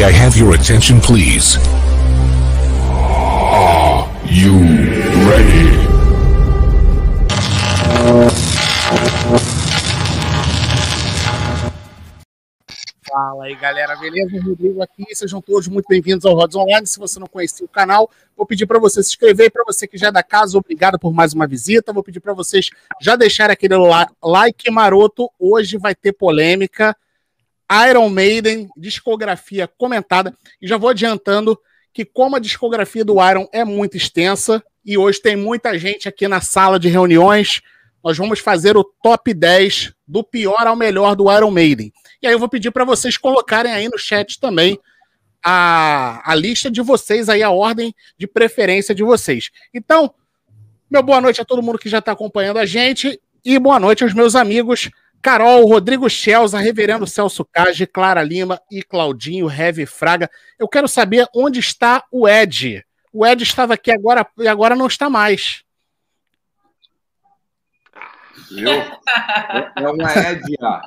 May I have your attention, please? Are you ready? Fala aí, galera, beleza? Rodrigo aqui, sejam todos muito bem-vindos ao Rods Online. Se você não conhecia o canal, vou pedir para você se inscrever. Para você que já é da casa, obrigado por mais uma visita. Vou pedir para vocês já deixarem aquele like maroto. Hoje vai ter polêmica. Iron Maiden, discografia comentada. E já vou adiantando que, como a discografia do Iron é muito extensa, e hoje tem muita gente aqui na sala de reuniões, nós vamos fazer o top 10 do pior ao melhor do Iron Maiden. E aí eu vou pedir para vocês colocarem aí no chat também a, a lista de vocês, aí a ordem de preferência de vocês. Então, meu boa noite a todo mundo que já está acompanhando a gente e boa noite aos meus amigos Carol, Rodrigo Schelza, Reverendo Celso Cage, Clara Lima e Claudinho Heavy Fraga. Eu quero saber onde está o Ed. O Ed estava aqui agora e agora não está mais. Viu? É uma Édia.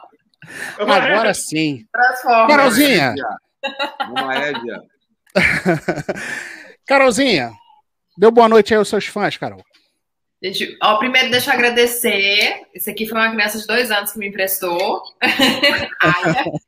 Agora sim. Transforma. Carolzinha. Uma Édia. Carolzinha, deu boa noite aí aos seus fãs, Carol. Gente, ó, primeiro deixa eu agradecer. Esse aqui foi uma criança de dois anos que me emprestou.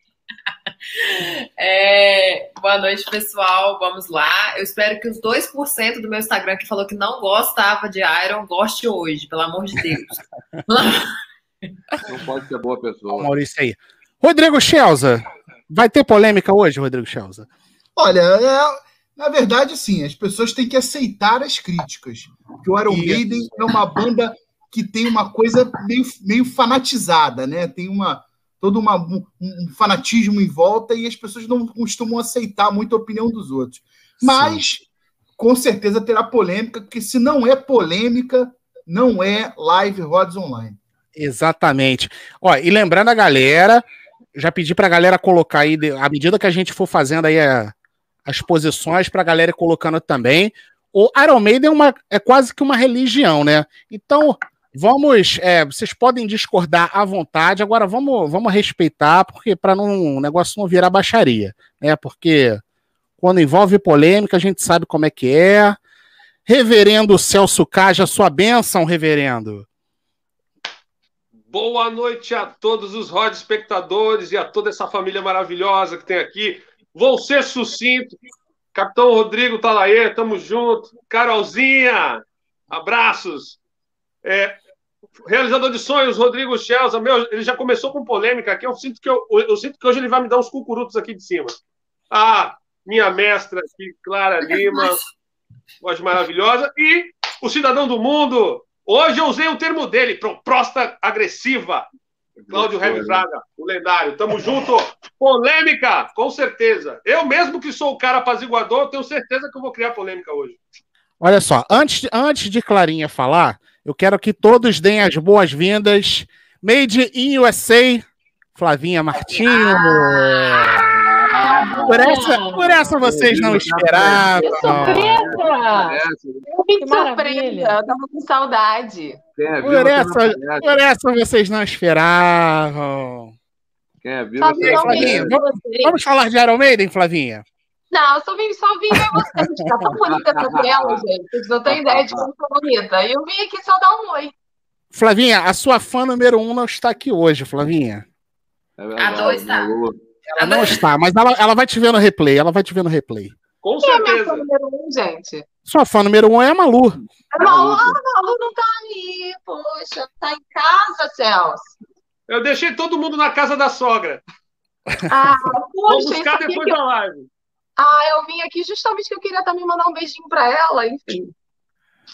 É, boa noite, pessoal. Vamos lá. Eu espero que os 2% do meu Instagram que falou que não gostava de Iron goste hoje, pelo amor de Deus. Não pode ser boa pessoa. Maurício aí. Rodrigo Schelza, vai ter polêmica hoje, Rodrigo Schelza? Olha, é, na verdade, sim, as pessoas têm que aceitar as críticas. Porque o Iron. Maiden é uma banda que tem uma coisa meio, meio fanatizada, né? Tem uma todo uma, um, um fanatismo em volta e as pessoas não costumam aceitar muito a opinião dos outros. Mas, com certeza, terá polêmica, porque se não é polêmica, não é live Rods Online. Exatamente. Ó, e lembrando a galera, já pedi pra galera colocar aí, à medida que a gente for fazendo aí a- as posições, pra galera ir colocando também. O Iron Maiden é, uma, é quase que uma religião, né? Então, vamos. é, vocês podem discordar à vontade, agora vamos, vamos respeitar, porque para não, o negócio não virar baixaria, né? Porque quando envolve polêmica, a gente sabe como é que é. Reverendo Celso Caja, sua bênção, reverendo. Boa noite a todos os Rod espectadores e a toda essa família maravilhosa que tem aqui. Vou ser sucinto. Capitão Rodrigo Talaê, tamo junto. Carolzinha, abraços. É, realizador de sonhos, Rodrigo Schelza, meu, ele já começou com polêmica aqui. Eu sinto, que eu, eu sinto que hoje ele vai me dar uns cucurutos aqui de cima. Ah, minha mestra aqui, Clara Lima, voz maravilhosa. E o cidadão do mundo, Hoje eu usei o termo dele, proposta agressiva. Cláudio Fraga, o lendário. Tamo junto. Polêmica, com certeza. Eu mesmo que sou o cara apaziguador, tenho certeza que eu vou criar polêmica hoje. Olha só, antes, antes de Clarinha falar, eu quero que todos deem as boas-vindas. Made in USA, Flavinha Martinho. Por essa, por essa vocês não esperavam. Surpresa! Eu Que surpresa, eu tava com saudade. É Por essa, por essa vocês não esperavam. Quem é não Flavinha, vocês. Vamos falar de Iron Maiden, Flavinha? Não, eu só vim, só vim ver vocês. Tá tão bonita essa tela, gente. Vocês não têm ideia de como tá bonita. E eu vim aqui só dar um oi. Flavinha, a sua fã número um não está aqui hoje, Flavinha. É verdade, A dois tá. Ela não está, mas ela, ela vai te ver no replay. Ela vai te ver no replay. Com Quem é minha fã certeza. número um, gente? Sua fã número um é a Malu. A Malu, ah, a Malu não tá aí, poxa. Tá em casa, Celso. Eu deixei todo mundo na casa da sogra. Ah, Vou poxa, isso buscar aqui depois eu... da live. Ah, eu vim aqui justamente que eu queria também mandar um beijinho pra ela, enfim.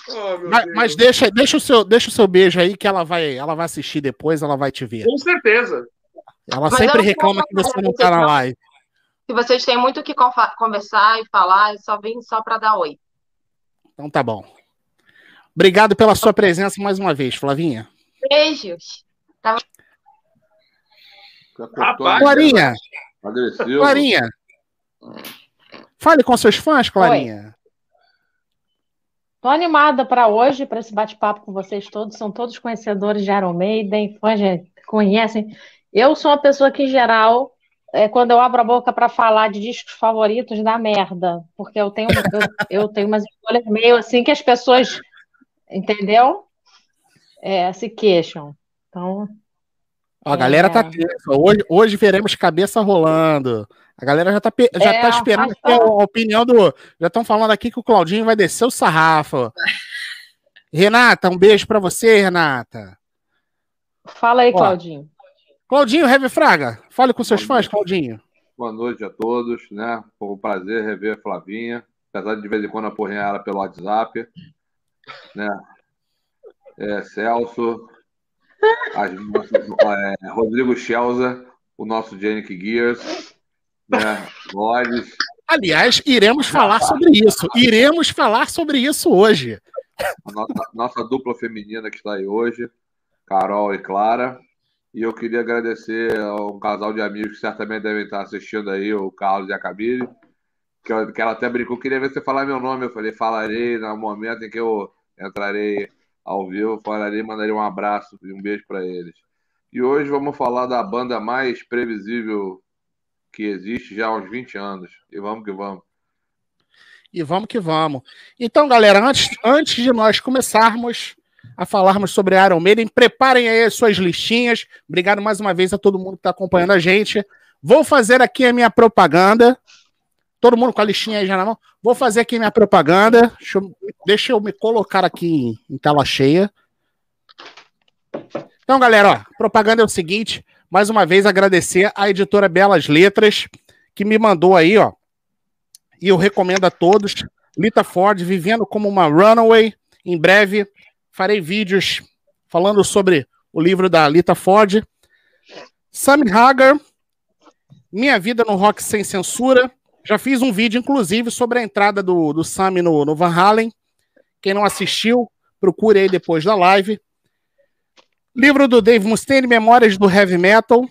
Oh, Mas, mas deixa, deixa, o seu, deixa o seu beijo aí que ela vai, ela vai assistir depois, ela vai te ver. Com certeza. Ela Mas sempre reclama que você não pra tá na live. Se vocês têm muito o que conversar e falar, eu só vim só pra dar oi. Então tá bom. Obrigado pela sua presença mais uma vez, Flavinha. Beijos. Rapaz, Clarinha, Agressivo. Clarinha. Fale com seus fãs, Clarinha. Tô animada para hoje, para esse bate-papo com vocês todos. São todos conhecedores de Iron Maiden, fãs conhecem. Eu sou uma pessoa que, em geral, é, quando eu abro a boca para falar de discos favoritos, dá merda. Porque eu tenho, eu, eu tenho umas escolhas meio assim que as pessoas, entendeu? É, se queixam. Então. Ó, a galera tá É. tensa. Hoje, hoje veremos cabeça rolando. A galera já tá, já É, tá esperando a, a opinião do. Já estão falando aqui que o Claudinho vai descer o sarrafo. Renata, um beijo pra você, Renata. Fala aí, Ó. Claudinho. Claudinho, Heavy Fraga, fale com seus fãs, Claudinho. Boa noite a todos, né? Foi um prazer rever a Flavinha, apesar de de vez em quando aporrinhar ela pelo WhatsApp, né? É, Celso, nossas, é, Rodrigo Schelza, o nosso Janik Gears, né? Lodes, Aliás, iremos falar sobre isso. Iremos falar sobre isso hoje. a nossa, nossa dupla feminina que está aí hoje, Carol e Clara. E eu queria agradecer a um casal de amigos que certamente devem estar assistindo aí, o Carlos e a Camille, que, eu- que ela até brincou, queria ver você falar meu nome. Eu falei, falarei no momento em que eu entrarei ao vivo, falarei mandarei um abraço e um beijo para eles. E hoje vamos falar da banda mais previsível que existe já há uns 20 anos. E vamos que vamos. E vamos que vamos. Então, galera, antes, antes de nós começarmos a falarmos sobre Iron Maiden, preparem aí as suas listinhas. Obrigado mais uma vez a todo mundo que está acompanhando a gente. Vou fazer aqui a minha propaganda. Todo mundo com a listinha aí já na mão. Vou fazer aqui minha propaganda. Deixa eu, deixa eu me colocar aqui em, em tela cheia. Então, galera, ó, propaganda é o seguinte. Mais uma vez, agradecer à editora Belas Letras, que me mandou aí, ó. E eu recomendo a todos. Lita Ford, vivendo como uma runaway. Em breve, farei vídeos falando sobre o livro da Lita Ford. Sammy Hagar, Minha Vida no Rock Sem Censura. Já fiz um vídeo, inclusive, sobre a entrada do, do Sammy no, no Van Halen. Quem não assistiu, procure aí depois da live. Livro do Dave Mustaine, Memórias do Heavy Metal.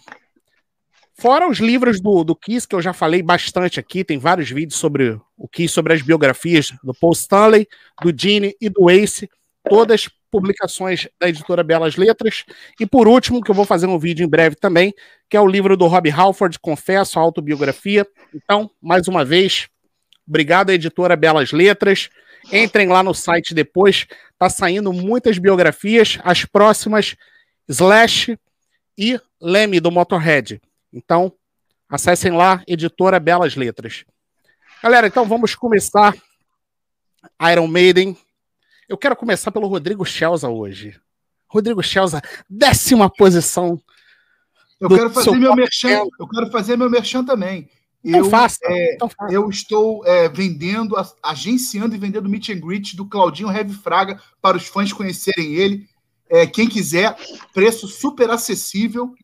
Fora os livros do, do Kiss, que eu já falei bastante aqui, tem vários vídeos sobre o Kiss, sobre as biografias do Paul Stanley, do Gene e do Ace, todas publicações da editora Belas Letras. E por último, que eu vou fazer um vídeo em breve também, que é o livro do Rob Halford, Confesso, a autobiografia. Então, mais uma vez, obrigado à editora Belas Letras. Entrem lá no site depois, tá saindo muitas biografias, as próximas Slash e Leme do Motorhead. Então, acessem lá, editora Belas Letras. Galera, então vamos começar Iron Maiden. Eu quero começar pelo Rodrigo Schelza hoje. Rodrigo Schelza, décima posição. Eu quero fazer meu merchan, 10. eu quero fazer meu merchan também. Então Eu, faça. é, então faça. eu estou é, vendendo, agenciando e vendendo meet and greet do Claudinho Heavy Fraga para os fãs conhecerem ele. É, quem quiser, preço super acessível.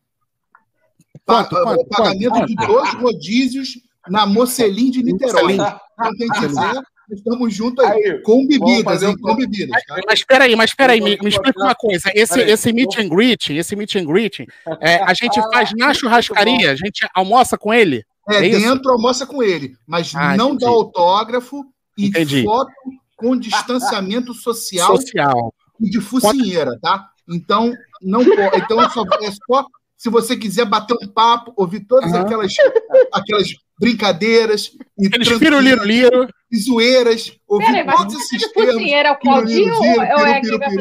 Pa- Quanto, quanto, é, pagamento quanto? de dois rodízios na Mocelim de Niterói. Mocelim. Então, quem quiser, estamos juntos aí. Aí, Com bebidas, hein? um- Com bebidas. Tá? Mas espera aí, mas espera aí, me, me explica uma coisa. Esse, Peraí, esse meet and greet, esse meet and greet, é, a gente faz na churrascaria, a gente almoça com ele. É, É isso? dentro almoça com ele, mas Ah, não entendi. dá autógrafo e Entendi. foto com distanciamento social Social. e de focinheira, tá? Então, não pode. Então, é só, é só se você quiser bater um papo, ouvir todas Aham. aquelas, aquelas brincadeiras e, Eles tranquilas viram o Liro Liro. e zoeiras, ouvir Peraí, todos esses termos. cozinheiro é o Claudinho ou é piru, quem vai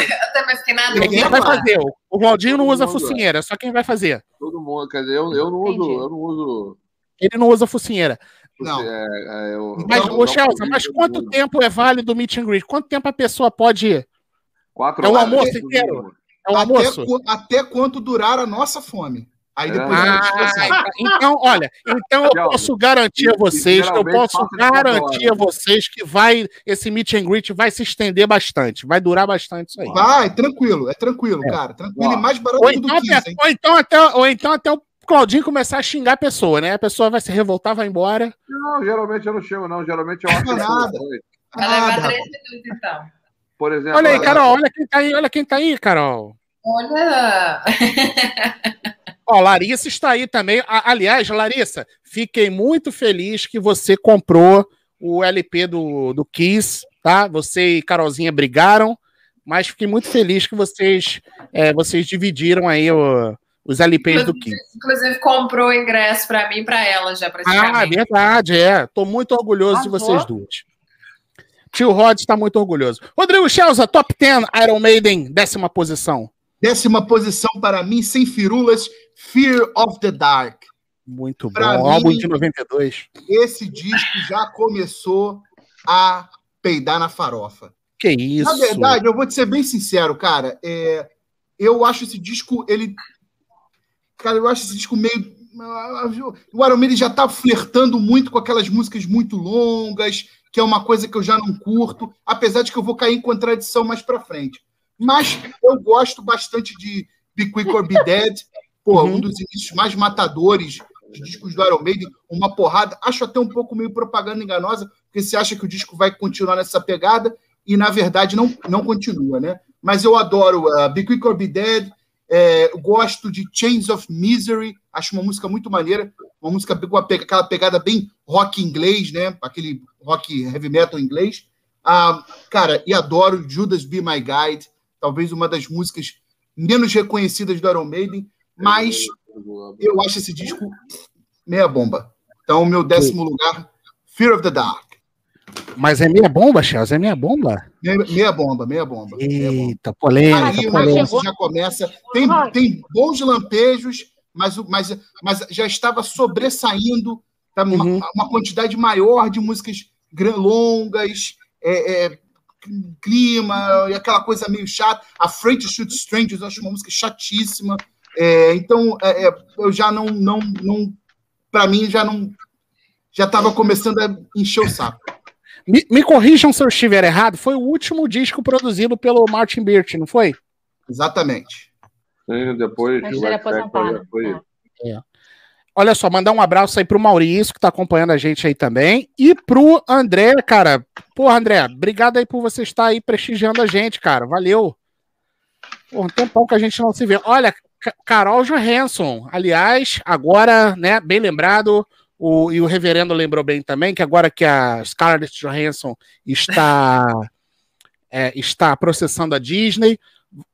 fazer? Até mais que nada. Ninguém Quem vai fazer? O Claudinho não usa focinheira, é só quem vai fazer. todo mundo, quer dizer, eu, eu não uso, eu não uso. Ele não usa focinheira. Não. é, é, eu- Mas, eu ô não Chelsea, mas quanto tempo é válido o meet and greet? Quanto tempo a pessoa pode ir? Quatro É o horas, almoço inteiro? É Até, qu- até quanto durar a nossa fome. Aí É. depois a gente Ah, descansa. então, olha, então eu posso garantir a vocês, eu posso garantir a vocês que vai, esse meet and greet vai se estender bastante, vai durar bastante isso aí. Vai, tranquilo, é tranquilo, cara. Tranquilo Ó, e mais barato Ou que do então, 15, até, hein? ou, então até, ou então até o Claudinho começar a xingar a pessoa, né? A pessoa vai se revoltar, vai embora. Não, geralmente eu não chamo, não. Geralmente eu acho Não é nada. Vai levar três minutos, então. Por exemplo, Olha aí, Carol, olha quem tá aí, olha quem tá aí, Carol. Olha. Ó, Larissa está aí também. Aliás, Larissa, fiquei muito feliz que você comprou o LP do, do Kiss, tá? Você e Carolzinha brigaram, mas fiquei muito feliz que vocês, é, vocês dividiram aí o, os LPs do Kiss. Inclusive, comprou o ingresso pra mim e pra ela já, Ah, verdade, é. Tô muito orgulhoso de vocês duas. Tio Rod está muito orgulhoso. Rodrigo Schelza, top 10, Iron Maiden, décima posição. Décima posição para mim, sem firulas, Fear of the Dark. Muito bom. Pra mim- Álbum de 92. Esse disco já começou a peidar na farofa. Que isso. Na verdade, eu vou te ser bem sincero, cara. é, eu acho esse disco, ele. Cara, eu acho esse disco meio. O Iron Maiden já tá flertando muito com aquelas músicas muito longas, que é uma coisa que eu já não curto, apesar de que eu vou cair em contradição mais pra frente. Mas eu gosto bastante de Be Quick or Be Dead, pô, Uhum. um dos inícios mais matadores de discos do Iron Maiden, uma porrada. Acho até um pouco meio propaganda enganosa, porque você acha que o disco vai continuar nessa pegada, e na verdade não, não continua, né? Mas eu adoro uh, Be Quick or Be Dead, é, gosto de Chains of Misery, acho uma música muito maneira, uma música com aquela pegada bem rock inglês, né? Aquele rock heavy metal inglês. Ah, cara, e adoro Judas Be My Guide, talvez uma das músicas menos reconhecidas do Iron Maiden, mas eu acho esse disco meia bomba. Então, meu décimo lugar, Fear of the Dark. Mas é meia bomba, Chelsea? É meia bomba? Meia, meia bomba, meia bomba. Meia bomba. Eita, polêmica, Aí o negócio já começa. Tem, tem bons lampejos, mas, o- mas, mas já estava sobressaindo tá, uma, Uhum. uma quantidade maior de músicas longas, é, é, clima, e aquela coisa meio chata. Afraid to Shoot Strangers, eu acho uma música chatíssima. É, então, é, é, eu já não. não, não para mim, já não. Já estava começando a encher o saco. Me, me corrijam se eu estiver errado, foi o último disco produzido pelo Martin Birch, não foi? Exatamente. Sim, depois Antes o dele Red Factor aposentar, já foi. né? Olha só, mandar um abraço aí pro Maurício, que tá acompanhando a gente aí também, e pro André, cara. Porra, André, obrigado aí por você estar aí prestigiando a gente, cara. Valeu. Porra, um tempão que a gente não se vê. Olha, Ca- Carol Johansson, aliás, agora, né, bem lembrado, o, e o reverendo lembrou bem também, que agora que a Scarlett Johansson está, é, está processando a Disney,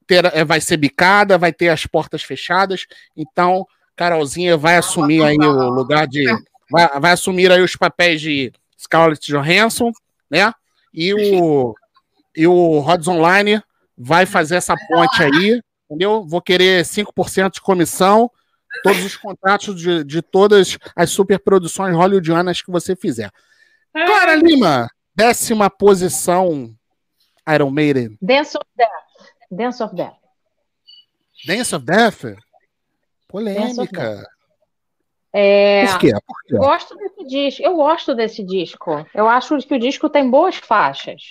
ter- é, vai ser bicada, vai ter as portas fechadas, então Carolzinha vai assumir aí o lugar de. Vai, vai assumir aí os papéis de Scarlett Johansson, né? E o, e o Rods Online vai fazer essa ponte aí, entendeu? Vou querer 5% de comissão, todos os contratos de, de todas as superproduções hollywoodianas que você fizer. Clara Lima, décima posição, Iron Maiden. Dance of Death. Dance of Death. Dance of Death? Polêmica. É, Por quê? Por quê? eu gosto desse disco. Eu gosto desse disco. Eu acho que o disco tem boas faixas.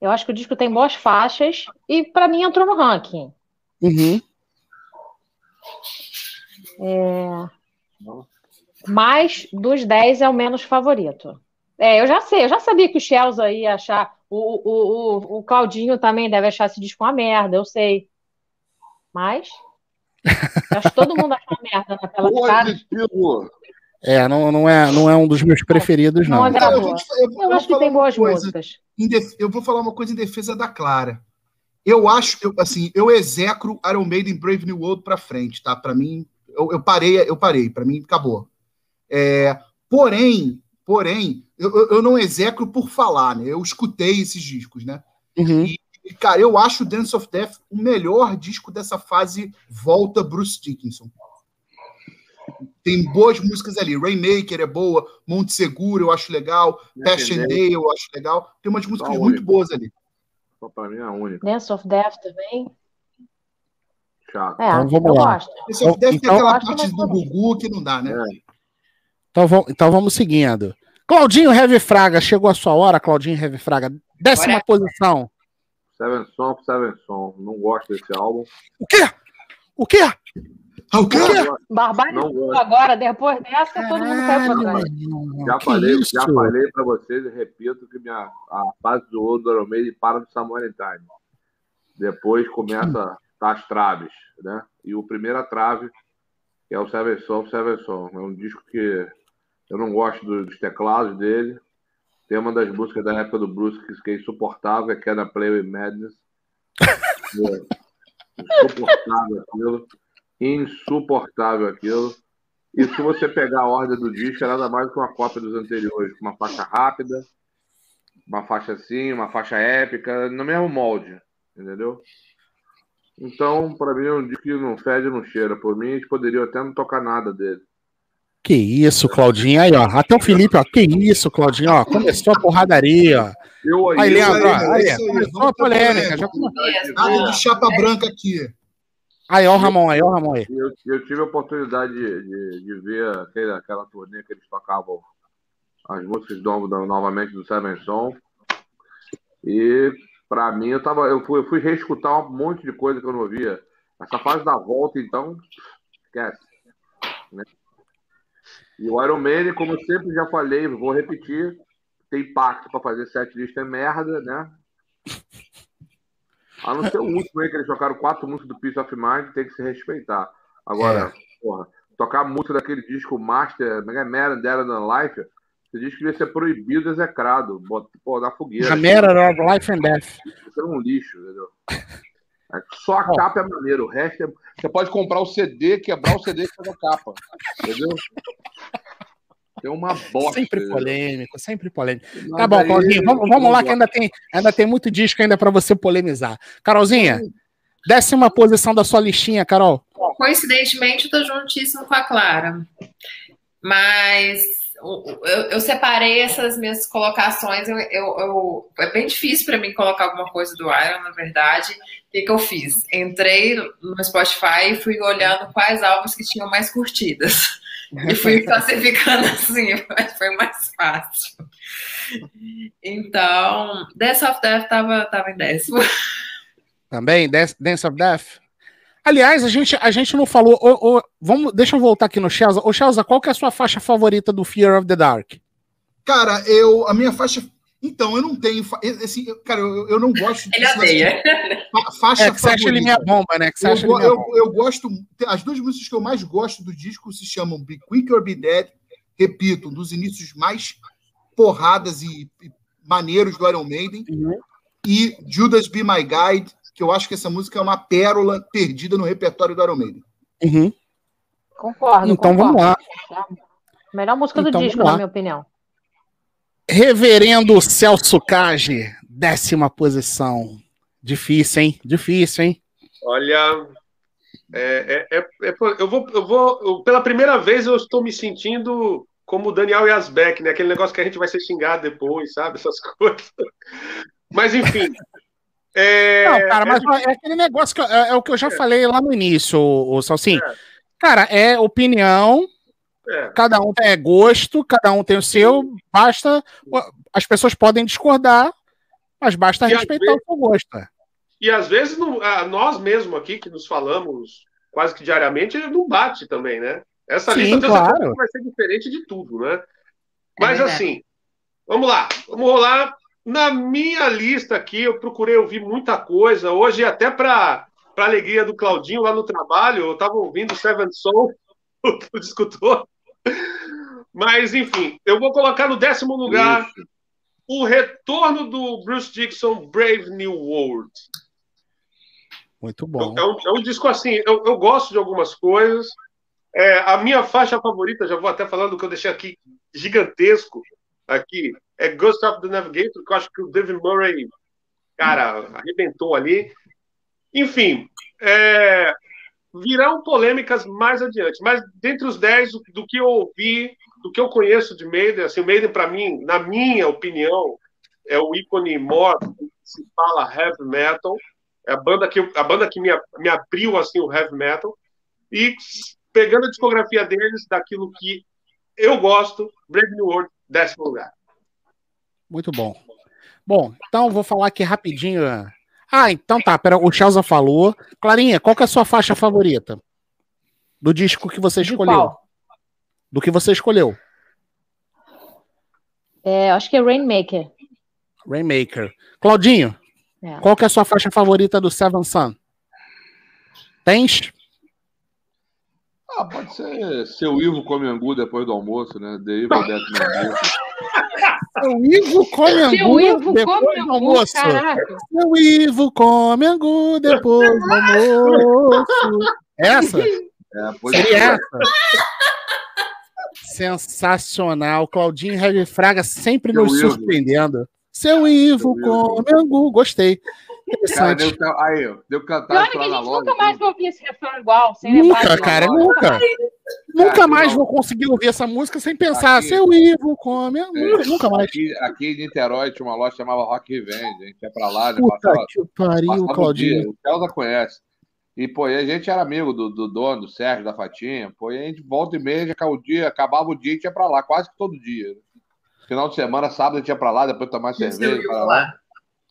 Eu acho que o disco tem boas faixas e para mim entrou no ranking. Uhum. É, Mas dos 10 é o menos favorito. É, eu já sei, eu já sabia que o Chelsea ia achar. O, o, o, o Claudinho também deve achar esse disco uma merda, eu sei. Mas. Acho que todo mundo acha uma merda naquela cara. É, não, não, é, não é um dos meus preferidos, não. Não é Cara, eu, vou eu- eu Eu acho que falar tem uma boas coisa. músicas. em def- eu vou falar uma coisa em defesa da Clara. Eu acho, eu, assim, eu execro Iron Maiden Brave New World pra frente, tá? Para mim, eu, eu parei, eu parei, para mim acabou. É, porém, porém, eu, eu- eu não execro por falar, né? Eu escutei esses discos, né? Uhum. E, cara, eu acho Dance of Death o melhor disco dessa fase volta Bruce Dickinson. Tem boas músicas ali. Rainmaker é boa, Monte Seguro eu acho legal, Passion Day eu acho legal. Tem umas músicas muito boas ali. Só pra mim é a única. Dance of Death também. Chato. É, Então vamos lá. gosto. Dance of Death tem Então- aquela Acho parte do Gugu que não dá, né? Então, vamos, então vamos seguindo. Claudinho Heavy Fraga, chegou a sua hora, Claudinho Heavy Fraga. Décima Bora. posição. Seven Song, Seven Song. Não gosto desse álbum. O quê? O quê? Ah, o quê? Barbarizou Não gosto. agora, depois dessa, todo mundo caiu pra trás. Já falei, isso? já falei pra vocês e repito que minha, a fase do ouro do para no Samuel Time. Depois começa as traves, né? E o primeira trave é o Seven Song, Seven Song. É um disco que eu não gosto do- dos teclados dele. Tem uma das músicas da época do Bruce que, que é insuportável, é Can I Play With Madness. É, insuportável aquilo. Insuportável aquilo. E se você pegar a ordem do disco, é nada mais do que uma cópia dos anteriores, com uma faixa rápida, uma faixa assim, uma faixa épica, no mesmo molde, entendeu? Então, para mim, é um disco que não fede, não cheira. Por mim, eles poderiam até não tocar nada dele. Que isso, Claudinho. Aí, ó. Até o Felipe, ó. Que isso, Claudinho, ó. Começou a porradaria, ó. Eu Aí, eu- Leandro, ó. é Aí, aí, começou a polêmica. Já... Nada de chapa branca aqui. Aí, ó o Ramon aí, ó Ramon aí. Eu, eu tive a oportunidade de, de, de ver aquele, aquela turnê que eles tocavam as músicas do, do- novamente do Seven Son. E para mim eu tava, eu fui, eu fui reescutar um monte de coisa que eu não ouvia. Essa fase da volta, então, esquece. né? E o Iron Man, como eu sempre já falei, vou repetir, tem pacto para fazer sete listas é merda, né? A não ser o último aí que eles tocaram quatro músicas do Peace of Mind, tem que se respeitar. Agora, porra, tocar música daquele disco Master, Mega Man, Dead than Life, esse disco devia ser proibido, execrado, pô, na fogueira. A of Life and Death. Isso é um lixo, entendeu? Só a capa é maneiro, o resto é... Você pode comprar o CD, quebrar o CD e fazer a capa. Entendeu? É uma bosta. Sempre polêmico, sempre polêmico. Mas Tá bom, Claudinho, vamos, vamos lá que ainda tem, ainda tem muito disco ainda para você polemizar. Carolzinha, décima posição da sua listinha, Carol. Coincidentemente, eu tô juntíssimo com a Clara. Mas eu, eu separei essas minhas colocações. Eu, eu- é bem difícil para mim colocar alguma coisa do Iron, na verdade. O que, que eu fiz? Entrei no Spotify e fui olhando quais álbuns que tinham mais curtidas. E fui classificando assim, mas foi mais fácil. Então, Death of Death tava, tava em décimo. Também, Dance Dance of Death. Aliás, a gente, a gente não falou. ô, ô, vamos, deixa eu voltar aqui no Chelsea. Ô, Chelsea, qual que é a sua faixa favorita do Fear of the Dark? Cara, eu, a minha faixa. Então, eu não tenho. fa- Assim, eu- cara, eu, eu não gosto Ele odeia. Fa- Faixa É, que você acha ele favorita. minha bomba, né? Que você Eu, acha eu, bomba. eu gosto. As duas músicas que eu mais gosto do disco se chamam Be Quick or Be Dead. Repito, um dos inícios mais porradas e, e maneiros do Iron Maiden. Uhum. E Judas Be My Guide, que eu acho que essa música é uma pérola perdida no repertório do Iron Maiden. Uhum. Concordo. Então concordo. vamos lá. Melhor música do Então, disco, vamos lá. na minha opinião. Reverendo Celso Cage, décima posição. Difícil, hein? Difícil, hein? Olha, é, é- é- é- eu vou, eu vou, eu- pela primeira vez eu estou me sentindo como o Daniel Yazbek, né? Aquele negócio que a gente vai ser xingado depois, sabe? Essas coisas. Mas enfim. É, Não, cara, mas é é aquele negócio que eu- é, é o que eu já falei lá no início, o, o Salsinho. É. Cara, é opinião, é, cada um tem gosto, cada um tem o seu, basta. As pessoas podem discordar, mas basta E respeitar o seu gosto. é. E às vezes não- nós mesmo aqui que nos falamos quase que diariamente não bate também, né? Essa Sim, lista claro. vai ser diferente de tudo, né? Mas assim, vamos lá, vamos rolar. Na minha lista aqui, eu procurei ouvir muita coisa. Hoje, até para para alegria do Claudinho lá no trabalho, eu estava ouvindo Seven Soul, o discutor. Mas, enfim, eu vou colocar no décimo lugar Isso. o retorno do Bruce Dixon, Brave New World. Muito bom. É um, é um disco assim, eu, eu gosto de algumas coisas. É, a minha faixa favorita, já vou até falando que eu deixei aqui gigantesco aqui, é Ghost of the Navigator, que eu acho que o David Murray, cara, arrebentou ali. Enfim, é, virão polêmicas mais adiante, mas dentre os 10 do, que eu ouvi, do que eu conheço de Maiden, assim, o Maiden para mim, na minha opinião, é o ícone que se fala heavy metal. É a banda que, a banda que me, me abriu assim o heavy metal. E pegando a discografia deles, daquilo que eu gosto, Brave New World, décimo lugar. Muito bom. Bom, então vou falar aqui rapidinho. Ah, então tá, pera, o Chelsea falou. Clarinha, qual que é a sua faixa favorita? Do disco que você escolheu? Do que você escolheu? É, acho que é Rainmaker. Rainmaker. Claudinho, É. qual que é a sua faixa favorita do Seven Sun? Tens? Ah, pode ser seu Ivo come angu depois do almoço, né? The Evil Death. Seu Ivo come Seu angu Ivo depois come do angu, almoço. caraca. Seu Ivo come angu depois do almoço. Essa? É, pois Seria é. essa? Sensacional. Claudinho Heavy Fraga sempre Seu nos Ivo. surpreendendo. Seu Ivo Seu com Mengu, gostei. Cara, Interessante. deu, aí, deu cantar é que lá a na gente loja. nunca mais vai ouvir esse refrão igual, Nunca, cara, nunca. Nunca mais não. vou conseguir ouvir essa música sem pensar. Aqui- Seu Ivo come. Nunca, nunca mais. Aqui, aqui em Niterói tinha uma loja que chamava Rock Revenge. A gente ia pra lá? Puta Passava, que pariu, dia. Claudinho. O Celsa conhece. E, pô, e a gente era amigo do, do dono, do Sérgio, da Fatinha. Pô, e a gente volta e meia, já acabava o dia, acabava o dia e ia pra lá, quase que todo dia. Final de semana, sábado, a gente ia pra lá, depois tomar cerveja. pra lá.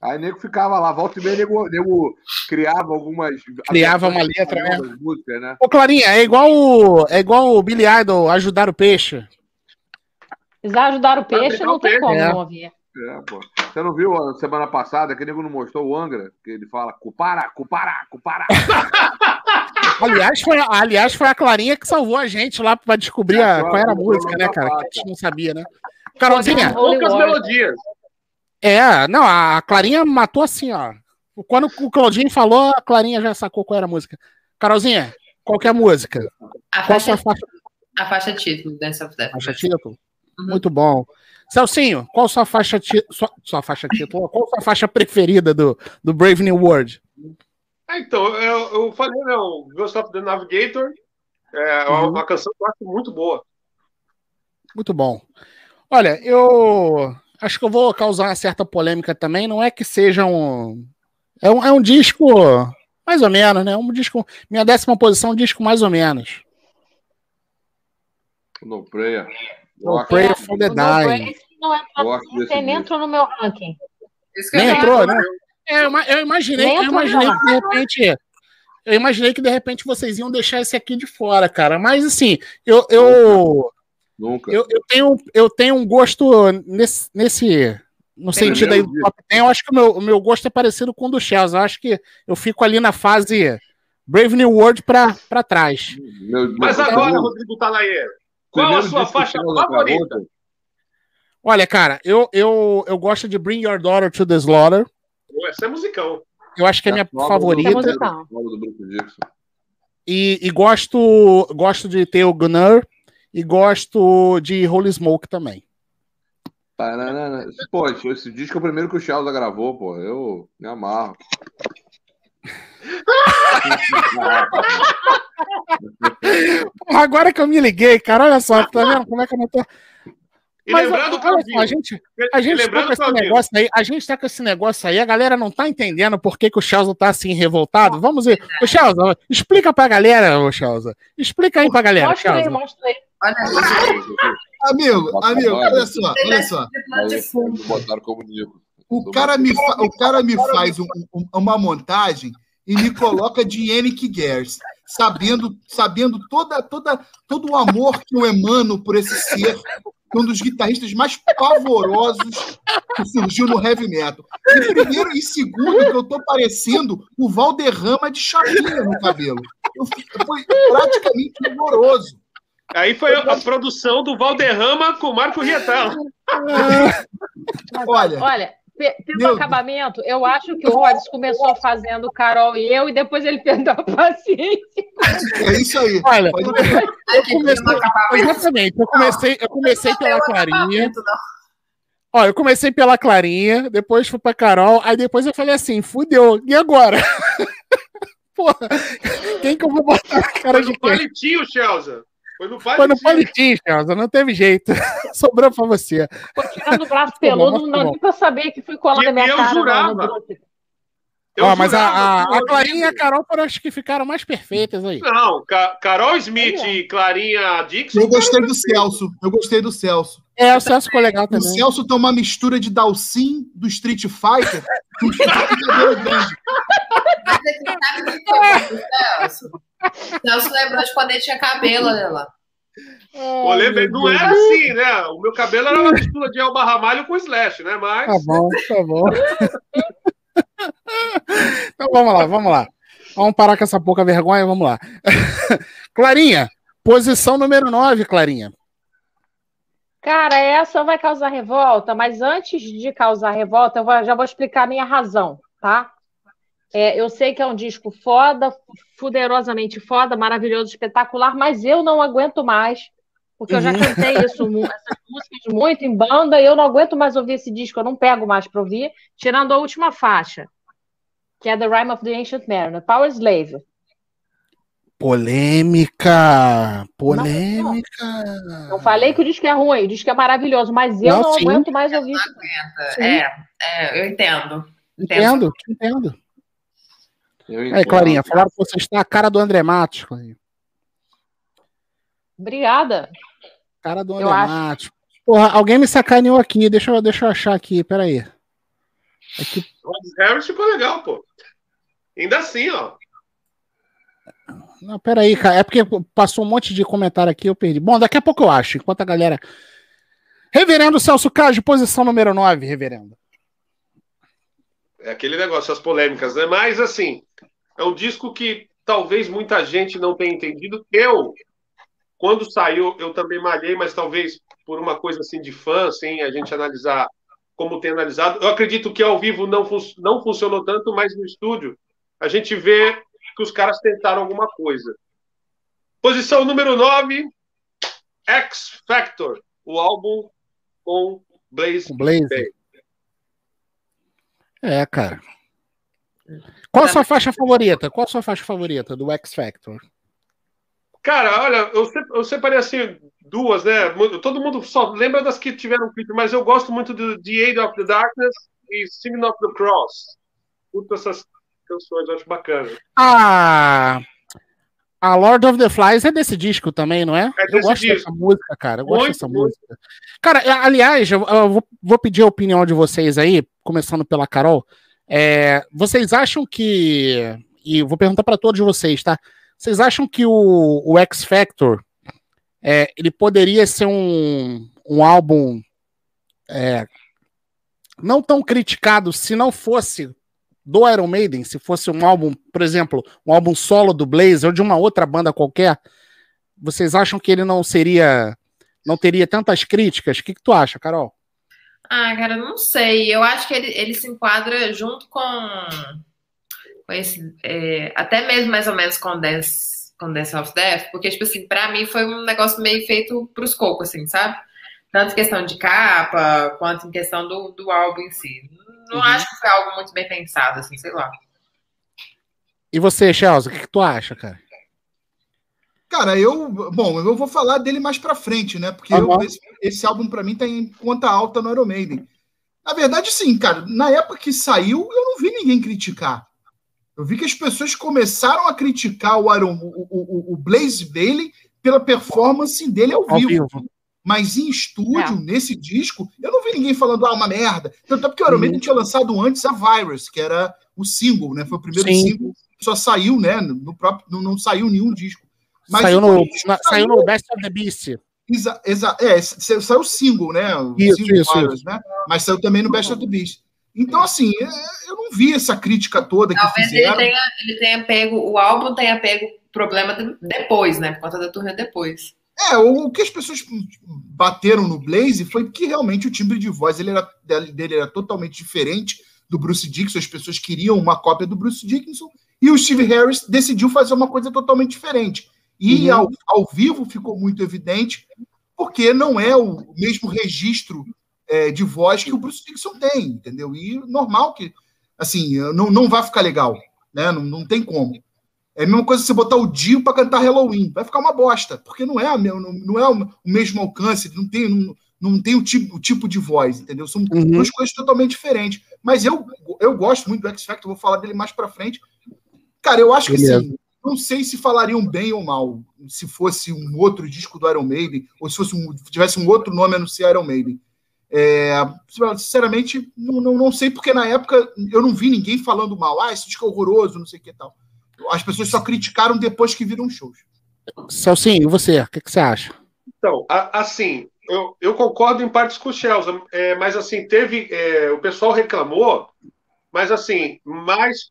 Aí o nego ficava lá, volta e meia, nego, nego criava algumas. Criava uma letra, né? Músicas, né? Ô, Clarinha, é igual o, é igual o Billy Idol ajudar o peixe. Precisar ajudar o peixe, não o tem peixe, como é. não ouvir. É, pô. Você não viu a semana passada que o nego não mostrou o Angra? Que ele fala cupara, cupara, cupara. Aliás foi, aliás, foi a Clarinha que salvou a gente lá pra descobrir a- qual era a música, né, cara? Que a gente não sabia, né? Carolzinha, Poucas melodias. É, não, a Clarinha matou assim, ó. Quando o Claudinho falou, a Clarinha já sacou qual era a música. Carolzinha, qual que é a música? A Qual faixa, sua faixa, a faixa título Dance of Death. faixa título? Muito bom. Celcinho, qual sua faixa ti- sua, sua faixa título? Qual sua faixa preferida do, do Brave New World? Ah, então, eu, eu falei, né, o Ghost of the Navigator é uma, Uhum. uma canção que eu acho muito boa. Muito bom. Olha, eu acho que eu vou causar uma certa polêmica também. Não é que seja um. É um, é um disco mais ou menos, né? Um disco. Minha décima posição, um disco mais ou menos. No prayer. No. Prayer for the Dying. Não nem disco. entrou no meu ranking. Eu Nem entrou, falar. né? É, eu, ima- eu imaginei, eu imaginei que de repente. Eu imaginei que de repente vocês iam deixar esse aqui de fora, cara. Mas assim, eu, eu, Nunca. eu, eu, tenho, eu tenho um gosto nesse, nesse no sentido aí do top 10. Eu acho que o meu, o meu gosto é parecido com o do Chelsea. Eu acho que eu fico ali na fase Brave New World pra, pra trás. Meu- Mas meu- agora, meu- Rodrigo Talayer, qual a sua faixa favorita? Olha, cara, eu, eu, eu gosto de Bring Your Daughter to the Slaughter. Essa é musicão. Eu acho que é a minha do- favorita. É do. E, e gosto, gosto de ter o Gunner e gosto de Holy Smoke também. Pô, esse disco é o primeiro que o Chelsea gravou, pô. Eu me amarro. Porra, agora que eu me liguei, cara, olha só, tá vendo como é que eu não tô. E Mas, lembrando, olha só, a gente, a gente tá lembrando, com esse Claudinho, negócio aí, a gente tá com esse negócio aí, a galera não tá entendendo por que, que o Chelsea tá assim revoltado. Vamos ver. Ô, Chelsea, explica pra galera, ô Chelsea. Explica aí pra galera, Mostra aí, mostra aí. Olha, Amigo, amigo, olha só, olha só. botaram como Nico. O cara me, fa- o cara me faz um- um- uma montagem e me coloca de Yannick Gers, sabendo, sabendo toda, toda, todo o amor que eu emano por esse ser, é um dos guitarristas mais pavorosos que surgiu no heavy metal. E primeiro e segundo, que eu tô parecendo o Valderrama de chapinha no cabelo. Eu, foi praticamente horroroso. Aí foi a, a produção do Valderrama com o Marco Rietala. Olha, Olha, pe- pelo Meu acabamento, eu acho que o Rhodes começou fazendo Carol e eu, e depois ele perdeu a paciência. é isso aí. Olha, Pode eu comecei, exatamente, eu comecei, eu comecei pela Clarinha. Ó, eu comecei pela Clarinha, depois fui pra Carol, aí depois eu falei assim, fudeu, e agora? Porra, quem que eu vou botar na cara Foi de quem? palitinho, Chelsea. Foi no Foi no palitinho. palitinho, Chelsea, não teve jeito. Sobrou pra você. Ficou tirando o braço Tá peludo, mas não tá nem pra saber que foi colar E- na minha e eu cara. no- jurava. no. Eu Ó, mas a, jurava a, que o a Clarinha e a Carol foram as que ficaram mais perfeitas aí. Não, Ca- Carol Smith e Clarinha Dixon. Eu gostei do Celso. Eu gostei do Celso. É, o Celso ficou legal O também. Celso tem uma mistura de Dalsin do Street Fighter com um cabelo grande. Mas aqui sabe o que foi o Celso? Celso lembrou de quando ele tinha cabelo, olha lá. Pô, lembrei- não era assim, né? O meu cabelo era uma mistura de Elba Ramalho com Slash, né? Mas. Tá bom, tá bom. então vamos lá, vamos lá. Vamos parar com essa pouca vergonha, vamos lá. Clarinha, posição número 9, Clarinha. Cara, essa vai causar revolta, mas antes de causar revolta, eu já vou explicar a minha razão, tá? É, eu sei que é um disco foda, fuderosamente foda, maravilhoso, espetacular, mas eu não aguento mais, porque eu já Uhum. cantei isso, essas músicas muito em banda, e eu não aguento mais ouvir esse disco, eu não pego mais para ouvir, tirando a última faixa, que é The Rime of the Ancient Mariner, Power Slave. Polêmica! Polêmica! Não falei que o disco é ruim, o disco é maravilhoso, mas eu Não, não, aguento mais ouvir. Não aguenta. É, é, eu entendo. Entendo, entendo. Eu Aí, entendo. Clarinha, falaram que você está a cara do André Matos, Clarinha. Obrigada. Cara do Eu André acho. Matos. Porra, alguém me sacaneou aqui. Deixa eu, deixa eu achar aqui, peraí. Aqui, Rod Harris ficou legal, pô. Ainda assim, ó. não, peraí, cara. É porque passou um monte de comentário aqui, eu perdi. Bom, daqui a pouco eu acho, enquanto a galera. Reverendo Celso Cage, posição número 9, reverendo. É aquele negócio, as polêmicas, né? Mas, assim, é um disco que talvez muita gente não tenha entendido. Eu, quando saiu, eu também malhei, mas talvez por uma coisa assim de fã, sem a gente analisar como tem analisado. Eu acredito que ao vivo não, fun não funcionou tanto, mas no estúdio a gente vê que os caras tentaram alguma coisa. Posição número 9, X Factor, o álbum com Blaze. Com Blaze. Bay. É, cara. Qual a sua faixa favorita? Qual a sua faixa favorita do X Factor? Cara, olha, eu, eu separei assim duas, né? Todo mundo só lembra das que tiveram clipe, mas eu gosto muito do The Aid of the Darkness e Singing of the Cross. Curto essas canções, eu acho bacana. A. A Lord of the Flies é desse disco também, não é? É eu gosto disco. dessa música, cara. Eu gosto Muito, dessa muito. música. Cara, aliás, eu, eu vou, vou pedir a opinião de vocês aí, começando pela Carol. É, vocês acham que. E vou perguntar para todos vocês, tá? Vocês acham que o, o X Factor é, ele poderia ser um, um álbum é, não tão criticado se não fosse do Iron Maiden, se fosse um álbum, por exemplo, um álbum solo do Blaze ou de uma outra banda qualquer, vocês acham que ele não seria, não teria tantas críticas? O que, que tu acha, Carol? Ah, cara, não sei. Eu acho que ele, ele se enquadra junto com, com esse. é, até mesmo mais ou menos com Dance, com Dance of Death, porque, tipo assim, pra mim foi um negócio meio feito pros cocos, assim, sabe? Tanto em questão de capa, quanto em questão do, do álbum em si. Não Uhum. acho que foi algo muito bem pensado, assim, sei lá. E você, Chelsea, o que, que tu acha, cara? Cara, eu. Bom, eu vou falar dele mais pra frente, né? Porque eu- Aham. esse, esse álbum pra mim tá em conta alta no Iron Maiden. Na verdade, sim, cara. Na época que saiu, eu não vi ninguém criticar. Eu vi que as pessoas começaram a criticar o, Iron, o, o, o Blaze Bailey pela performance dele ao, Ao vivo. vivo. Mas em estúdio, É. nesse disco, eu não vi ninguém falando, ah, uma merda. Tanto é porque o Iron. Maiden tinha lançado antes a Virus, que era o single, né? Foi o primeiro Sim. single. Só saiu, né? No próprio, não, não saiu nenhum disco. Mas saiu, o no, disco na- saiu no Best of the Beast. Exa, exa, é, sa- saiu o single, né? O Isso, single isso, Virus, né? Mas saiu também no Best of the Beast. Então, assim, é, eu não vi essa crítica toda que Talvez ele fizeram. tenha, ele tenha pego, o álbum tenha pego problema de- depois, né? Por conta da turnê depois. É, o, que as pessoas bateram no Blaze foi que realmente o timbre de voz ele era, dele dele era totalmente diferente do Bruce Dickinson. As pessoas queriam uma cópia do Bruce Dickinson e o Steve Harris decidiu fazer uma coisa totalmente diferente. E Uhum. ao, ao vivo ficou muito evidente, porque não é o mesmo registro é, de voz que o Bruce Dickinson tem, entendeu? E normal que, assim, não, não vai ficar legal, né? Não, não tem como. É a mesma coisa você botar o Dio para cantar Halloween. Vai ficar uma bosta, porque não é, não, não é o mesmo alcance, não tem, não, não tem o, tipo, o tipo de voz, entendeu? São Uhum. duas coisas totalmente diferentes. Mas eu, eu gosto muito do X Factor, vou falar dele mais para frente. Cara, eu acho que Beleza. assim, não sei se falariam bem ou mal se fosse um outro disco do Iron Maiden, ou se fosse um, tivesse um outro nome a não ser Iron Maiden. É, sinceramente, não, não, não sei, porque na época eu não vi ninguém falando mal. Ah, esse disco é horroroso, não sei o que e tal. As pessoas só criticaram depois que viram shows. Celcinho, e você? O que, que você acha? Então, a- assim, eu, eu concordo em partes com o Chelsea, é, mas assim, teve. é, o pessoal reclamou, mas assim, mais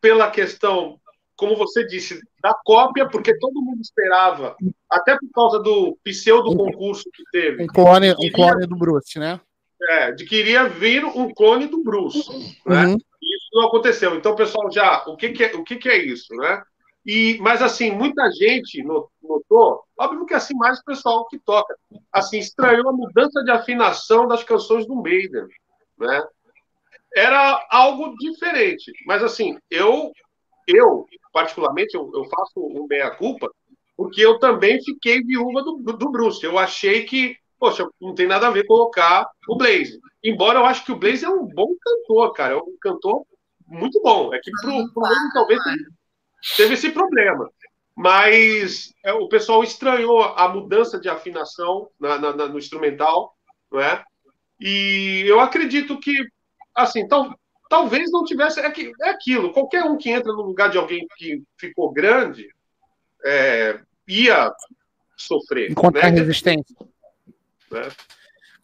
pela questão, como você disse, da cópia, porque todo mundo esperava, até por causa do pseudo concurso que teve, Um clone, um clone do Bruce, né? é, de que iria vir um clone do Bruce. Né? Uhum. Não aconteceu. Então, pessoal, já o que, que é, o que, que é isso, né? E, mas assim, muita gente notou, óbvio que assim mais o pessoal que toca, assim estranhou a mudança de afinação das canções do Maiden, né? Era algo diferente, mas assim eu eu particularmente eu, eu faço um meia culpa porque eu também fiquei viúva do, do Bruce. Eu achei que poxa, não tem nada a ver colocar o Blaze. Embora eu acho que o Blaze é um bom cantor, cara, é um cantor muito bom. É que pro, pro Maiden talvez teve esse problema. Mas é, o pessoal estranhou a mudança de afinação na, na, na, no instrumental, não é? E eu acredito que, assim, tal, talvez não tivesse. É, que, é aquilo, qualquer um que entra no lugar de alguém que ficou grande é, ia sofrer. Encontrar né? resistência. Né?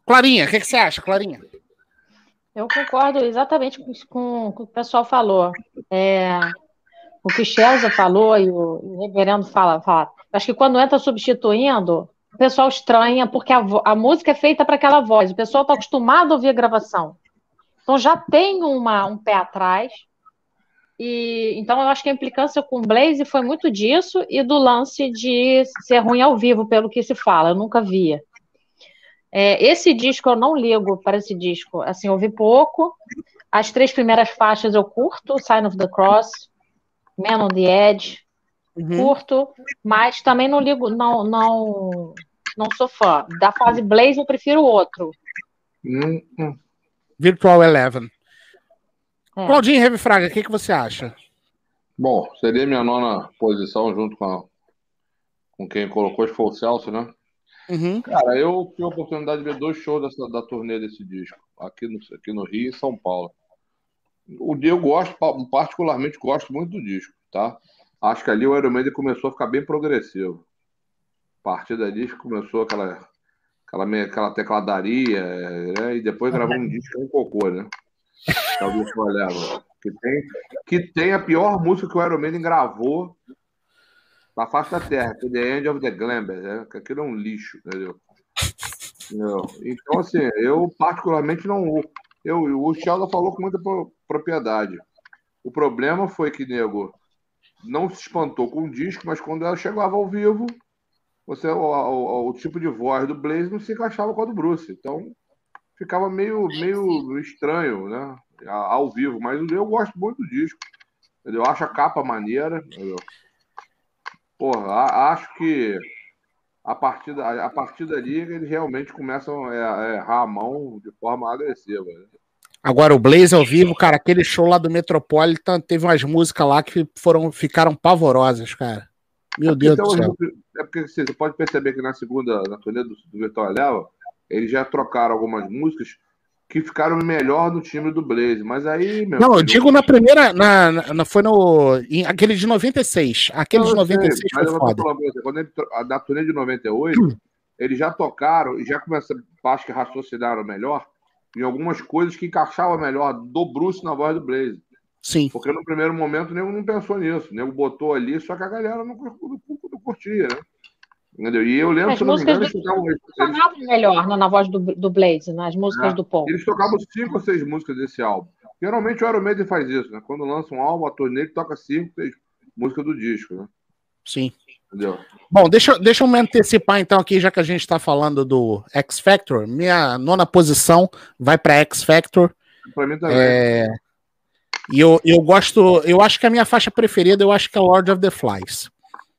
Clarinha, o que, que, você acha, Clarinha? Eu concordo exatamente com, com, o que o pessoal falou. É, o que Chelsea falou e o, o reverendo fala, fala. Acho que quando entra substituindo, o pessoal estranha, porque a, a música é feita para aquela voz. O pessoal está acostumado a ouvir a gravação. Então já tem uma, um pé atrás. E então eu acho que a implicância com o Blaze foi muito disso e do lance de ser ruim ao vivo, pelo que se fala. Eu nunca via. É, esse disco eu não ligo para esse disco. Assim, ouvi pouco. As três primeiras faixas eu curto, Sign of the Cross, Man on the Edge, uhum. curto, mas também não ligo, não, não, não sou fã. Da fase Blaze eu prefiro o outro. Uhum. Virtual Eleven. É. Claudinho Heavy Fraga, o que, que você acha? Bom, seria minha nona posição junto com, a, com quem colocou, foi o Celso, né? Uhum. Cara, eu tive a oportunidade de ver dois shows dessa, da turnê desse disco, aqui no, aqui no Rio e São Paulo. O dia eu gosto, particularmente gosto muito do disco, tá? Acho que ali o Iron Maiden começou a ficar bem progressivo. A partir dali começou aquela, aquela, aquela tecladaria, né? e depois gravou um disco com cocô, né? Olhava. Que tem, que tem a pior música que o Iron Maiden gravou na face da terra, é The End of the Glamber, né? aquilo é um lixo, entendeu? Então, assim, eu particularmente não. Eu, o Sheldon falou com muita propriedade. O problema foi que, nego, não se espantou com o disco, mas quando ela chegava ao vivo, você, o, o, o, tipo de voz do Blaze não se encaixava com a do Bruce. Então, ficava meio, meio estranho, né? Ao vivo. Mas eu gosto muito do disco. Eu acho a capa maneira. Entendeu? Porra, acho que a partir, da, a partir dali eles realmente começam a errar a mão de forma agressiva. Né? Agora, o Blaze ao vivo, cara, aquele show lá do Metropolitan, teve umas músicas lá que foram, ficaram pavorosas, cara. Meu é Deus do céu. É porque você pode perceber que na segunda, na turnê do, do Virtual Leva, eles já trocaram algumas músicas que ficaram melhor no time do Blaze. Mas aí, meu. Não, eu digo na primeira. Na, na, foi no. Em, aquele de 96. Aquele de 96 sei, foi foda. Você, quando ele, na turnê de 98, hum. eles já tocaram e já começaram, acho que raciocinaram melhor em algumas coisas que encaixava melhor do Bruce na voz do Blaze. Sim. Porque no primeiro momento o nego não pensou nisso. O nego botou ali, só que a galera não, não, não curtia, né? Entendeu? E eu lembro, As se não me engano, eles tocavam. Eles... melhor na, na voz do, do Blaze, nas músicas é, do Paul. Eles tocavam cinco ou seis músicas desse álbum. Geralmente o Iron Maiden faz isso, né? Quando lança um álbum, a turnê ele toca cinco, seis músicas do disco, né? Sim. Entendeu? Bom, deixa, deixa eu me antecipar então aqui, já que a gente está falando do X Factor. Minha nona posição vai para X Factor. Para mim também. É... E eu, eu gosto, eu acho que a minha faixa preferida, eu acho que é Lord of the Flies.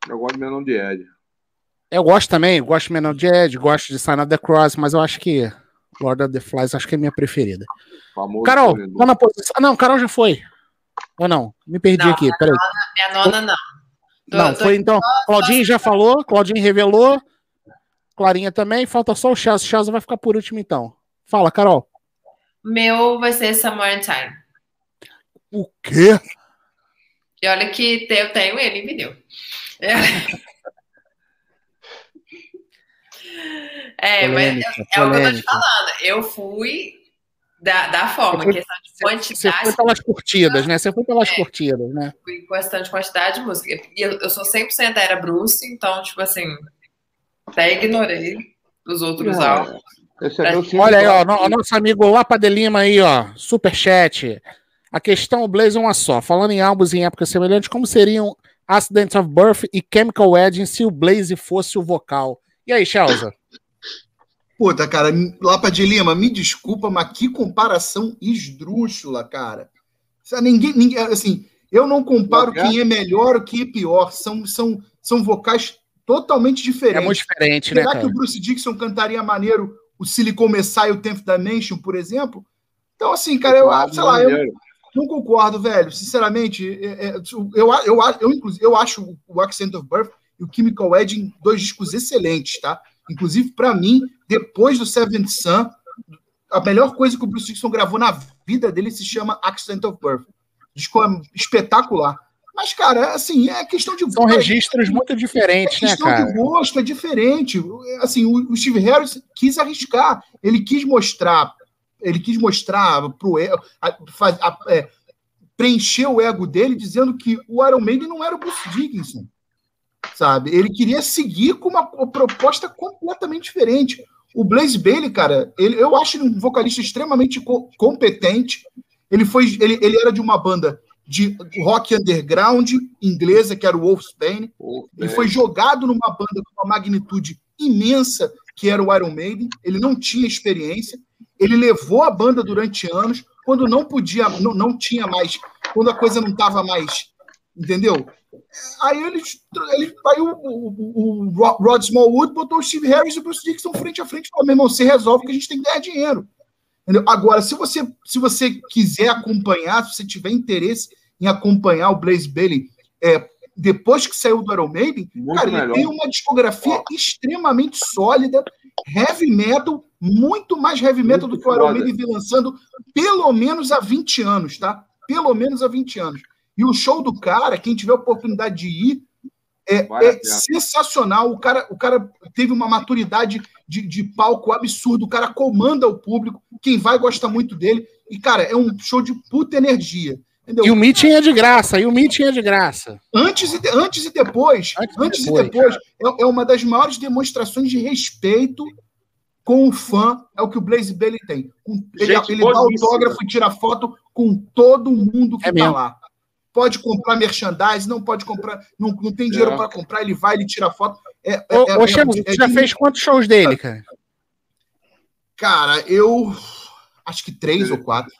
Eu gosto de Menon de Ed. Eu gosto também, gosto de Ed, gosto de Sign of the Cross, mas eu acho que Lord of the Flies acho que é minha preferida. Famoso Carol, tá na posição. Ah, não, Carol já foi. Ou não? Me perdi não, aqui, peraí. Minha nona não. Não, foi então. Claudinho já falou, Claudinho revelou. Clarinha também, falta só o Chelsea. O Chelsea vai ficar por último, então. Fala, Carol. Meu vai ser Somewhere in Time. O quê? E olha que eu tenho ele em vinil. É, é polêmica, mas é, é o que eu tô te falando. Eu fui da, da forma, foi, questão de quantidade. Você foi pelas curtidas, né? Você foi pelas é, curtidas, né? Fui questão de quantidade de música. E eu, eu sou 100% era Bruce, então, tipo assim, até ignorei os outros Não, álbuns. É, Olha aí, ó, o nosso amigo Lapa de Lima aí, ó, superchat. A questão, o Blaze, é uma só. Falando em álbuns em épocas semelhantes, como seriam Accident of Birth e Chemical Wedding se o Blaze fosse o vocal? E aí, Chelsea? Puta, cara, Lapa de Lima, me desculpa, mas que comparação esdrúxula, cara. Ninguém, ninguém assim, eu não comparo quem é melhor ou quem é pior. São, são, são vocais totalmente diferentes. É muito diferente, né, Será cara? que o Bruce Dixon cantaria maneiro o Silicon Messiah e o Tenth Dimension, por exemplo? Então, assim, cara, eu, Claro, sei lá, eu não concordo, velho. Sinceramente, é- é, eu, eu, eu, eu, inclusive, eu acho o Accent of Birth e o Chemical Wedding dois discos excelentes, tá? Inclusive, pra mim, depois do Seventh Sun, a melhor coisa que o Bruce Dixon gravou na vida dele se chama Accent of Birth. Disco é espetacular. Mas, cara, assim, é questão de. São registros muito diferentes, É né, questão cara? de gosto, é diferente. Assim, o, o Steve Harris quis arriscar. Ele quis mostrar, ele quis mostrar pro a- faz- a- é, preencher o ego dele dizendo que o Iron Maiden não era o Bruce Dickinson. Sabe? Ele queria seguir com uma proposta completamente diferente. O Blaze Bailey, cara, ele, eu acho ele um vocalista extremamente co- competente. Ele foi, ele, ele era de uma banda de rock underground inglesa, que era o Wolfsbane. Ele foi jogado numa banda com uma magnitude imensa, que era o Iron Maiden. Ele não tinha experiência. Ele levou a banda durante anos, quando não podia, não, não tinha mais, quando a coisa não estava mais, entendeu? Aí eles, ele, aí o, o, o Ro- Rod Smallwood botou o Steve Harris e o Bruce Dixon frente a frente e falou: meu irmão, você resolve que a gente tem que ganhar dinheiro. Entendeu? Agora, se você, se você quiser acompanhar, se você tiver interesse em acompanhar o Blaze Bailey é, depois que saiu do Iron Maiden, Muito cara, ele melhor. tem uma discografia extremamente sólida, heavy metal, muito mais heavy metal Muito do que o Iron. Maiden vem lançando pelo menos há 20 anos, tá? Pelo menos há 20 anos. E o show do cara, quem tiver oportunidade de ir, é, é sensacional. O cara, o cara teve uma maturidade de, de palco absurdo. O cara comanda o público. Quem vai gosta muito dele. E, cara, é um show de puta energia. Entendeu? E o meeting é de graça, e o meeting é de graça. Antes e, de- antes e depois, Antes antes, e e depois, depois, é, é uma das maiores demonstrações de respeito com o fã, é o que o Blaze Bailey tem. Ele Gente ele dá autógrafo e tira foto com todo mundo que É está mesmo. lá. Pode comprar merchandise, não pode comprar, não, não tem dinheiro É. para comprar, ele vai, ele tira foto. É, é- Ô, é- ô é- Chelsea, é você já fez quantos shows dele, cara? Cara, eu acho que três Ele- ou quatro.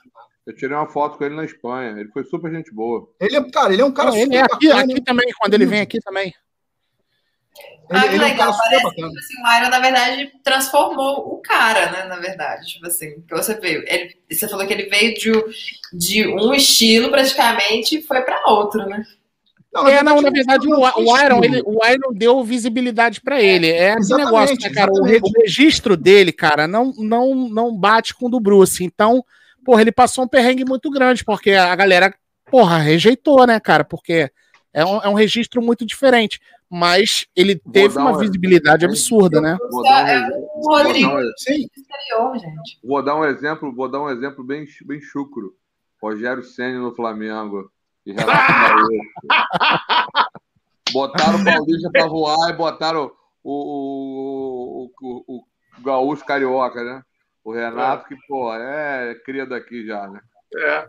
Eu tirei uma foto com ele na Espanha. Ele foi super gente boa. Ele é, cara, ele é um cara Não, ele super é aqui, bacana. aqui também, quando ele vem aqui também. Ele, Ah, que ele é um legal. Parece bacana. que assim, o Iron, na verdade, transformou o cara, né? Na verdade, tipo assim, que você veio. Ele, você falou que ele veio de, de um estilo praticamente e foi para outro, né? Não, É, não, na verdade, o, o Iron, ele, o Iron deu visibilidade pra ele. É Exatamente, negócio, né, cara? O, o registro dele, cara, não, não, não bate com o do Bruce. Então, porra, ele passou um perrengue muito grande, porque a galera, porra, rejeitou, né, cara? Porque é um, é um registro muito diferente. Mas ele teve dar uma uma- visibilidade absurda, né? Vou dar um, É ex- o vou dar um, do exterior, gente. vou dar um exemplo, vou dar um exemplo bem, bem chucro. Rogério Senna no Flamengo e Renato. Botaram o Paulista pra voar e botaram o, o, o, o, o Gaúcho Carioca, né? O Renato, que, pô, é cria daqui já, né? É.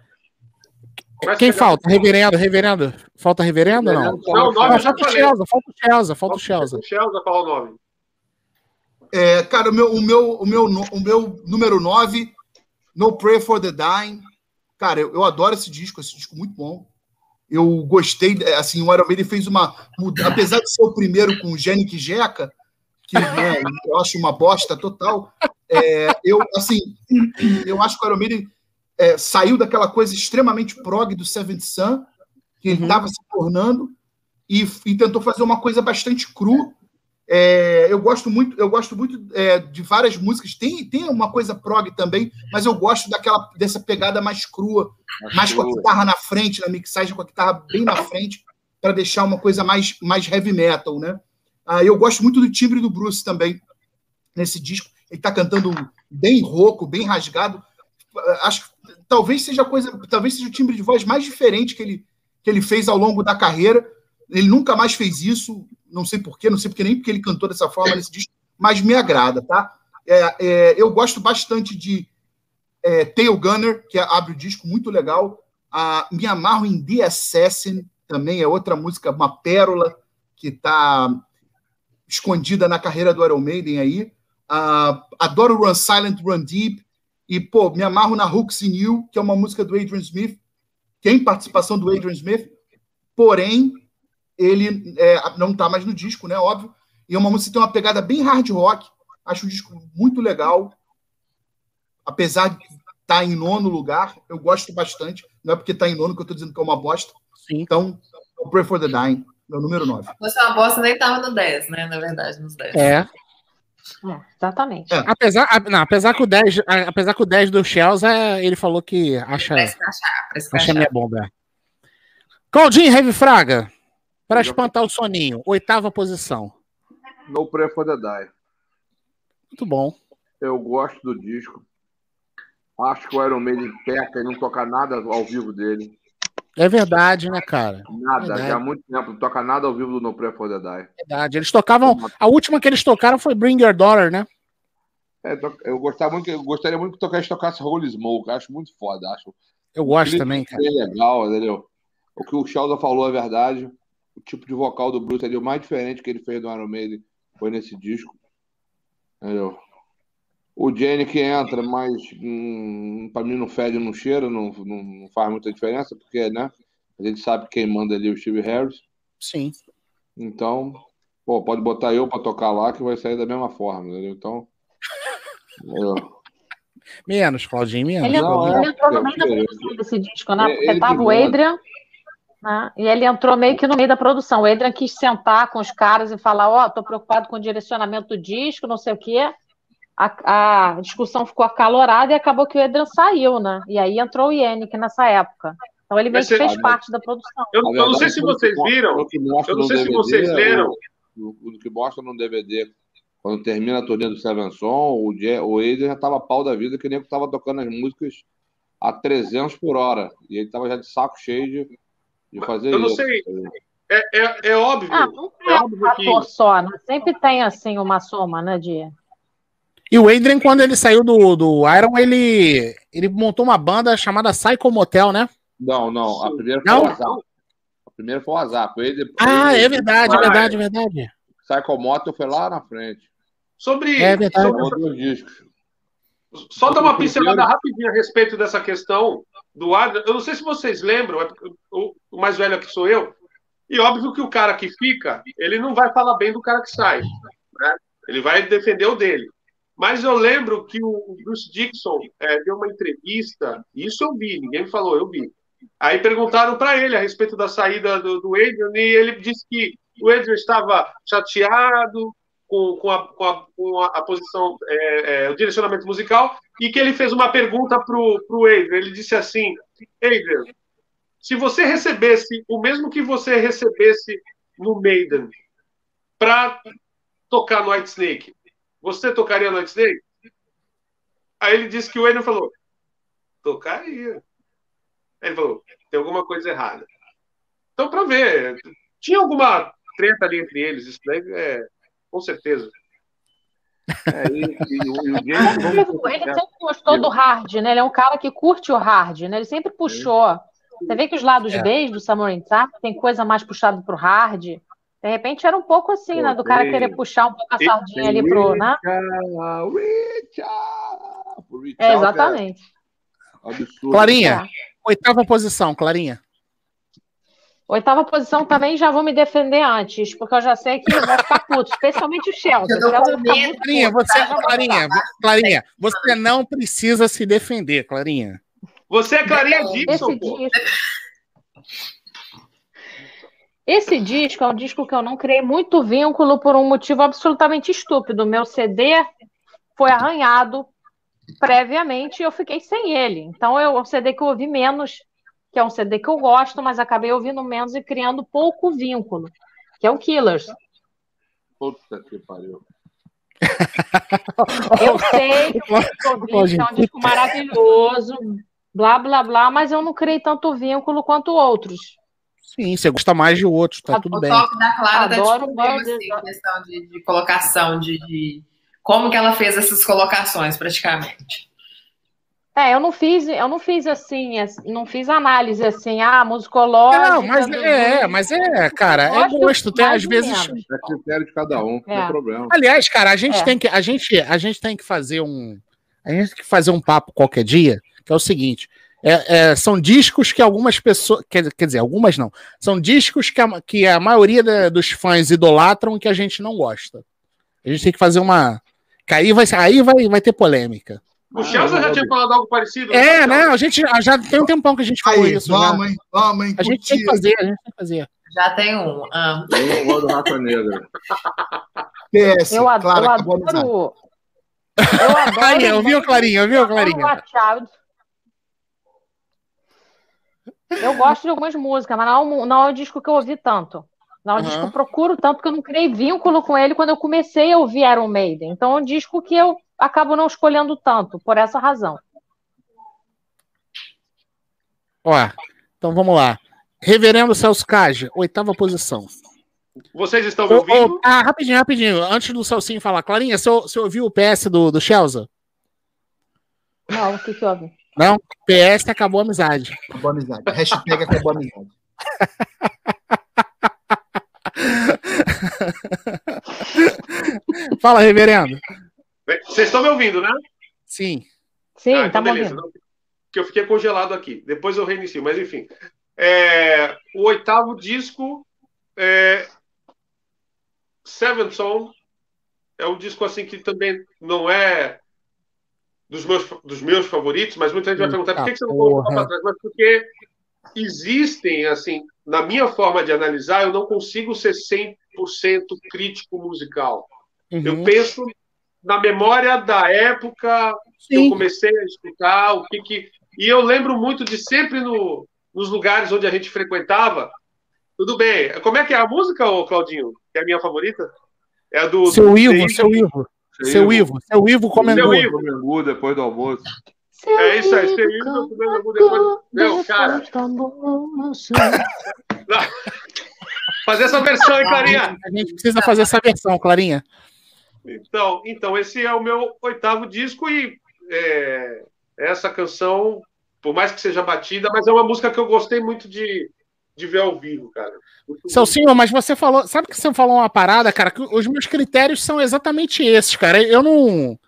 Vai Quem falta? Reverendo, reverendo? Falta reverendo ou não? Reverendo Não, falta o. Chelsea, falta o Chelsea, falta o Chelsea. O Chelsea fala o nome. É, cara, o meu, o, meu, o, meu, o meu número 9, No Pray for the Dying. Cara, eu, eu adoro esse disco, esse disco é muito bom. Eu gostei, é, assim, o Iron Maiden fez uma. Apesar de ser o primeiro com o Janik Jeca, que né, eu acho uma bosta total, é, eu, assim, eu acho que o Iron Maiden é, saiu daquela coisa extremamente prog do Seventh Sun, que ele Uhum. estava se tornando, e, e tentou fazer uma coisa bastante cru. É, eu gosto muito, eu gosto muito é, de várias músicas. Tem, tem uma coisa prog também, mas eu gosto daquela dessa pegada mais crua, mais com a guitarra na frente, na mixagem com a guitarra bem na frente, para deixar uma coisa mais, mais heavy metal, né? Ah, eu gosto muito do timbre do Bruce também nesse disco. Ele está cantando bem rouco, bem rasgado. Ah, Acho que talvez seja coisa, talvez seja o timbre de voz mais diferente que ele, que ele fez ao longo da carreira. Ele nunca mais fez isso, não sei porquê, não sei porque nem porque ele cantou dessa forma nesse disco, mas me agrada, tá? É, é, eu gosto bastante de é, Tail Gunner, que abre o disco, muito legal. A Me Amarro em The Assassin, também é outra música, uma pérola que está escondida na carreira do Iron Maiden aí. Uh, adoro Run Silent, Run Deep. E, pô, me amarro na Hooks in You, que é uma música do Adrian Smith. Tem participação do Adrian Smith, porém, ele é, não está mais no disco, né? Óbvio. E é uma música que tem uma pegada bem hard rock. Acho o disco muito legal. Apesar de estar tá em nono lugar, eu gosto bastante. Não é porque está em nono que eu estou dizendo que é uma bosta. Sim. Então, Pray for the Dying, meu número 9. Se fosse uma bosta, nem estava no 10, né? Na verdade, nos 10. É. É, exatamente. É. Apesar, a- não, apesar que o 10, a- apesar que o 10 do Shells, é, ele falou que acha, Pra escrachar, pra acha escrachar. minha bomba. Claudinho Heavy Fraga, para espantar o soninho, oitava posição. No Pray for the Die. Muito bom. Eu gosto do disco. Acho que o Iron Maiden peca e não toca nada ao vivo dele. É verdade, né, cara? Nada, Verdade. já há muito tempo. Não toca nada ao vivo do No Pray for the Die. Verdade. Eles tocavam. A última que eles tocaram foi Bring Your Daughter, né? É, eu, gostava muito, eu gostaria muito que tocasse, tocasse Holy Smoke. Acho muito foda. Acho Eu gosto também, cara. É legal, entendeu? O que o Sheldon falou é verdade. O tipo de vocal do Bruce ali, o mais diferente que ele fez do Iron Maiden foi nesse disco. Entendeu? O Jenny que entra, mas hum, pra mim não fede, não cheira, não, não, não faz muita diferença, porque, né? A gente sabe quem manda ali é o Steve Harris. Sim. Então, pô, pode botar eu pra tocar lá que vai sair da mesma forma, entendeu? Então. entendeu? Menos, Claudinho, menos. Ele, Não, ele é, entrou no meio da produção desse disco, né? Porque ele tava o Adrian, né? E ele entrou meio que no meio da produção. O Adrian quis sentar com os caras e falar: Ó, tô preocupado com o direcionamento do disco, não sei o quê. A, a discussão ficou acalorada e acabou que o Adrian saiu, né? E aí entrou o Yannick nessa época. Então ele meio que você- fez parte da produção. Eu, eu não sei se que vocês viram. que eu não sei se vocês leram. O, que mostra no DVD, quando termina a turnê do Seven Son, o, Je- o já tava pau da vida, que nem tava tocando as músicas a 300 por hora. E ele tava já de saco cheio de, de fazer Eu não isso. sei. É, é, é óbvio. Ah, não é é óbvio um que. só, né? Sempre tem, assim, uma soma, né, de... E o Adrian, quando ele saiu do, do Iron, ele, ele montou uma banda chamada Psycho Motel, né? Não, não. A primeira Não? foi o azar. A primeira foi o azar. Foi ele, Ah, ele- é verdade, é verdade, é verdade. Psycho Moto foi lá na frente. Sobre. É verdade. sobre-. Só dar uma pincelada rapidinho a respeito dessa questão do Adrian. Eu não sei se vocês lembram, é o mais velho aqui sou eu. E óbvio que o cara que fica, ele não vai falar bem do cara que sai. né? Ele vai defender o dele. Mas eu lembro que o Bruce Dixon é, deu uma entrevista, isso eu vi, ninguém falou, eu vi. Aí perguntaram para ele a respeito da saída do, do Adrian, e ele disse que o Adrian estava chateado com, com, a, com, a, com a posição, é, é, o direcionamento musical, e que ele fez uma pergunta para o Adrian. Ele disse assim: Adrian, se você recebesse o mesmo que você recebesse no Maiden para tocar no White Snake, você tocaria no Snake? Aí ele disse que o Adrian falou: tocaria. Aí ele falou: tem alguma coisa errada. Então, para ver, tinha alguma treta ali entre eles, isso daí é com certeza. É, e, e o- e o Ele James sempre, ele sempre gostou do hard, né? Ele é um cara que curte o hard, né? Ele sempre puxou. Você vê que os lados É. Bs do Samurai Time tem coisa mais puxada pro hard. De repente era um pouco assim, né? Do cara querer puxar um pouco a sardinha ali pro, né? Richard, Richard, o Richard É, exatamente. é absurdo. Clarinha, oitava posição, Clarinha. Oitava posição também já vou me defender antes, porque eu já sei que vão ficar putos, especialmente o Sheldon. Vai Clarinha, puto, você, tá? Clarinha. Clarinha, você não precisa se defender, Clarinha. Você é Clarinha Esse pô. disco. Esse disco é um disco que eu não criei muito vínculo por um motivo absolutamente estúpido. Meu CD foi arranhado previamente e eu fiquei sem ele. Então é um CD que eu ouvi menos, que é um CD que eu gosto, mas acabei ouvindo menos e criando pouco vínculo, que é o Killers. Puta que pariu. Eu sei que eu ouvi, que é um disco maravilhoso, blá blá blá, mas eu não criei tanto vínculo quanto outros. Sim, você gosta mais de outros, tá tudo o bem. toque da Clara tá Adoro tipo, bandas, assim, questão de, de colocação, de, de como que ela fez essas colocações, praticamente. É, eu não fiz, eu não fiz assim, não fiz análise assim, ah, musicológica. Não, mas do- é, mas é, cara, é Gosto. Tem, às vezes. É critério de cada um, não É. tem problema. Aliás, cara, a gente É. tem que a gente a gente tem que fazer um a gente tem que fazer um papo qualquer dia, que é o seguinte. É- é, são discos que algumas pessoas. Quer, quer dizer, algumas não. São discos que a, que a maioria da- dos fãs idolatram que a gente não gosta. A gente tem que fazer uma. Que aí vai, aí vai, vai ter polêmica. O Chelsea já tinha falado algo parecido. É, né? A gente já tem um tempão que a gente falou Aí, isso. vamos, hein? Vamos, hein? A gente tem que fazer, a gente tem que fazer. Já tem um. Ah. Eu não gosto do Negra. PS, Eu, ad- claro, eu adoro. Eu adoro. Aí, ouviu, Clarinha? Ouviu, Clarinha? Child. Eu gosto de algumas músicas, mas não, não é o disco que eu ouvi tanto. Não é o Aham. disco que eu procuro tanto, porque eu não criei vínculo com ele quando eu comecei a ouvir Iron Maiden. Então é um disco que eu acabo não escolhendo tanto, por essa razão. Ó, então vamos lá. Reverendo Celso Caja, oitava posição. Vocês estão me ouvindo? ô, ah, rapidinho, rapidinho. Antes do Celcinho falar, Clarinha, você, você ouviu o PS do, do Chelsea? Não, o que que houve? Não? PS acabou a amizade. Acabou a amizade. Hashtag acabou a amizade. Fala, reverendo. Vocês estão me ouvindo, né? Sim. Sim, Ah, tá então beleza. ouvindo. Não, Que eu fiquei congelado aqui. Depois eu reinicio, mas enfim. É, o oitavo disco é Seventh Son. É um disco assim que também não é dos meus, dos meus favoritos, mas muita gente vai perguntar por que que você não colocou para trás? Mas porque existem, assim, na minha forma de analisar, eu não consigo ser 100% crítico musical. Eu Uhum. penso na memória da época que eu Sim. comecei a escutar, o que que... E eu lembro muito de sempre no, nos lugares onde a gente frequentava. Tudo bem. Como é que é a música, ô Claudinho? Que é a minha favorita? É a do. Seu do Ivo, seu Ivo. Seu Ivo, seu Ivo comendou. Seu Ivo. Domingo, depois do almoço. É isso aí, seu Ivo, comendo depois. Meu, cara, fazer essa versão, hein, Clarinha? A gente precisa fazer essa versão, Clarinha. Então, então, esse é o meu oitavo disco e é, essa canção, por mais que seja batida, mas é uma música que eu gostei muito de, de ver ao vivo, cara. Muito Celcinho, mas você falou. Sabe que você falou uma parada, cara? Que os meus critérios são exatamente esses, cara. Eu não.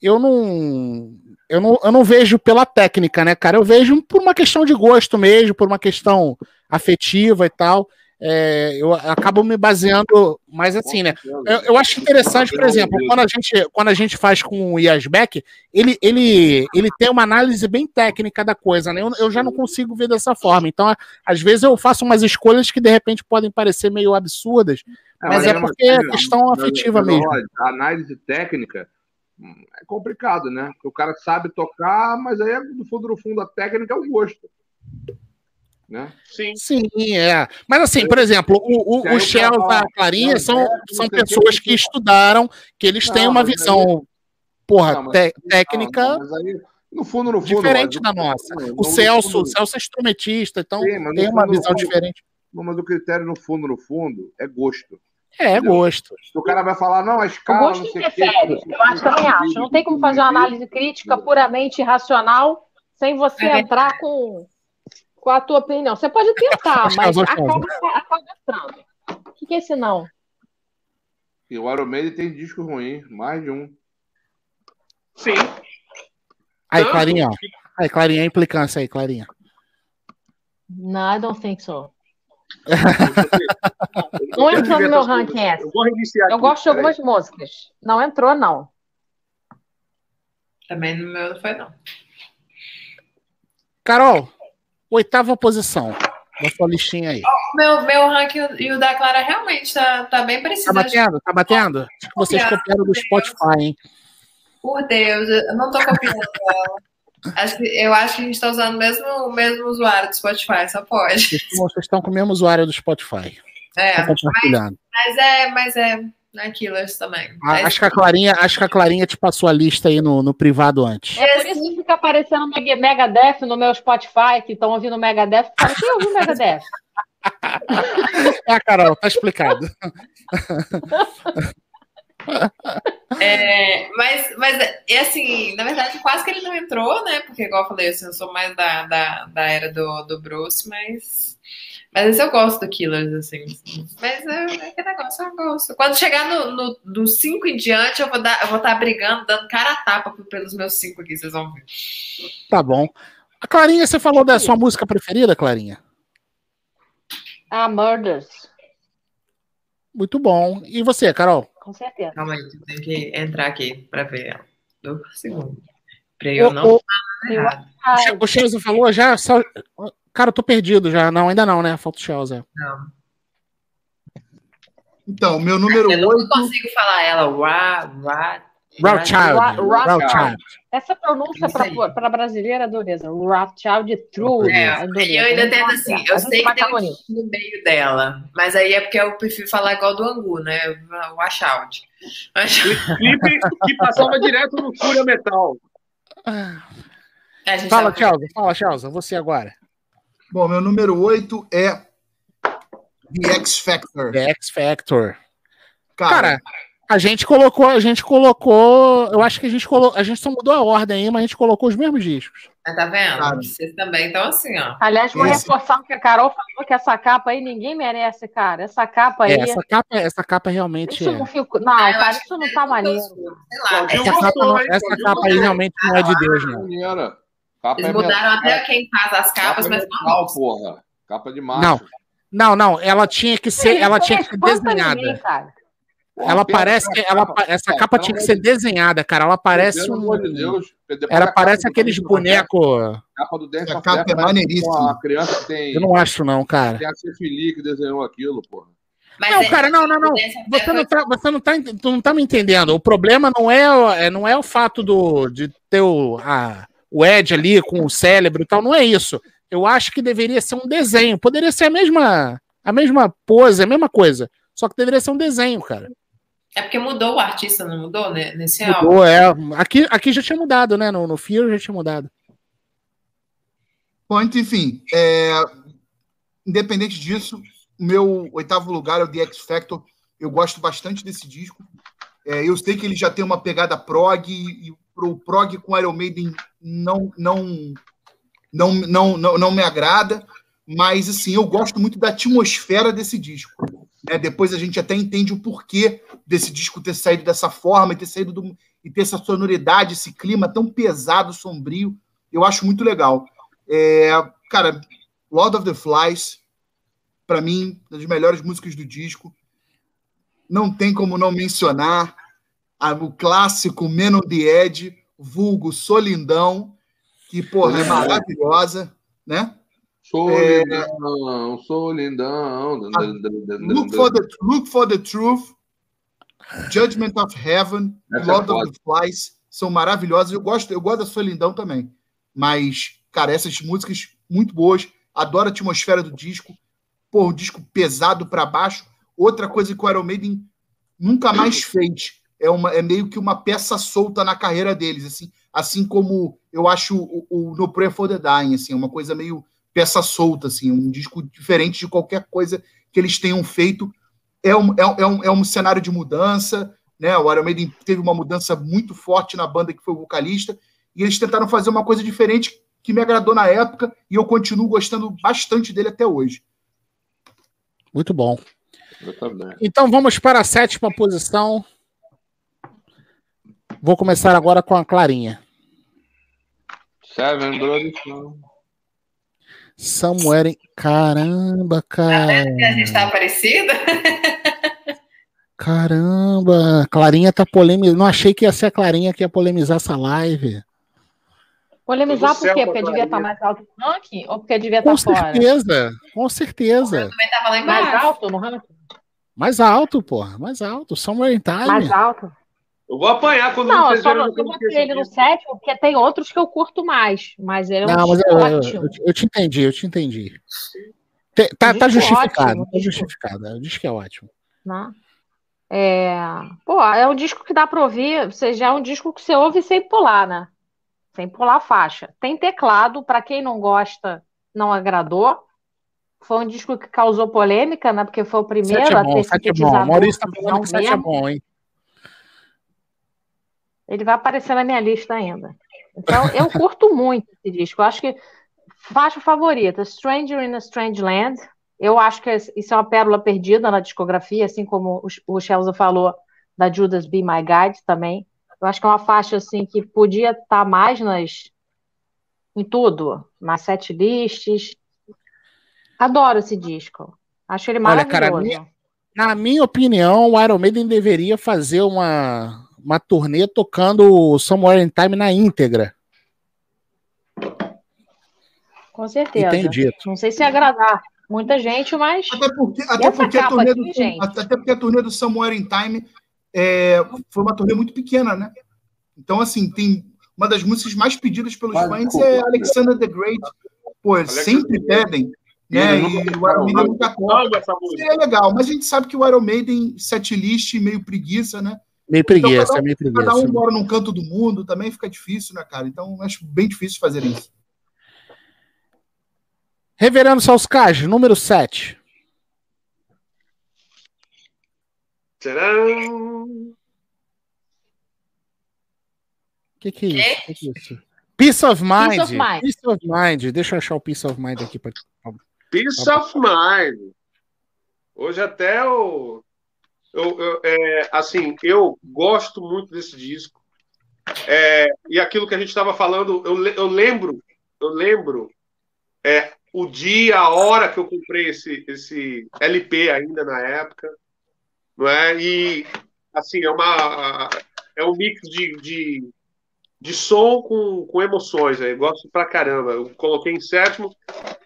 Eu não. Eu não, eu não vejo pela técnica, né, cara? Eu vejo por uma questão de gosto mesmo, por uma questão afetiva e tal. É, eu acabo me baseando mais assim, né? Eu, eu acho interessante, por exemplo, quando a gente, quando a gente faz com o Yasbeck, ele, ele, ele tem uma análise bem técnica da coisa, né? Eu, eu já não consigo ver dessa forma. Então, às vezes eu faço umas escolhas que de repente podem parecer meio absurdas, mas é porque é questão afetiva mesmo. A análise técnica hum, é complicado, né? Porque o cara sabe tocar, mas aí no fundo, no fundo, a técnica é o gosto. Né? Sim. Sim, é. Mas assim, por exemplo, o, o, o Shell e a Clarinha são, são pessoas que estudaram, que eles têm uma visão, porra, Não, mas- té- técnica mas aí, no fundo, no fundo. diferente mas da no- nossa. no- O Celso, fundo- o Celso é instrumentista, então tem uma visão fundo- diferente. Mas o critério, no fundo, no fundo, é gosto. É, é gosto. Se o cara vai falar, não, a O escala, gosto o quê. interfere. Eu acho também acho. Não tem como fazer uma análise crítica puramente racional sem você É. entrar com, com a tua opinião. Você pode tentar, mas as acaba, acaba entrando. O que, que é esse não? E o Iron Maiden tem disco ruim, mais de um. Sim. Aí, Tanto Clarinha, ó. Aí, Clarinha, implicância aí, Clarinha. No, I don't think so. Não entrou no meu ranking essa. Eu Eu aqui, gosto de algumas músicas. Não entrou, não. Também no meu não foi, não. Carol, oitava posição da sua listinha aí. Meu, meu ranking e o da Clara realmente tá, tá bem Tá parecido. batendo? Tá batendo? Acho que vocês copiaram do Spotify, hein? Por Deus, eu não tô copiando ela. Acho que, eu acho que a gente tá usando o mesmo, o mesmo usuário do Spotify, só pode. Vocês estão- com o mesmo usuário do Spotify. É, Estão compartilhando. mas é, mas é na Killers também. Ah, Mas- Acho que a Clarinha, acho que a Clarinha te passou a lista aí no, no privado antes. É por isso que fica aparecendo Meg- Megadeth no meu Spotify, que estão ouvindo Megadeth. Fala, quem ouviu Megadeth? É, Carol, tá explicado. É, mas, mas é assim, na verdade, quase que ele não entrou, né? Porque, igual eu falei, assim, eu sou mais da, da, da era do, do Bruce, mas. Mas eu gosto do Killers, assim. Mas é, é que negócio, eu gosto. Quando chegar no, no, do 5 em diante, eu vou dar, eu vou estar brigando, dando cara a tapa pelos meus 5 aqui, vocês vão ver. Tá bom. A Clarinha, você falou da sua música preferida, Clarinha? Ah, Murders, Muito bom. E você, Carol? Com certeza. Calma aí, eu tenho que entrar aqui pra ver ela. Do segundo. Pra eu Ô, não falar eu- O Chelsea falou já? Só... Cara, eu tô perdido já. Não, ainda não, né? Falta o Chelsea. Não. Então, meu número Eu não 8. consigo falar ela. Ra, ra, Rothschild. Ra- Rothschild. Rothschild. Essa pronúncia para brasileira é dureza. Rothschild True. É, é dureza. e eu ainda tento assim, eu A sei que tem um no meio dela, mas aí é porque eu prefiro falar igual do Angu, né? O Washout. Clipe que passava direto no Fúria Metal. Gente Fala, tava- Chelsea. Fala, Chelsea. Você agora. Bom, meu número 8 é The X Factor. The X Factor. Cara, Cara, a gente colocou, a gente colocou. Eu acho que a gente colocou. A gente só mudou a ordem aí, mas a gente colocou os mesmos discos. Mas Tá vendo? Vocês também estão assim, ó. Aliás, vou Esse- reforçar o que a Carol falou, que essa capa aí ninguém merece, cara. Essa capa aí. É, essa capa, essa capa realmente Isso é. não ficou. Não, Ah, cara, isso não tá ele maneiro. Sei lá. Essa é- capa, não- essa capa aí realmente não é de Deus, não. Capa Eles é mudaram metal. até quem faz as capas, Capa é mas não porra. Capa de macho. Não. Não, não, ela tinha que ser, ela tinha que ser desenhada. ninguém, cara. Ela parece que ela, capa. essa Cara, capa tinha que ser de desenhada, cara. Ela parece Pelo um, amor de Deus. Ela a parece capa aqueles do- bonecos. Capa do Dance A capa Death é maneiríssima. Uma criança tem, Eu não acho não, cara. tem a Cefili que desenhou aquilo, porra. Mas Não, é- cara, não, não, não. Você não tá, você não tá, tu não tá me entendendo. O problema não é, o- é- não é o fato do, de ter o, a- o Ed ali com o cérebro e tal, não é isso. Eu acho que deveria ser um desenho. Poderia ser a mesma, a mesma pose, a mesma coisa. Só que deveria ser um desenho, cara. É porque mudou o artista, não mudou né? nesse álbum? Mudou, é. Aqui, aqui já tinha mudado, né? No, no Fear já tinha mudado. Bom, então, enfim, é, independente disso, o meu oitavo lugar é o The X Factor. Eu gosto bastante desse disco. É, eu sei que ele já tem uma pegada prog e o prog com Iron Maiden não não não não não, não me agrada, mas assim eu gosto muito da atmosfera desse disco. Né? Depois a gente até entende o porquê desse disco ter saído dessa forma e ter saído do, e ter essa sonoridade, esse clima tão pesado, sombrio. Eu acho muito legal. É, cara, Lord of the Flies, para mim, uma das melhores músicas do disco. Não tem como não mencionar a- o clássico Men on the Edge, vulgo Solindão, que, porra, é maravilhosa, né? Solidão, solidão. Look for the, look for the Truth, Judgment of Heaven, Essa é Lord foda. of the Flies são maravilhosas. Eu gosto, eu gosto da Solidão também. Mas, cara, essas músicas muito boas. Adoro a atmosfera do disco. Pô, um disco pesado para baixo. Outra coisa que o Iron Maiden nunca mais fez. É, uma, é meio que uma peça solta na carreira deles, assim, assim como eu acho o, o No Prayer for the Dying, assim, uma coisa meio peça solta, assim, um disco diferente de qualquer coisa que eles tenham feito. É um, é, é um, é um cenário de mudança, né? O Iron Maiden teve uma mudança muito forte na banda que foi o vocalista, e eles tentaram fazer uma coisa diferente que me agradou na época, e eu continuo gostando bastante dele até hoje. Muito bom. Então vamos para a sétima posição. Vou começar agora com a Clarinha. Seven Brothers. não. In... Caramba, cara. A gente tá parecida? Caramba. Clarinha tá polemizando. Não achei que ia ser a Clarinha que ia polemizar essa live. Polemizar por quê? Porque devia estar Clarinha. mais alto no ranking ou porque devia Com estar fora? certeza. Com certeza. Também tava lá Mais alto no ranking? Mais alto, porra. Mais alto. Somewhere in Time. Mais alto? Eu vou apanhar quando Não, eu vocês só verem não o que eu botei ele no sétimo, porque tem outros que eu curto mais. Mas ele é um Não, mas disco eu, eu, ótimo. eu, eu te entendi, eu te entendi. Te- tá, tá justificado, ótimo, tá disco. justificado. Eu disse que é ótimo. né? É... Pô, é um disco que dá pra ouvir, ou seja, é um disco que você ouve sem pular, né? Sem pular a faixa. Tem teclado, pra quem não gosta, não agradou. Foi um disco que causou polêmica, né? Porque foi o primeiro Sete é a bom, ter sete é bom. Maurício tá falando que sete é bom, hein? Ele vai aparecer na minha lista ainda. Então, eu curto muito esse disco. Eu acho que faixa favorita, Stranger in a Strange Land. Eu acho que isso é uma pérola perdida na discografia, assim como o Chelsea falou da Judas Be My Guide também. Eu acho que é uma faixa assim que podia estar tá mais nas em tudo, nas set lists. Adoro esse disco. Acho ele maravilhoso. Olha, cara, minha, na minha opinião, o Iron Maiden deveria fazer uma, uma turnê tocando Somewhere in Time na íntegra. Com certeza. Entendi. Não sei se agradar muita gente, mas. Até porque, até porque, a, turnê aqui, do, até porque a turnê do Somewhere in Time é, foi uma turnê muito pequena, né? Então, assim, tem uma das músicas mais pedidas pelos fãs é Alexander the Great. Pô, eles sempre pedem, né? E o Iron Maiden nunca toca. É legal, mas a gente sabe que o Iron Maiden, setlist, meio preguiça, né? Meio então, preguiça, então, um, meio preguiça. Cada um mora num canto do mundo, também fica difícil, né, cara? Então, acho bem difícil fazer isso. Reverendo Salscage, número 7. Tcharam! O que, que é isso? Que que é isso? Peace of Mind. Peace of Mind. Peace of Mind. Deixa eu achar o Peace of Mind aqui. Pra... Peace of Mind. Hoje até o. Eu, eu, é, assim, eu gosto muito desse disco. É, e aquilo que a gente estava falando, eu, eu lembro, eu lembro é, o dia, a hora que eu comprei esse, esse LP ainda na época não é? E assim é uma é um mix de, de, de som com, com emoções, aí gosto pra caramba. Eu coloquei em sétimo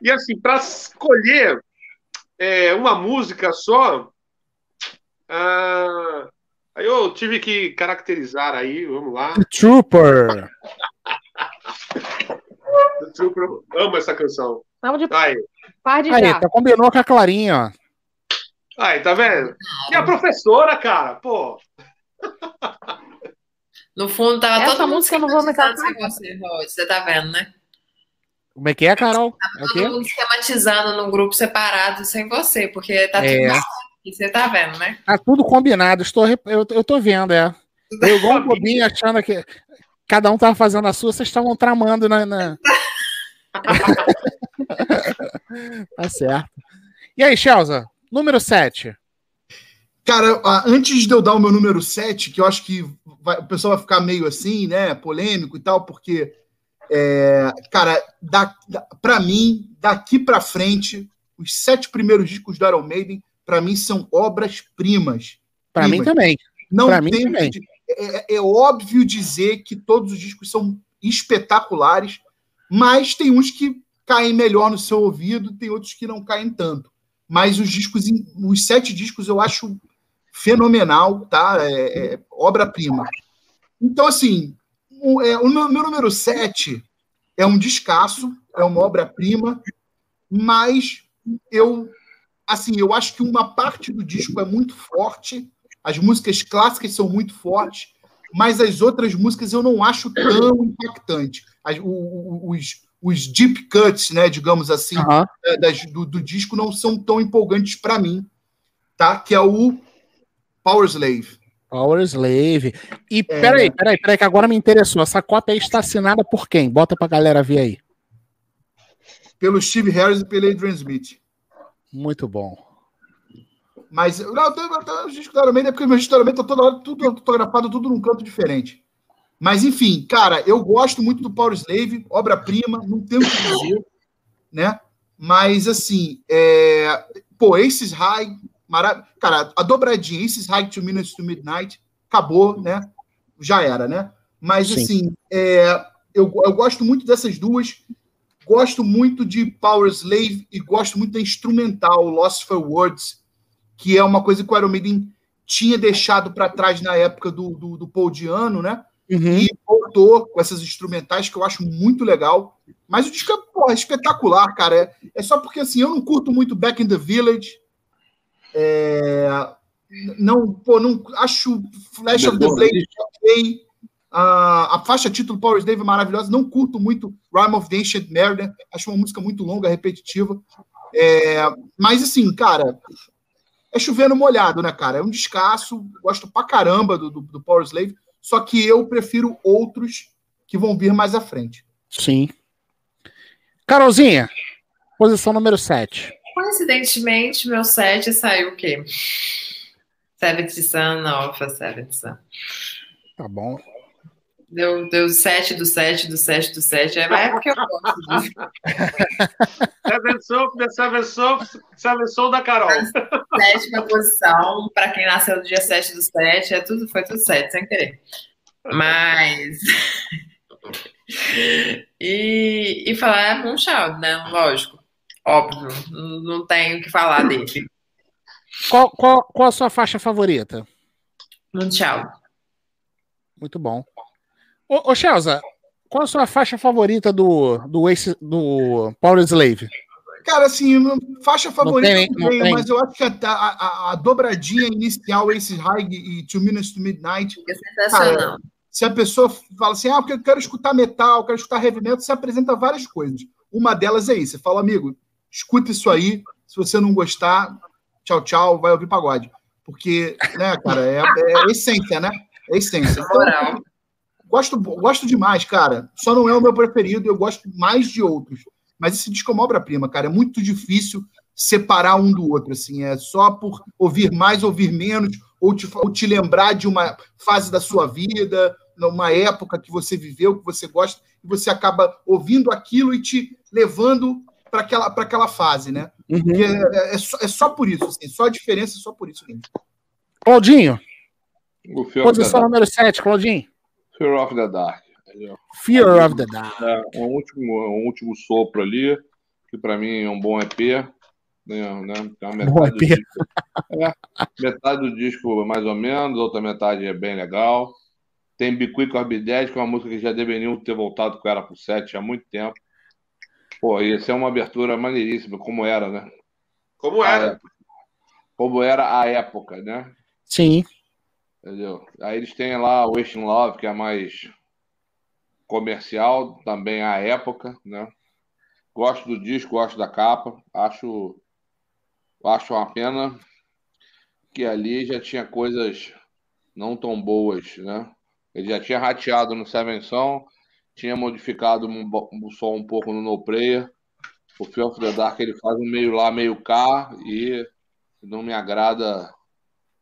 e assim para escolher é, uma música só, ah, aí eu tive que caracterizar aí, vamos lá. The Trooper. The Trooper, amo essa canção. Vamos de aí. Par de aí, já. tá combinou com a Clarinha, ó. Aí, tá vendo? E a professora, cara, pô. No fundo, tava Essa todo mundo música eu não vou me sem você, você tá vendo, né? Como é que é, Carol? Tá todo é mundo esquematizando num grupo separado sem você, porque tá tudo é. E você tá vendo, né? Tá tudo combinado, estou, eu, eu tô vendo, é. Eu igual um bobinho achando que cada um tava fazendo a sua, vocês estavam tramando na. na... tá certo. E aí, Chelsea? Número 7. Cara, antes de eu dar o meu número 7, que eu acho que vai, o pessoal vai ficar meio assim, né, polêmico e tal, porque, é, cara, da, da, pra mim, daqui pra frente, os sete primeiros discos do Iron Maiden, pra mim, são obras-primas. Pra mim também. Não pra tem, mim também. É, é, é óbvio dizer que todos os discos são espetaculares, mas tem uns que caem melhor no seu ouvido, tem outros que não caem tanto mas os discos, os sete discos eu acho fenomenal, tá? É, é obra-prima. Então, assim, o, é, o meu, meu, número sete é um descasso, é uma obra-prima, mas eu, assim, eu acho que uma parte do disco é muito forte, as músicas clássicas são muito fortes, mas as outras músicas eu não acho tão impactante. As, os, os deep cuts, né, digamos assim, uhum. das, do, do, disco não são tão empolgantes para mim, tá? Que é o Power Slave. Power Slave. E é... peraí, peraí, peraí, que agora me interessou. Essa cópia aí está assinada por quem? Bota pra galera ver aí. Pelo Steve Harris e pelo Adrian Smith. Muito bom. Mas não, o Maiden é porque o meu Maiden tá toda hora tudo fotografado, tudo num canto diferente. Mas, enfim, cara, eu gosto muito do Power Slave, obra-prima, não tenho o que dizer, né? Mas, assim, é... pô, Aces High, marav... cara, a dobradinha, Aces High, Two Minutes to Midnight, acabou, né? Já era, né? Mas, Sim. assim, é... eu, eu gosto muito dessas duas, gosto muito de Power Slave e gosto muito da instrumental, Lost for Words, que é uma coisa que o Iron Maiden tinha deixado para trás na época do, do, do Paul Diano, né? Uhum. E voltou com essas instrumentais que eu acho muito legal. Mas o disco é, porra, espetacular, cara. É, é, só porque assim, eu não curto muito Back in the Village. É, não, pô, não acho Flash of the Blade ok. Uh, a faixa título Power Slave é maravilhosa. Não curto muito Rhyme of the Ancient Murder. Acho uma música muito longa, repetitiva. É, mas assim, cara, é chovendo molhado, né, cara? É um descasso. Gosto pra caramba do, do, do Power Slave. só que eu prefiro outros que vão vir mais à frente. Sim. Carolzinha, posição número 7. Coincidentemente, meu set saiu o quê? Seventh Sun, Alpha Seventh Sun. Tá bom. Deu, deu 7 do 7 do 7 do 7. É mais porque eu gosto disso. Seven Soul, The Seven Seven da Carol. Sétima posição, para quem nasceu no dia 7 do 7, é tudo, foi tudo 7, sem querer. Mas. e, e falar é Moonchild, né? Lógico. Óbvio. Não, tenho o que falar dele. Qual, qual, qual a sua faixa favorita? Moonchild. Muito bom. Ô, ô Chelsea, qual a sua faixa favorita do, do, Ace, do Power Slave? Cara, assim, faixa favorita tem, não não tenho, tem. mas eu acho que a, a- a- dobradinha inicial, Ace High e Two Minutes to Midnight, É sensacional. se a pessoa fala assim, ah, porque eu quero escutar metal, quero escutar heavy metal, você apresenta várias coisas. Uma delas é isso, você fala, amigo, escuta isso aí, se você não gostar, tchau, tchau, vai ouvir pagode. Porque, né, cara, é, é essência, né? É essência. Então, Moral. Gosto, gosto demais, cara. Só não é o meu preferido, eu gosto mais de outros. Mas esse disco é uma obra-prima, cara. É muito difícil separar um do outro, assim. É só por ouvir mais, ouvir menos, ou te, ou te lembrar de uma fase da sua vida, numa época que você viveu, que você gosta, e você acaba ouvindo aquilo e te levando para aquela, pra aquela fase, né? Uhum. Porque é, é só, é só por isso, assim. Só a diferença é só por isso mesmo. Claudinho, posição Dark, número 7, Claudinho. Fear of the Dark. Fear of the Dark. É um último, um último sopro ali, que para mim é um bom EP. Né, né? Uma metade, Bom do EP. disco, é, metade do disco mais ou menos, outra metade é bem legal. Tem Be Quick or Be Dead, que é uma música que já deveriam ter voltado com ela pro set há muito tempo. Pô, ia ser uma abertura maneiríssima, como era, né? Como A era? época. Como era a época, né? Sim. Entendeu? Aí eles têm lá o Wasting Love, que é mais comercial, também à época, né? Gosto do disco, gosto da capa, acho acho uma pena que ali já tinha coisas não tão boas, né? Ele já tinha rateado no Seven Son, tinha modificado um som um pouco no No Player. O Fear of the Dark ele faz um meio lá, meio cá e não me agrada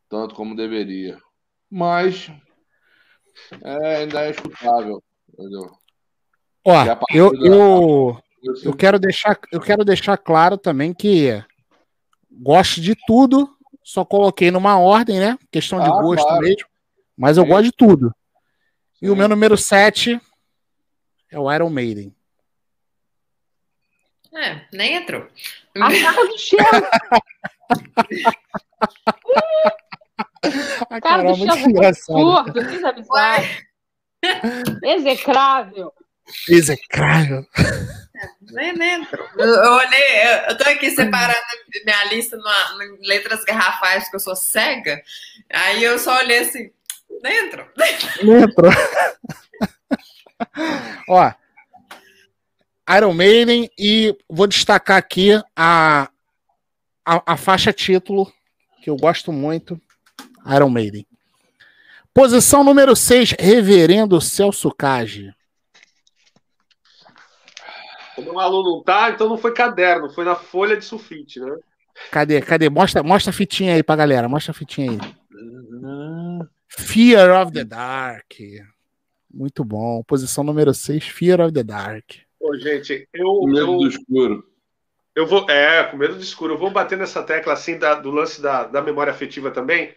tanto como deveria. Mas é, ainda é escutável, entendeu? Ó, eu, da- eu, Eu quero deixar, eu quero deixar claro também que gosto de tudo, só coloquei numa ordem, né? Questão de Ah, gosto claro. mesmo. Mas eu Sim. gosto de tudo. E o Sim. meu número 7 é o Iron Maiden. É, nem entrou. A cara do Chelsea, A cara Carol é do muito é engraçada. Execrável. Execrável. Nem, nem entrou. Eu, eu olhei, eu, eu tô aqui separando minha lista numa, em letras garrafais, porque eu sou cega. Aí eu só olhei assim. Não entrou. Ó, Iron Maiden e vou destacar aqui a, a, a faixa título, que eu gosto muito, Iron Maiden. Posição número 6, Reverendo Celso Cage. Como o aluno não tá, então não foi caderno, foi na folha de sulfite, né? Cadê? Cadê? Mostra, mostra a fitinha aí pra galera. Mostra a fitinha aí. Fear of the Dark. Muito bom. Posição número 6, Fear of the Dark. Pô, gente, eu, Com medo eu, do escuro. eu vou. É, com medo do escuro. Eu vou bater nessa tecla assim da- do lance da, da memória afetiva também,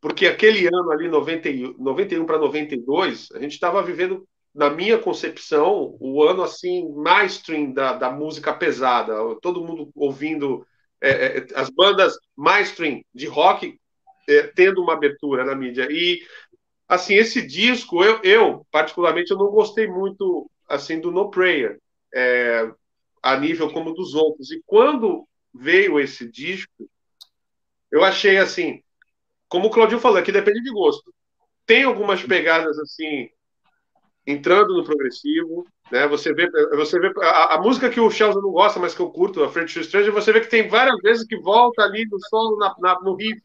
porque aquele ano ali, 90, e- 91 para 92, a gente estava vivendo, na minha concepção, o ano assim, mainstream da, da música pesada. Todo mundo ouvindo é, é, as bandas mainstream de rock é, tendo uma abertura na mídia. E assim, esse disco, eu, eu particularmente, eu não gostei muito assim do No Prayer. É, a nível como dos outros. E quando veio esse disco, eu achei assim, como o Claudio falou, que depende de gosto. Tem algumas pegadas assim, entrando no progressivo, né? Você vê, você vê a, a música que o Chelsea não gosta, mas que eu curto, a French Stranger, você vê que tem várias vezes que volta ali no solo, na, na- no riff,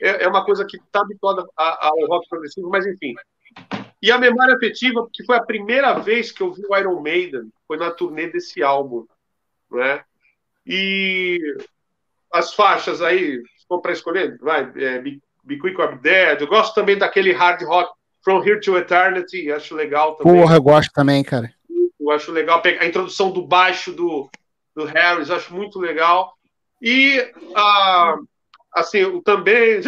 é, é uma coisa que está habituada ao rock progressivo, mas enfim. E a memória afetiva, porque foi a primeira vez que eu vi o Iron Maiden, foi na turnê desse álbum, né? E as faixas aí, for para escolher, vai, é, Be Quick or Be Dead. Eu gosto também daquele hard rock From Here to Eternity, acho legal também. Porra, eu gosto também, cara. Eu acho legal a introdução do baixo do, do Harris, acho muito legal. E ah, assim, o também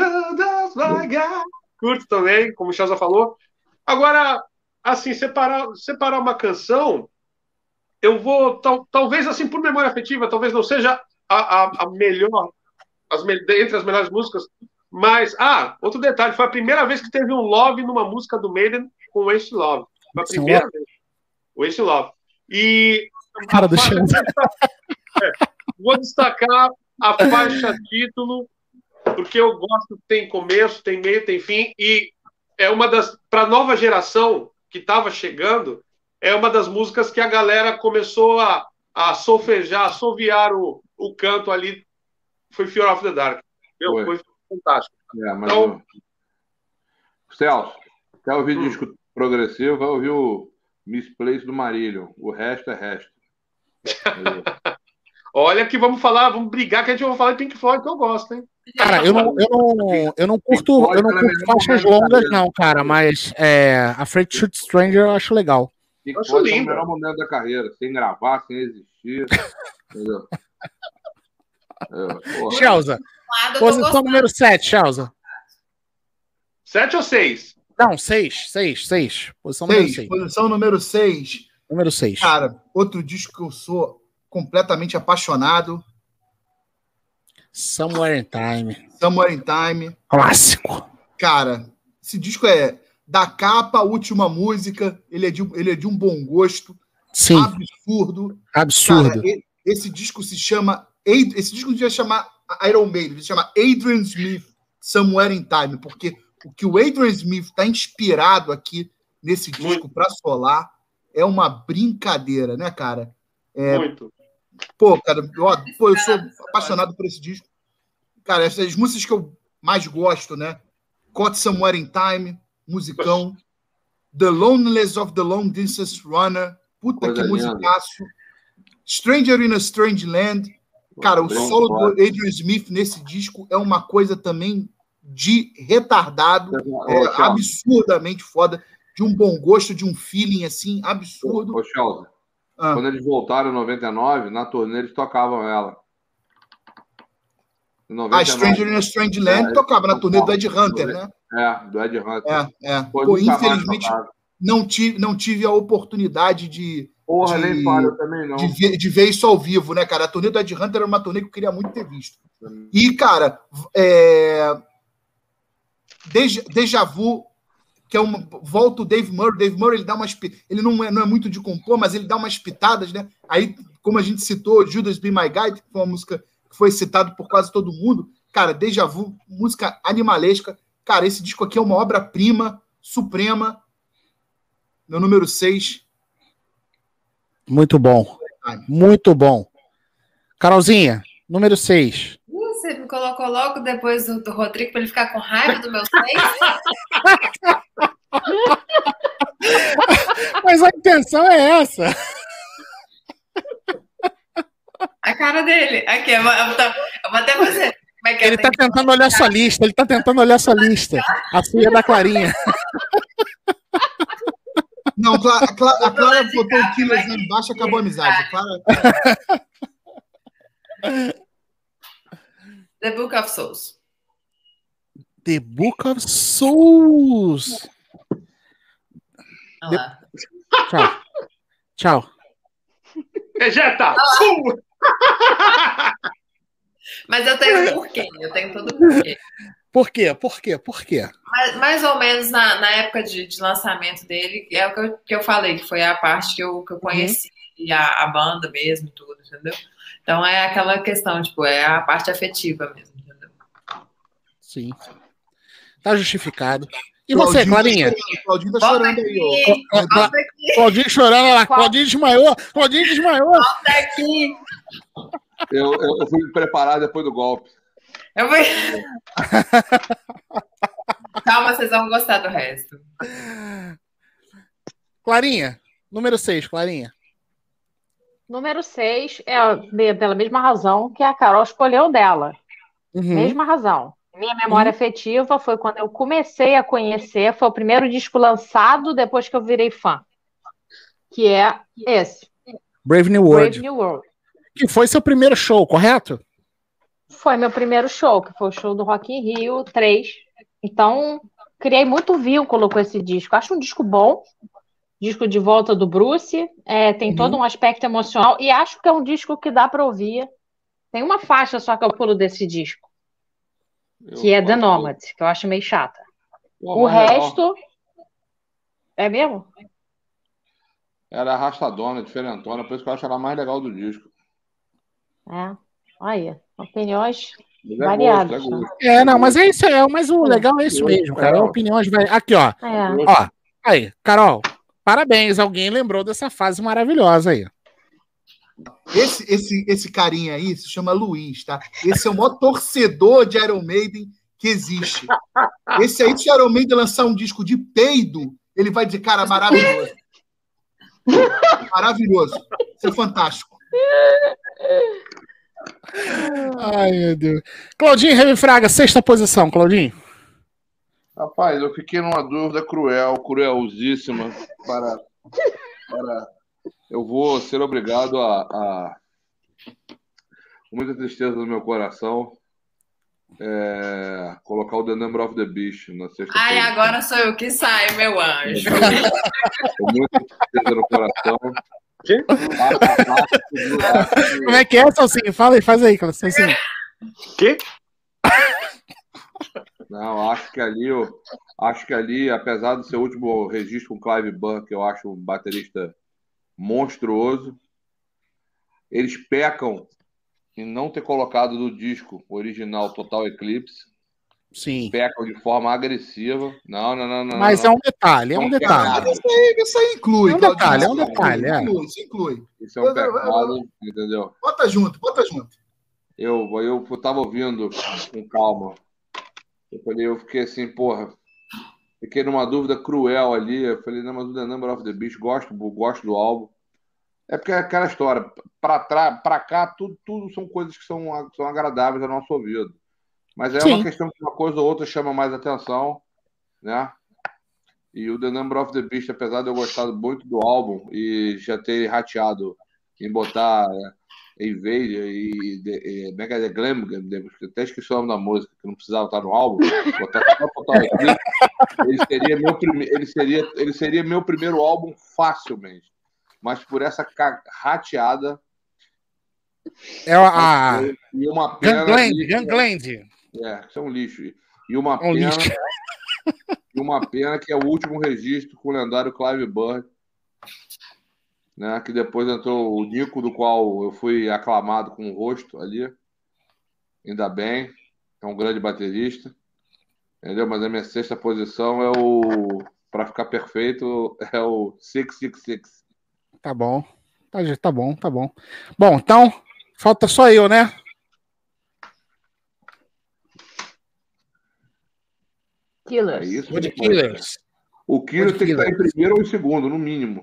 curto também, como o Chaza falou. Agora, assim, separar, separar uma canção, eu vou, tal, talvez assim, por memória afetiva, talvez não seja a, a, a melhor, as, entre as melhores músicas, mas, ah, outro detalhe, foi a primeira vez que teve um Love numa música do Maiden com o Ace Love. Foi a primeira Sim. vez. O Ace Love. E. Cara do chão. É, vou destacar a faixa título, porque eu gosto, tem começo, tem meio, tem fim, e é uma das. Para a nova geração que estava chegando, é uma das músicas que a galera começou a, a solfejar, a soviar o, o canto ali. Foi Fear of the Dark. Foi, foi fantástico. É, mas então, o... Celso, quer ouvir hum. disco progressivo? Vai ouvir o Misplace do Marillion. O resto é resto. Olha que vamos falar, vamos brigar que a gente vai falar de Pink Floyd, que eu gosto, hein? Cara, eu não, eu não, eu não curto, eu não curto faixas longas, não, cara, mas é, a Freight Shoot Stranger eu acho legal. Pink eu acho Floyd lindo. é o melhor momento da carreira, sem gravar, sem existir. entendeu? É, Chelsea, posição número 7, Chelsea. 7 ou 6? Não, 6, 6, 6. Posição seis, número 6. Posição número 6. Número 6. Cara, outro disco que eu sou completamente apaixonado. Somewhere in Time. Somewhere in Time. Clássico. Cara, esse disco é da capa última música, ele é de, ele é de um bom gosto. Sim. Absurdo. Absurdo. Cara, esse disco se chama. Esse disco devia chamar Iron Maiden, se chama Adrian Smith Somewhere in Time, porque o que o Adrian Smith está inspirado aqui nesse disco para solar é uma brincadeira, né, cara? É, Muito. Pô, cara, eu, pô, eu sou apaixonado por esse disco. Cara, essas músicas que eu mais gosto, né? Caught Somewhere in Time, musicão. The Loneliness of the Long Distance Runner. Puta Coisa que musicaço. Stranger in a Strange Land. Cara, o solo do Adrian Smith nesse disco é uma coisa também de retardado, é, absurdamente foda, de um bom gosto, de um feeling assim, absurdo. Ô, ah. Quando eles voltaram em 99, na turnê eles tocavam ela. Em 99, a Stranger in a Strange Land é, tocava na turnê do Ed Hunter, né? É, do Ed Hunter. É, é. Pô, infelizmente, não tive, não tive a oportunidade de. Porra, de, nem falo, também não. De ver, de ver, isso ao vivo, né, cara? A turnê do Ed Hunter era uma turnê que eu queria muito ter visto. E, cara, é... Deja, Deja Vu que é uma volta o Dave Murray. Dave Murray ele dá umas ele não é, não é muito de compor, mas ele dá umas pitadas, né? Aí, como a gente citou, Judas Be My Guide, que foi uma música que foi citado por quase todo mundo. Cara, Deja Vu, música animalesca. Cara, esse disco aqui é uma obra-prima, suprema. Meu número 6. Muito bom. Muito bom. Carolzinha, número 6. Você me colocou logo depois do, do Rodrigo para ele ficar com raiva do meu 6? Mas a intenção é essa. A cara dele. Aqui, eu vou, eu vou até fazer. É ele está tentando olhar sua lista, ele está tentando olhar sua lista. A filha da Clarinha. Não, a Clara, a Clara, a Clara botou o Killers embaixo e acabou a amizade. A Clara... The Book of Souls. The Book of Souls. De... Tchau. Tchau. Ejeta! Mas eu tenho porquê, eu tenho todo porquê. Por quê? Por quê? Por quê? Mais, mais ou menos na, na época de, de, lançamento dele, é o que eu, que eu falei, que foi a parte que eu, que eu uhum. conheci, uhum. a, a banda mesmo, tudo, entendeu? Então é aquela questão, tipo, é a parte afetiva mesmo, entendeu? Sim. Tá justificado. E você, Clarinha? Claudinho tá chorando aí, ó. Claudinho chorando lá. Claudinho desmaiou. Claudinho desmaiou. Volta aqui. Eu, eu, eu fui preparado depois do golpe. Eu fui... Calma, vocês vão gostar do resto. Clarinha, número 6, Clarinha. Número 6 é pela mesma razão que a Carol escolheu dela. Uhum. Mesma razão. Minha memória afetiva foi quando eu comecei a conhecer, foi o primeiro disco lançado depois que eu virei fã. Que é esse, Brave New Brave World. New World. Que foi seu primeiro show, correto? Foi meu primeiro show, que foi o show do Rock in Rio 3. Então, criei muito vínculo com esse disco. Acho um disco bom, disco de volta do Bruce, é, tem Uhum. todo um aspecto emocional e acho que é um disco que dá para ouvir. Tem uma faixa só que eu pulo desse disco, que é The Nomad, que eu acho meio chata. O resto é mesmo? Era arrastadona, diferentona, por isso que eu acho ela mais legal do disco. É. Aí, opiniões é variadas. gosto, é gosto. É, não, mas é isso aí. Mas o legal é isso mesmo, cara. É. Opiniões vai. Aqui, ó. É. Ó, aí, Carol, parabéns. Alguém lembrou dessa fase maravilhosa aí. Esse, esse, esse carinha aí se chama Luiz, tá? Esse é o maior torcedor de Iron Maiden que existe. Esse aí, se o Iron Maiden lançar um disco de peido, ele vai dizer, cara, maravilhoso. Maravilhoso. Isso é fantástico. Ai, meu Deus. Claudinho Remy Fraga, sexta posição, Claudinho. Rapaz, eu fiquei numa dúvida cruel, cruelzíssima para, para eu vou ser obrigado a, a com muita tristeza no meu coração é, colocar o The Number of the Beast na sexta Ai, agora sou eu que saio, meu anjo. com muita tristeza no coração? Como é que é, Salsinho? Fala aí, faz aí, Salsinho. Quê? Não, acho que ali, eu, acho que ali, apesar do seu último registro com Clive Burr, que eu acho um baterista monstruoso, eles pecam em não ter colocado no disco original Total Eclipse, Sim. pecam de forma agressiva. Não, não, não, não. Mas é não. um detalhe, é um detalhe. Isso aí, isso aí inclui. É um detalhe, é um isso detalhe, é. Inclui, isso inclui. Isso é um pecado, entendeu? Bota junto, bota junto. Eu, eu, eu tava ouvindo com calma. Eu falei, eu fiquei assim, porra. Fiquei numa dúvida cruel ali. Eu falei, não, mas o The Number of the Beast, gosto, gosto do álbum. É porque é aquela história, pra cá, tudo, tudo são coisas que são, são agradáveis ao nosso ouvido. Mas é Sim. uma questão que uma coisa ou outra chama mais atenção, né? E o The Number of the Beast, apesar de eu gostar muito do álbum e já ter rateado em botar é, Invader e, de- e Mega The Glam, até esqueci o nome da música, que não precisava estar no álbum, botar só Total Eclipse, ele seria meu prime... ele seria ele seria meu primeiro álbum facilmente. Mas por essa rateada É a. e uma pena Gangland, e- Gangland. É, isso é um lixo. E uma É um pena lixo. e uma pena que é o último registro com o lendário Clive Burr, né? Que depois entrou o Nico, do qual eu fui aclamado com o rosto ali. Ainda bem, é um grande baterista, entendeu? Mas a minha sexta posição é o, para ficar perfeito, é o 666. Tá bom. Tá, tá bom, tá bom. Bom, então, falta só eu, né? É Killers. isso. Vou de Killers. O Killer Wood tem que estar em Killers. primeiro ou em segundo, no mínimo.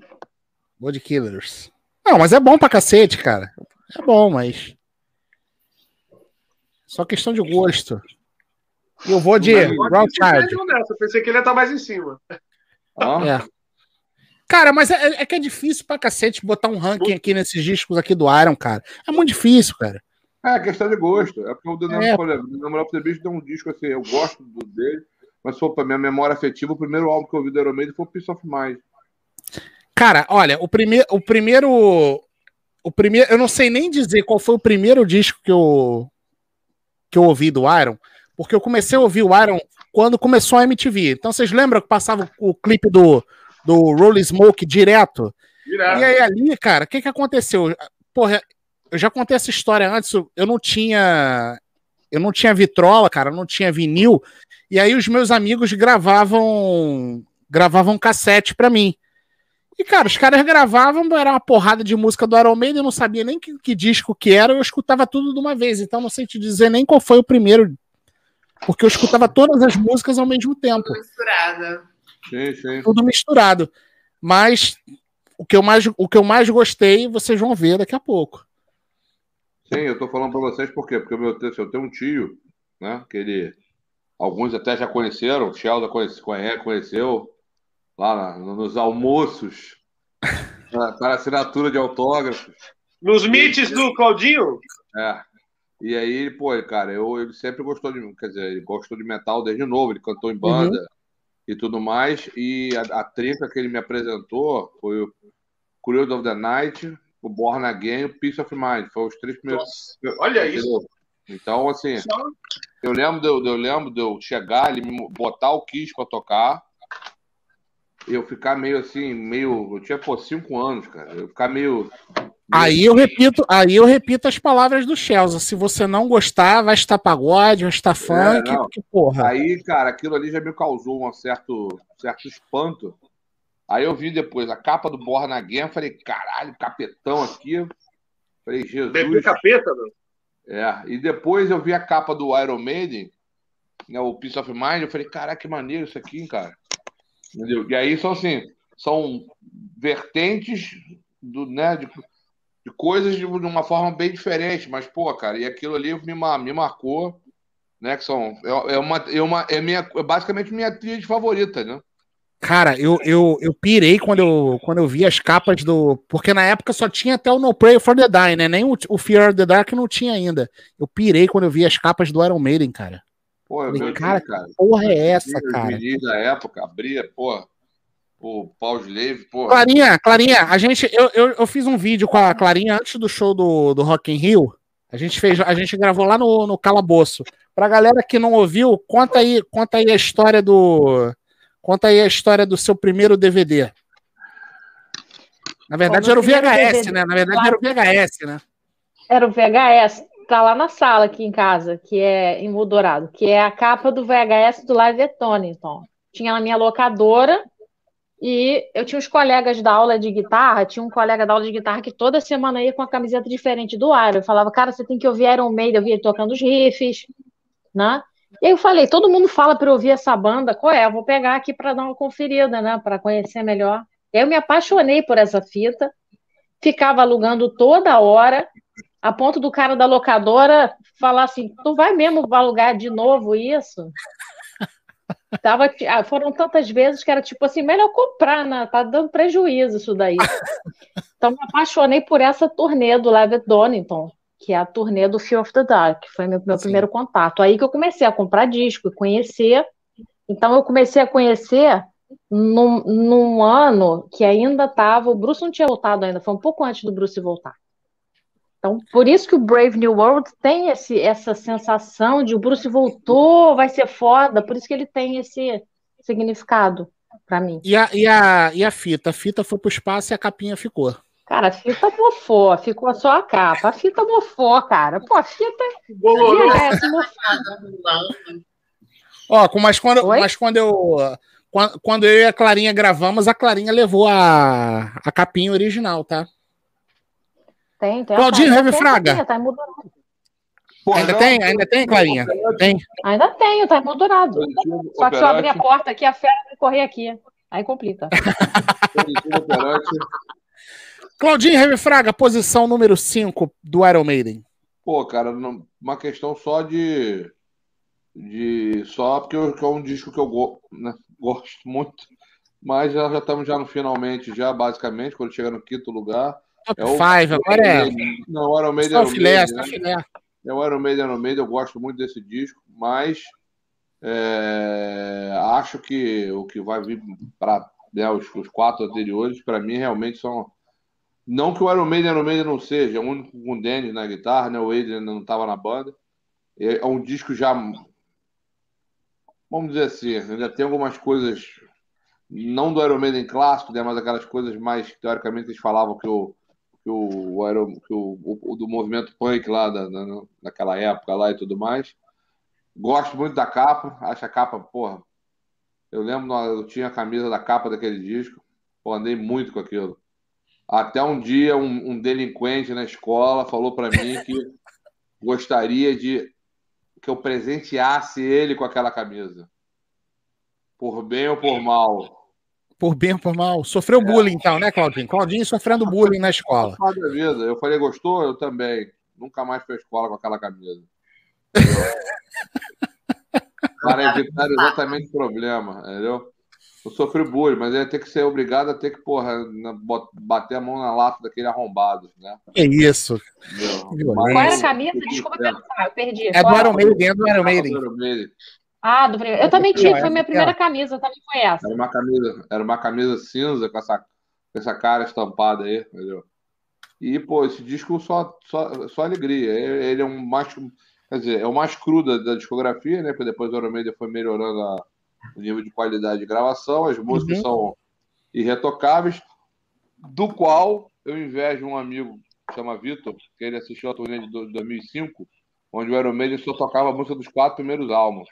Vou de Killers. Não, mas é bom pra cacete, cara. É bom, mas. Só questão de gosto. E eu vou de você Child. nessa. Eu pensei que ele ia estar mais em cima. Hã? É. Cara, mas é, é que é difícil pra cacete botar um ranking aqui nesses discos aqui do Iron, cara. É muito difícil, cara. É, questão de gosto. É porque o The É. Number of the Number of the Beast deu um disco assim, eu gosto do dele, mas pra minha memória afetiva, o primeiro álbum que eu ouvi do Iron Maiden foi o Peace of Mind. Cara, olha, o, prime o primeiro. O primeiro. Eu não sei nem dizer qual foi o primeiro disco que eu. que eu ouvi do Iron, porque eu comecei a ouvir o Iron quando começou a MTV. Então vocês lembram que passava o clipe do, do Rolling Smoke direto? Direto. E aí ali, cara, o que que aconteceu? Porra, eu já contei essa história antes, eu não tinha eu não tinha vitrola, cara, não tinha vinil, e aí os meus amigos gravavam gravavam cassete pra mim. E cara, os caras gravavam, era uma porrada de música do Iron Maiden, eu não sabia nem que, que disco que era, eu escutava tudo de uma vez, então não sei te dizer nem qual foi o primeiro, porque eu escutava todas as músicas ao mesmo tempo Misturada. Sim, sim. tudo misturado. Mas o que eu mais, o que eu mais gostei, vocês vão ver daqui a pouco. Sim, eu tô falando para vocês por quê? Porque meu, eu tenho um tio, né? Que ele. Alguns até já conheceram, o Sheldon conhece, conhece, conheceu lá na- nos almoços para assinatura de autógrafos. Nos meets do Claudinho? É. E aí, pô, cara, eu, ele sempre gostou de. Quer dizer, ele gostou de metal desde novo, ele cantou em banda e tudo mais. E a, a trinca que ele me apresentou foi o Curious of the Night, o Born Again e o Peace of Mind. Foram os três primeiros. Nossa, olha isso. Então, assim, eu lembro de eu, eu lembro de eu chegar, ele botar o Kiss pra tocar. E eu ficar meio assim, meio. Eu tinha, pô, cinco anos, cara. Eu ficar meio. Aí eu repito, aí eu repito as palavras do Chelsea. Se você não gostar, vai estar pagode, vai estar funk, não. porque, porra. Aí, cara, aquilo ali já me causou um certo, certo espanto. Aí eu vi depois a capa do Born Again, falei, caralho, capetão aqui. Falei, Jesus. Bebê capeta, meu. É, e depois eu vi a capa do Iron Maiden, né, o Peace of Mind, eu falei, caraca, que maneiro isso aqui, cara. Entendeu? E aí são assim, são vertentes do, né, de, de coisas de, de uma forma bem diferente, mas, pô, cara, e aquilo ali me, me marcou, né, que são, é, é uma, é uma, é minha, é basicamente minha tríade favorita, né? Cara, eu, eu, eu pirei quando eu, quando eu vi as capas do. Porque na época só tinha até o No Prayer for the Dying, né? Nem o, o Fear of the Dark não tinha ainda. Eu pirei quando eu vi as capas do Iron Maiden, cara. Pô, eu Falei, vi, cara, cara, que porra é essa, os cara? da época, abria, pô, o Paul Slave, pô. Clarinha, Clarinha, a gente, eu, eu, eu fiz um vídeo com a Clarinha antes do show do, do Rock in Rio. A gente fez, a gente gravou lá no, no Calabouço. Pra galera que não ouviu, conta aí, conta aí a história do, conta aí a história do seu primeiro DVD. Na verdade Bom, era o VHS, DVD, né? Na verdade era o VHS, né? Era o VHS, tá lá na sala aqui em casa, que é em Moldorado, que é a capa do VHS do Live at Tonington. Tinha na minha locadora e eu tinha uns colegas da aula de guitarra, tinha um colega da aula de guitarra que toda semana ia com uma camiseta diferente do Iron. Eu falava, cara, você tem que ouvir Iron Maiden, eu via ele tocando os riffs, né? E aí eu falei, todo mundo fala para ouvir essa banda, qual é? Eu vou pegar aqui para dar uma conferida, né, para conhecer melhor. E aí eu me apaixonei por essa fita, ficava alugando toda hora, a ponto do cara da locadora falar assim: tu vai mesmo alugar de novo isso? Tava, ah, foram tantas vezes que era tipo assim, melhor comprar, né? Tá dando prejuízo isso daí. Então me apaixonei por essa turnê do Live at Donington, que é a turnê do Fear of the Dark, que foi meu, meu Sim. primeiro contato. Aí que eu comecei a comprar disco e conhecer. Então eu comecei a conhecer num, num ano que ainda estava. O Bruce não tinha voltado ainda, foi um pouco antes do Bruce voltar. Então, por isso que o Brave New World tem esse, essa sensação de o Bruce voltou, vai ser foda, por isso que ele tem esse significado para mim. E a, e, a, e a fita? A fita foi pro espaço e a capinha ficou. Cara, a fita mofou, ficou só a capa. A fita mofou, cara. Pô, a fita Bolorou. VHS mofou. Ó, mas quando, Oi? mas quando eu. Quando, quando eu e a Clarinha gravamos, a Clarinha levou a, a capinha original, tá? Tem, tem. Claudinho, tem Fraga. Tá emoldurado. Porra, ainda não, tem? Ainda tem, Clarinha? Tem. Ainda tenho, tá emoldurado. Só que se eu abrir a porta aqui, a fera vai correr aqui. Aí complica. Claudinho Heavy Fraga, posição número 5 do Iron Maiden. Pô, cara, não- uma questão só de. de só porque eu- é um disco que eu go- né, gosto muito. Mas já, já estamos já no finalmente, já basicamente, quando chega no quinto lugar. Top É o- 5, agora é. Não, o Iron Maiden Só Iron filé, Maiden, só né? filé. É o Iron Maiden, Iron Maiden, eu gosto muito desse disco, mas é, acho que o que vai vir para né, os, os quatro anteriores, para mim, realmente são. Não que o Iron Maiden, Iron Maiden não seja, é o único com o Dennis na guitarra, né? o Adrian não estava na banda. É um disco já. Vamos dizer assim, ainda tem algumas coisas, não do Iron Maiden clássico, né, mas aquelas coisas mais, teoricamente, eles falavam que o, que o, Iron, que o, o- do movimento punk lá da, da- daquela época lá e tudo mais. Gosto muito da capa, acho a capa, porra. Eu lembro, eu tinha a camisa da capa daquele disco, pô, andei muito com aquilo. Até um dia um, um delinquente na escola falou para mim que gostaria de que eu presenteasse ele com aquela camisa. Por bem ou por mal. Por bem ou por mal. Sofreu bullying, então, né, Claudinho? Claudinho sofrendo bullying na escola. Da vida. Eu falei, gostou? Eu também. Nunca mais fui à escola com aquela camisa. Para evitar exatamente o problema, entendeu? Eu sofri bullying, mas ia ter que ser obrigado a ter que, porra, bater a mão na lata daquele arrombado, né? Que isso. Entendeu? Qual era a camisa? Desculpa perguntar, eu perdi. É do? Iron Maiden, é do Iron Maiden. Ah, do primeiro. Eu também tive, foi Essa minha aqui, primeira camisa, também foi essa. Era uma camisa, era uma camisa cinza com essa, com essa cara estampada aí, entendeu? E, pô, esse disco só, só, só alegria. Ele ele é um mais. Quer dizer, é o mais cru da, da discografia, né? Porque depois o Iron Maiden foi melhorando a- o nível de qualidade de gravação, as músicas Uhum. são irretocáveis, do qual eu invejo um amigo que chama Vitor, que ele assistiu a turnê de do- 2005, onde o Iron Maiden só tocava a música dos quatro primeiros álbuns.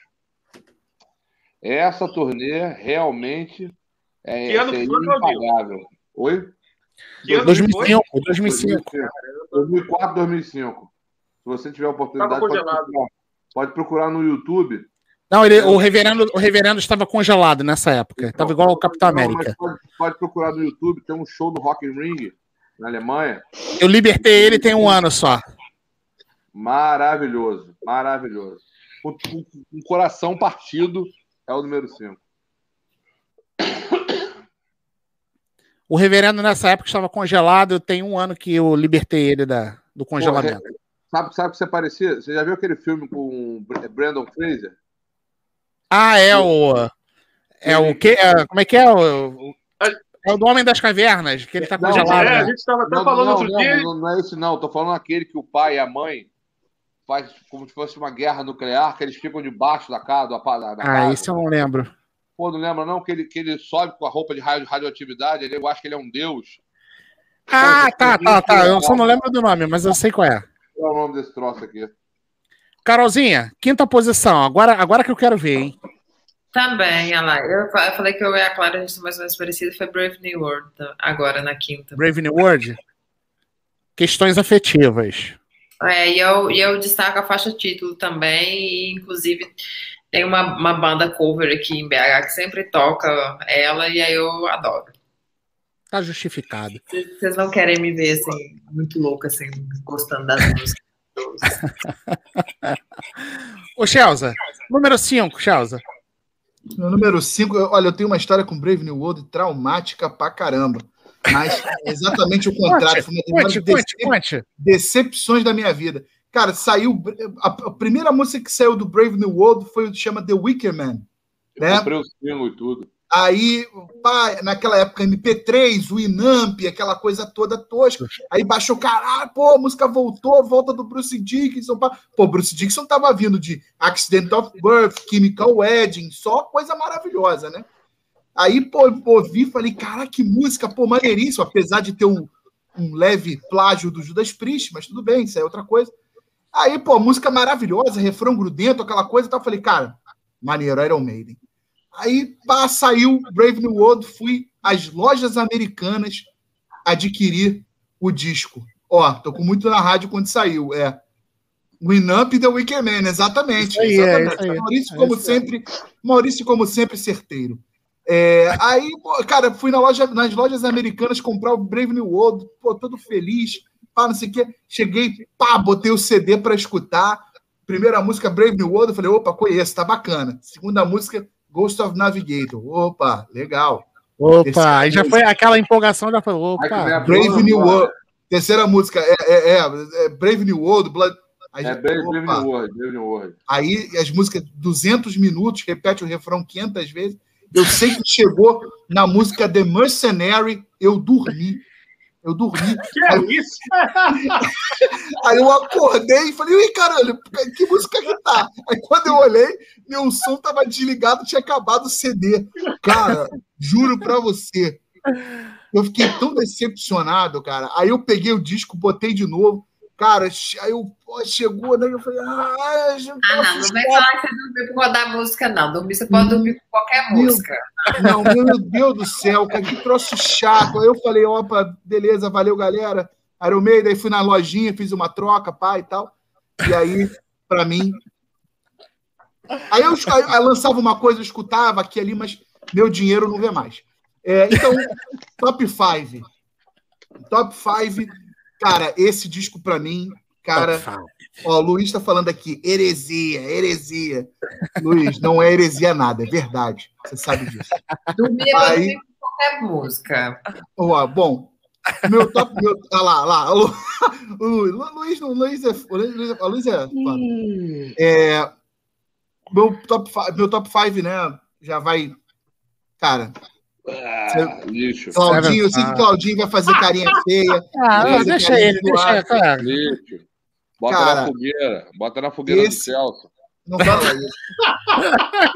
Essa turnê realmente é, Que ano seria foi, Claudinho? impagável. Oi? Que ano que foi? 2005, 2005. 2004, 2005. Se você tiver a oportunidade, pode procurar, pode procurar no YouTube. Não, ele, o, reverendo, o reverendo estava congelado nessa época. Estava igual o Capitão Não, América. Pode, pode procurar no YouTube, tem um show do Rock in Ring na Alemanha. Eu libertei ele tem um ano só. Maravilhoso, maravilhoso. O- um coração partido é o número 5. O reverendo nessa época estava congelado. Tem um ano que eu libertei ele da, do congelamento. Sabe, sabe o que você parecia? Você já viu aquele filme com o Br- Brandon Fraser? Ah, é o. É o que? é- como é que é? O, é o do Homem das Cavernas, que ele tá Não, congelado. É, a né? gente estava até Não, falando não, outro não, dia. não, não é esse não. Tô falando aquele que o pai e a mãe faz como se fosse uma guerra nuclear, que eles ficam debaixo da casa, da, da, Ah, isso eu não lembro. Pô, não lembra não que ele, que ele sobe com a roupa de radio- radioatividade, ele, eu acho que ele é um deus. Ah, tá, tá, tá. Eu só não lembro do nome, mas eu sei qual é. Qual é o nome desse troço aqui? Carolzinha, quinta posição. Agora, agora que eu quero ver, hein? Também, olha lá. Eu fa- eu falei que eu e a Clara, a gente tá mais ou menos parecido, foi Brave New World, tá? agora na quinta. Brave New World. Questões afetivas. É, e eu, e eu destaco a faixa título também, e inclusive tem uma, uma banda cover aqui em BH que sempre toca ela, e aí eu adoro. Tá justificado. Vocês não querem me ver assim, muito louca, assim, gostando das músicas. Ô, Shelza, número 5, Shelza. No número 5, olha, eu tenho uma história com Brave New World traumática pra caramba. Mas é exatamente o contrário. Foi uma das Conte, maiores conte, conte. decepções da minha vida. Cara, saiu. A, a primeira música que saiu do Brave New World foi o que chama The Wicker Man. Eu Né? comprei o single e tudo. Aí, pá, naquela época, MP3, o Inamp, aquela coisa toda tosca. Aí baixou, caralho, pô, a música voltou, volta do Bruce Dickinson. Pá. Pô, Bruce Dickinson tava vindo de Accident of Birth, Chemical Wedding, só coisa maravilhosa, né? Aí, pô, ouvi e falei, cara, que música, pô, maneiríssimo, apesar de ter um, um leve plágio do Judas Priest, mas tudo bem, isso é outra coisa. Aí, pô, música maravilhosa, refrão grudento, aquela coisa e tal. Eu falei, cara, maneiro, Iron Maiden. Aí pá, saiu Brave New World, fui às lojas americanas adquirir o disco. Ó, tô com muito na rádio quando saiu. É. Winamp The Wicker Man, exatamente. Aí, é, exatamente. isso aí. Maurício, É como sempre, Maurício, como sempre, certeiro. É, aí, cara, fui na loja, nas lojas americanas comprar o Brave New World, pô, todo feliz, pá, não sei o quê. Cheguei, pá, botei o CD para escutar. Primeira música, Brave New World, eu falei, opa, conheço, tá bacana. Segunda música, Ghost of Navigator. Opa, legal. Opa, aí já foi aquela empolgação, já foi. Vem Opa, a Brave boa, New boa. World. Terceira música é, é- é- é Brave New World, Blood. Aí, É Brave, Brave. New World, Brave New World. aí as músicas, 200 minutos, repete o refrão 500 vezes. Eu sei que chegou na música The Mercenary, eu dormi. Eu dormi. Que é isso? Aí eu acordei e falei, ui, caralho, que música que tá? Aí quando eu olhei, meu som tava desligado, tinha acabado o CD. Cara, juro pra você. Eu fiquei tão decepcionado, cara. Aí eu peguei o disco, botei de novo. Cara, aí eu, pô, chegou, né? Eu falei, ah, já Ah, não, não vem falar que você dormiu por rodar música, não. Dormir, você pode dormir com qualquer Meu música. Não, meu Deus do céu, cara, que troço chato. Aí eu falei, opa, beleza, valeu, galera. Iron Maiden, aí fui na lojinha, fiz uma troca, pá e tal. E aí, pra mim. Aí eu, eu lançava uma coisa, eu escutava aqui ali, mas meu dinheiro não vê mais. É, então, top 5. Top 5. Cara, esse disco pra mim, cara. Ó, o Luiz tá falando aqui, heresia, heresia. Luiz, não é heresia nada, é verdade. Você sabe disso. Dormir eu Aí- ouço qualquer música. Ó, bom, meu top. Meu, ah lá, lá. O, o Lu- Luiz, o Luiz é. O Luiz, o Luiz é, foda. é. Meu top 5, meu top five, né? Já vai. Cara, lixo. Claudinho, eu sei que. Claudinho vai fazer carinha feia. Ah, não, deixa ele, deixa ele, cara. Lixo. Bota Cara, na fogueira. Bota na fogueira esse- do Celso. Não fala isso.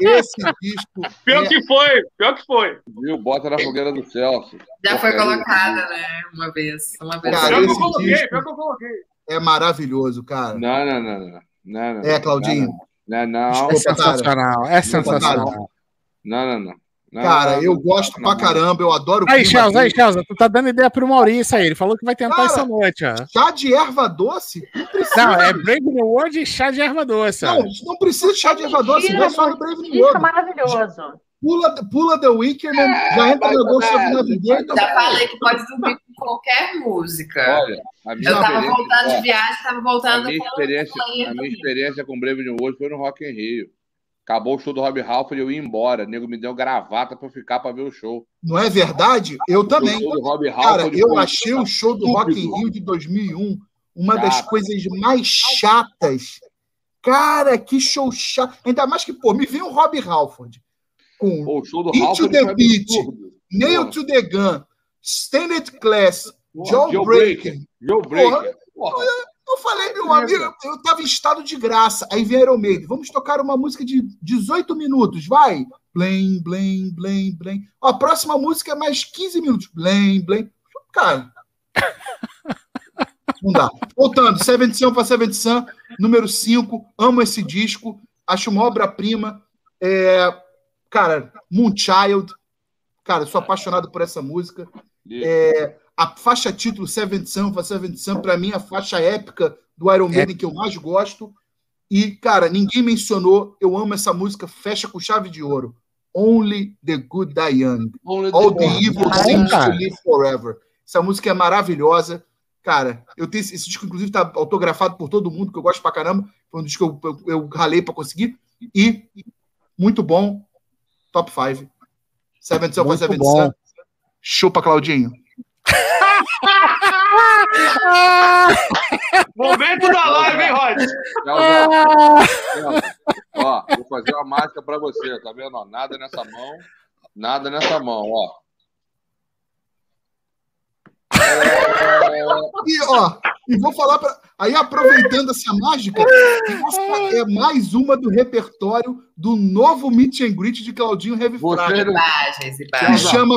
Esse disco. Pior é- que foi, pior que foi. Viu? Bota na fogueira do Celso. Já foi colocada, né? Uma vez. Uma vez. Cara, Pior que eu coloquei, pior que eu coloquei. é maravilhoso, cara. Não, não, não, não. não, não É, Claudinho. Não, não. Desculpa, É sensacional, é sensacional. Não, não, não. Não, Cara, não, eu não, gosto não, pra caramba, eu adoro o Aí, Chelsea, aí. Chelsea, tu tá dando ideia pro Maurício aí. Ele falou que vai tentar Cara, essa noite, ó. Chá de erva doce? Não precisa. Não, é Brave New World e chá de erva doce, ó. Não, não precisa de chá de erva doce, vai só no Brave New Disco é World. maravilhoso. Pula, pula The Weeknd, já entra no Ghost of Navigator. Já falei que pode dormir com qualquer música. Olha, a minha Eu tava voltando de viagem, tava A voltando minha, com experiência, a minha experiência com Brave New World foi no Rock in Rio. Acabou o show do Rob Halford e eu ia embora. O nego me deu gravata pra eu ficar pra ver o show. Não é verdade? Eu também. O show do Rob Cara, eu achei o show do Rock in. Rio de 2001 uma das Cara. coisas mais chatas. Cara, que show chato. Ainda mais que, pô, me vem o Rob Halford com Pô, o show do Into Halford the Beat. Nail Porra. to the Gun, Standard Class, Porra, Jawbreaker. Joe Breaker. Porra. Eu falei, meu amigo, eu tava em estado de graça. Aí vem Iron Maiden. Vamos tocar uma música de 18 minutos, vai. Blém, blém, blém, blém. Ó, a próxima música é mais 15 minutos. Blém, blém. Cara. Não dá. Voltando, Seventh Sun para Seventh Sun, número 5. Amo esse disco. Acho uma obra-prima. É, cara, Moonchild. Cara, sou apaixonado por essa música. É, a faixa título Seventh Sun for Seventh Sun, pra mim, é a faixa épica do Iron Maiden que eu mais gosto. E, cara, ninguém mencionou, eu amo essa música, fecha com chave de ouro. Only the Good Die Young. Only All the the Evil Seems to. Live Forever. Essa música é maravilhosa. Cara, eu tenho esse, disco, inclusive, tá autografado por todo mundo, que eu gosto pra caramba. Foi um disco que eu, eu, eu ralei pra conseguir. E muito bom. Top 5. Seventh Sun for bom. Sun. Chupa, Claudinho. Momento da live, hein, Rod? Celso, Ó, vou fazer uma mágica pra você, tá vendo? Ó, nada nessa mão, nada nessa mão, ó. E, ó, e vou falar para. Aí, aproveitando essa mágica, essa é mais uma do repertório do novo Meet and Greet de Claudinho Heavy Você não- que chama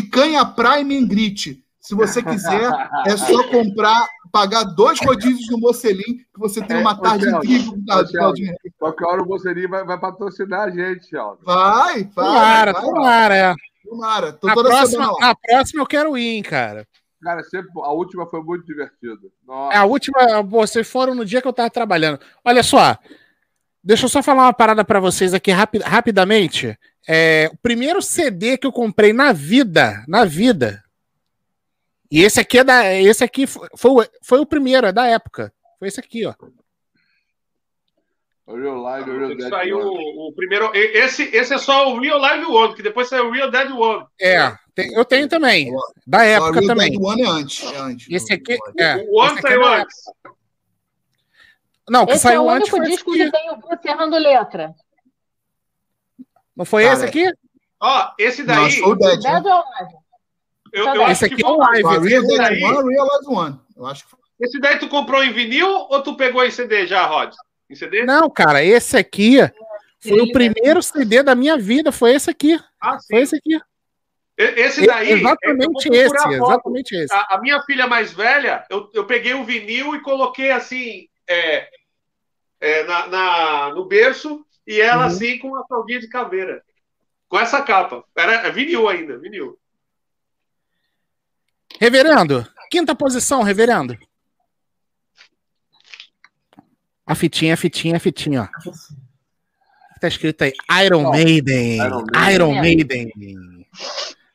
Picanha Prime and Greet. Se você quiser, é só comprar, pagar dois rodízios no Mocelim, que você tem uma É, tarde incrível com o Claudinho. Qualquer hora o Bolsonaro vai, vai patrocinar a gente, Celso. Vai, vai. Tomara, vai, tomara, é. Tomara. Tô Na toda próxima, semana lá. na próxima eu quero ir, hein, cara. Cara, sempre, a última foi muito divertida. É, A última, vocês foram no dia que eu tava trabalhando. Olha só, deixa eu só falar uma parada pra vocês aqui rapi- rapidamente. É, o primeiro CD que eu comprei na vida, na vida. E esse aqui é da, esse aqui foi, foi, o- foi o primeiro, é da época. Foi esse aqui, ó. O Real Live, o Real Dead. Saiu o, o primeiro. Esse, esse é só o Real Live One, que depois saiu o Real Dead One. É, tem- eu tenho também. Da época Real também. Dead One é antes. É antes Esse aqui, é, o One esse aqui é saiu antes. Não, que Esse é saiu o antes único foi esse disco que tem o Bruce errando letra. Não foi Cara, esse aqui? Ó, esse daí. foi o Dead. né? Or Alive. eu, eu Esse acho aqui que é o foi- live. Real Dead daí- One, One. Eu acho que foi. Esse daí tu comprou em vinil ou tu pegou em CD já, Rod? Em CD? Não, cara, esse aqui foi o primeiro CD da minha vida, foi esse aqui. Ah, sim. Foi esse aqui. Esse daí. eu exatamente esse, exatamente esse. A, a minha filha mais velha, eu, eu peguei o vinil e coloquei assim, é, é, na, na- no berço, e ela Uhum. assim com uma fraldinha de caveira. Com essa capa. Era é vinil ainda, vinil. Reverendo, quinta posição, reverendo. A fitinha, a fitinha, a fitinha, ó. Tá escrito aí, Iron Maiden. Iron Iron Maiden.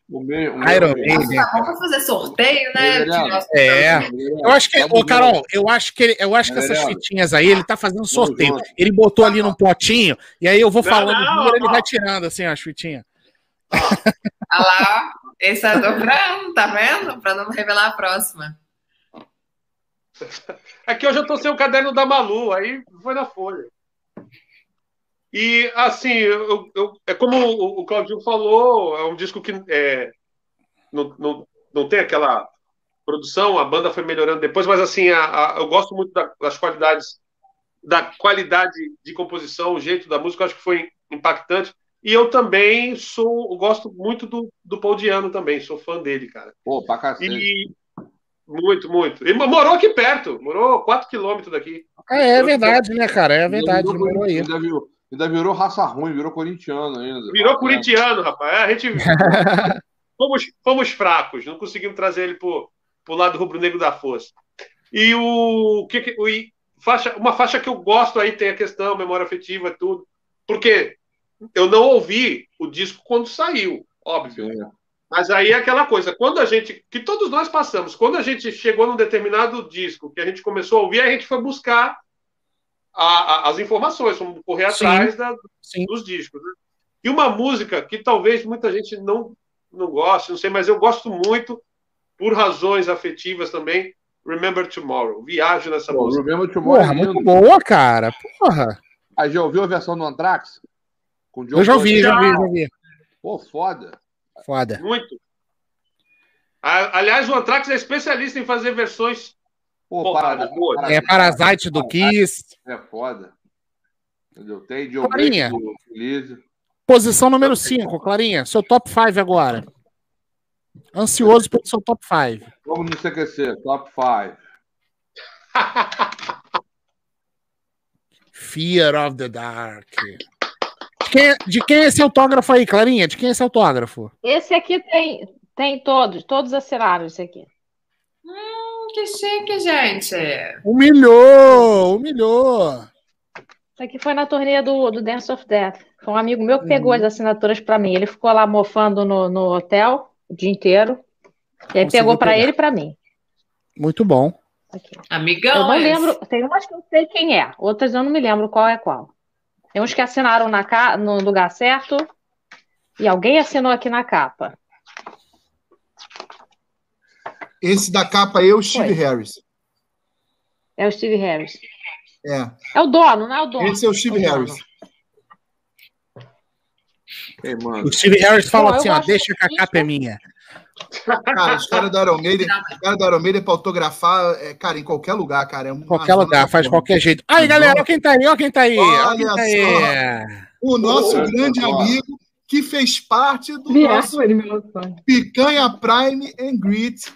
O meu, o Iron meu- Maiden. Nossa, vamos fazer sorteio, né? Meirelles. É. Eu acho que, ô Carol, eu acho que, ele- eu acho que essas fitinhas aí, ele tá fazendo sorteio. Ele botou ali num potinho, e aí eu vou Não, falando não, o número, ele não. vai tirando assim as fitinhas. Olha lá, esse é dobrando, tá vendo? Pra não revelar a próxima. É que hoje eu tô sem o caderno da Malu, aí foi na folha. E, assim, eu, eu- é como o, Claudio falou, é um disco que é, não, não, não tem aquela produção, a banda foi melhorando depois, mas, assim, a- a- eu gosto muito da- das qualidades, da qualidade de composição, o jeito da música, eu acho que foi impactante. E eu também sou, eu gosto muito do, do Paul Diano também, sou fã dele, cara. Pô, pra cacete. E muito, muito. Ele morou aqui perto, morou 4 quilômetros daqui. É, é verdade, né, cara? É verdade, morou aí. Ainda virou, ainda virou raça ruim, virou corintiano ainda. Virou Ah, corintiano, rapaz. É, A gente fomos, fomos fracos, não conseguimos trazer ele pro, pro lado rubro-negro da força. E o, o que, que- o e faixa, uma faixa que eu gosto aí tem a questão memória afetiva tudo, porque eu não ouvi o disco quando saiu, óbvio. Sim. Mas aí é aquela coisa, quando a gente, que todos nós passamos, quando a gente chegou num determinado disco, que a gente começou a ouvir, a gente foi buscar a- a- as informações, fomos correr Sim. atrás da, Sim. dos discos. Né? E uma música que talvez muita gente não, não goste, não sei, mas eu gosto muito, por razões afetivas também, Remember Tomorrow. Viajo nessa Pô, música. Remember Tomorrow Porra, é muito boa, cara. Porra. Aí já ouviu a versão do Anthrax? Com o John Eu já ouvi, já ouvi, já ouvi. Pô, foda. Foda. Muito. A- Aliás, o Anthrax é especialista em fazer versões Pô, Porrada, Parasite- boa. É Parasite do Kiss. É foda. Entendeu? Tem Joe Clarinha. Feliz. Posição número 5, Clarinha. Seu top 5 agora. Ansioso pelo seu top 5. Vamos no CQC, top 5. Fear of the Dark. De quem, é- de quem é esse autógrafo aí, Clarinha? De quem é esse autógrafo? Esse aqui tem, tem todos, todos assinaram esse aqui. Hum, que chique, gente. Humilhou, humilhou. Isso aqui foi na turnê do, do Dance of Death. Foi um amigo meu que pegou as assinaturas pra mim. Ele ficou lá mofando no, no hotel o dia inteiro. E aí Conseguiu pegou pra pegar. ele e pra mim. Muito bom. Aqui. Amigão, Eu não esse. lembro, tem umas que eu sei quem é, outras eu não me lembro qual é qual. Tem uns que assinaram na no lugar certo e alguém assinou aqui na capa. Esse da capa aí é o Steve Foi. Harris. É o Steve Harris. É. É o dono, não é o dono. Esse é o Steve É o. Harris. Ei, mano. O Steve Harris falou Pô, eu assim: ó, deixa que a capa é minha. Cara, os caras da Iron Maiden, os caras da Iron Maiden pra autografar, é, cara, em qualquer lugar, cara. É uma Qualquer lugar, faz porra. qualquer jeito. Aí, galera, ó quem tá aí, ó quem tá aí. Ó quem Olha tá aí. O nosso Olha grande só. amigo que fez parte do Vier, nosso. Picanha Prime and Greet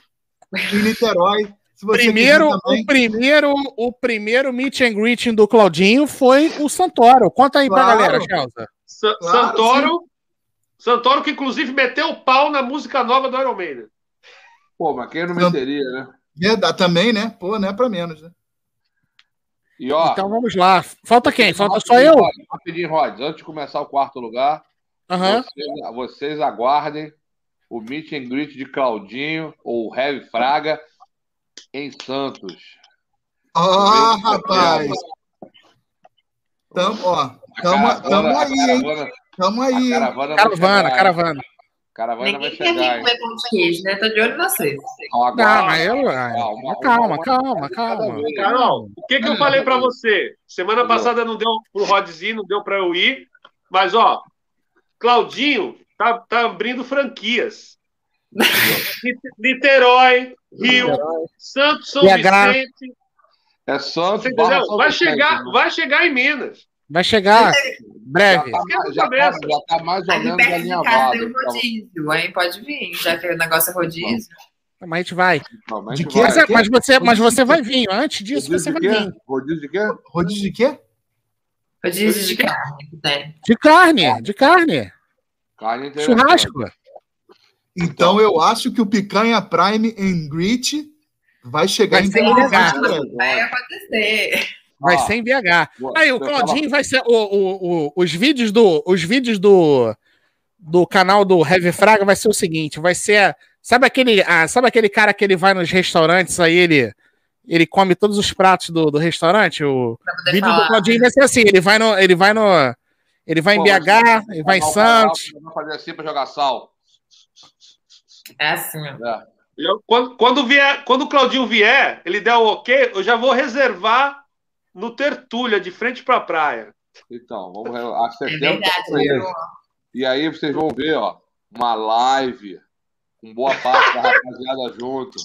em Niterói. Se você Primeiro, também, o primeiro, o primeiro meet and greeting do Claudinho foi o Santoro. Conta aí pra Claro. galera, Chelsea. Sa- Claro, Santoro, Santoro, que inclusive meteu o pau na música nova do Iron Maiden. Pô, mas quem não meteria, né? verdade, também, né? Pô, não é pra menos, né? E ó. Então vamos lá. Falta quem? Falta só eu? Rapidinho, Rod. Antes de começar o quarto lugar, Aham. vocês, vocês aguardem o meet and greet de Claudinho ou Heavy Fraga em Santos. Ah, rapaz! Tamo, ó, tamo, A tamo caravana- aí, hein? caravana- Tamo aí, caravana vai Caravana, caravana. Caravana vai Ninguém quer chegar. vir hein? comer pão de queijo, né? Tô de olho em vocês. Não, Agora, mas eu. Calma, Calma, calma, calma. Carol, o que, que eu falei pra você? Semana passada não deu pro Rodzinho, não deu pra eu ir, mas ó, Claudinho tá, tá abrindo franquias. Niterói, Rio, Santos, São. Vicente. É Você? São Vai chegar, né? vai chegar em Minas. Vai chegar Já breve. tá, já, tá, já tá mais ou menos perto alinhavado. tem um rodízio. Aí pode vir, já que o negócio é rodízio. Mas a gente vai. Então, mas a gente Mas, vai. mas você, mas você vai vir. Antes disso, você Rodízio vai de vir. Rodízio de quê? Rodízio de quê? Rodízio de carne tem. De carne, de carne. Carne interessante. Churrasco. Então eu acho que o Picanha Prime and Greet vai chegar Vai em em breve. Vai acontecer. Vai Ó, ser em BH. Aí o Claudinho vai ser. O, o- o- os vídeos do. Os vídeos do. do canal do Heavy Fraga vai ser o seguinte: vai ser. Sabe aquele, ah, sabe aquele cara que ele vai nos restaurantes aí, ele, ele come todos os pratos do, do restaurante? O vídeo do falar. Claudinho vai ser assim: ele vai no. Ele vai no. Ele vai em Pô, BH, ele vai em Santos. Vai fazer assim pra jogar sal. É assim. É. Eu- quando, quando, vier, quando o Claudinho vier, ele der o ok, eu já vou reservar no Tertúlia, de frente pra praia. Então, vamos re- a É tá viu? E aí vocês vão ver, ó, uma live com boa parte da rapaziada junto.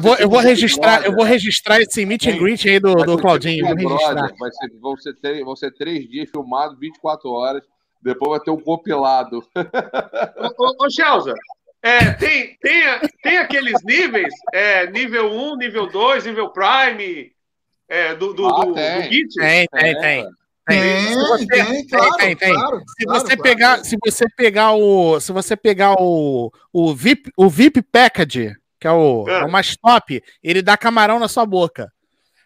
Vou, eu vou tipo registrar, eu vou registrar esse meet and greet aí do, do ser Claudinho. tipo Vou registrar. Vai ser, vão, ser três, vão ser três dias filmados, 24 horas. Depois vai ter um compilado. Ô, ô, ô Chelsea, é, tem, tem, tem aqueles níveis, é, nível 1, nível 2, nível Prime, é, do, do, Ah, do, tem. do Git? Tem, tem, tem. Tem, Se você- tem, claro, tem, tem. claro, Se claro, você pegar, se você pegar o, se você pegar o, o VIP, o VIP package, que é o, É. é o mais top, ele dá camarão na sua boca.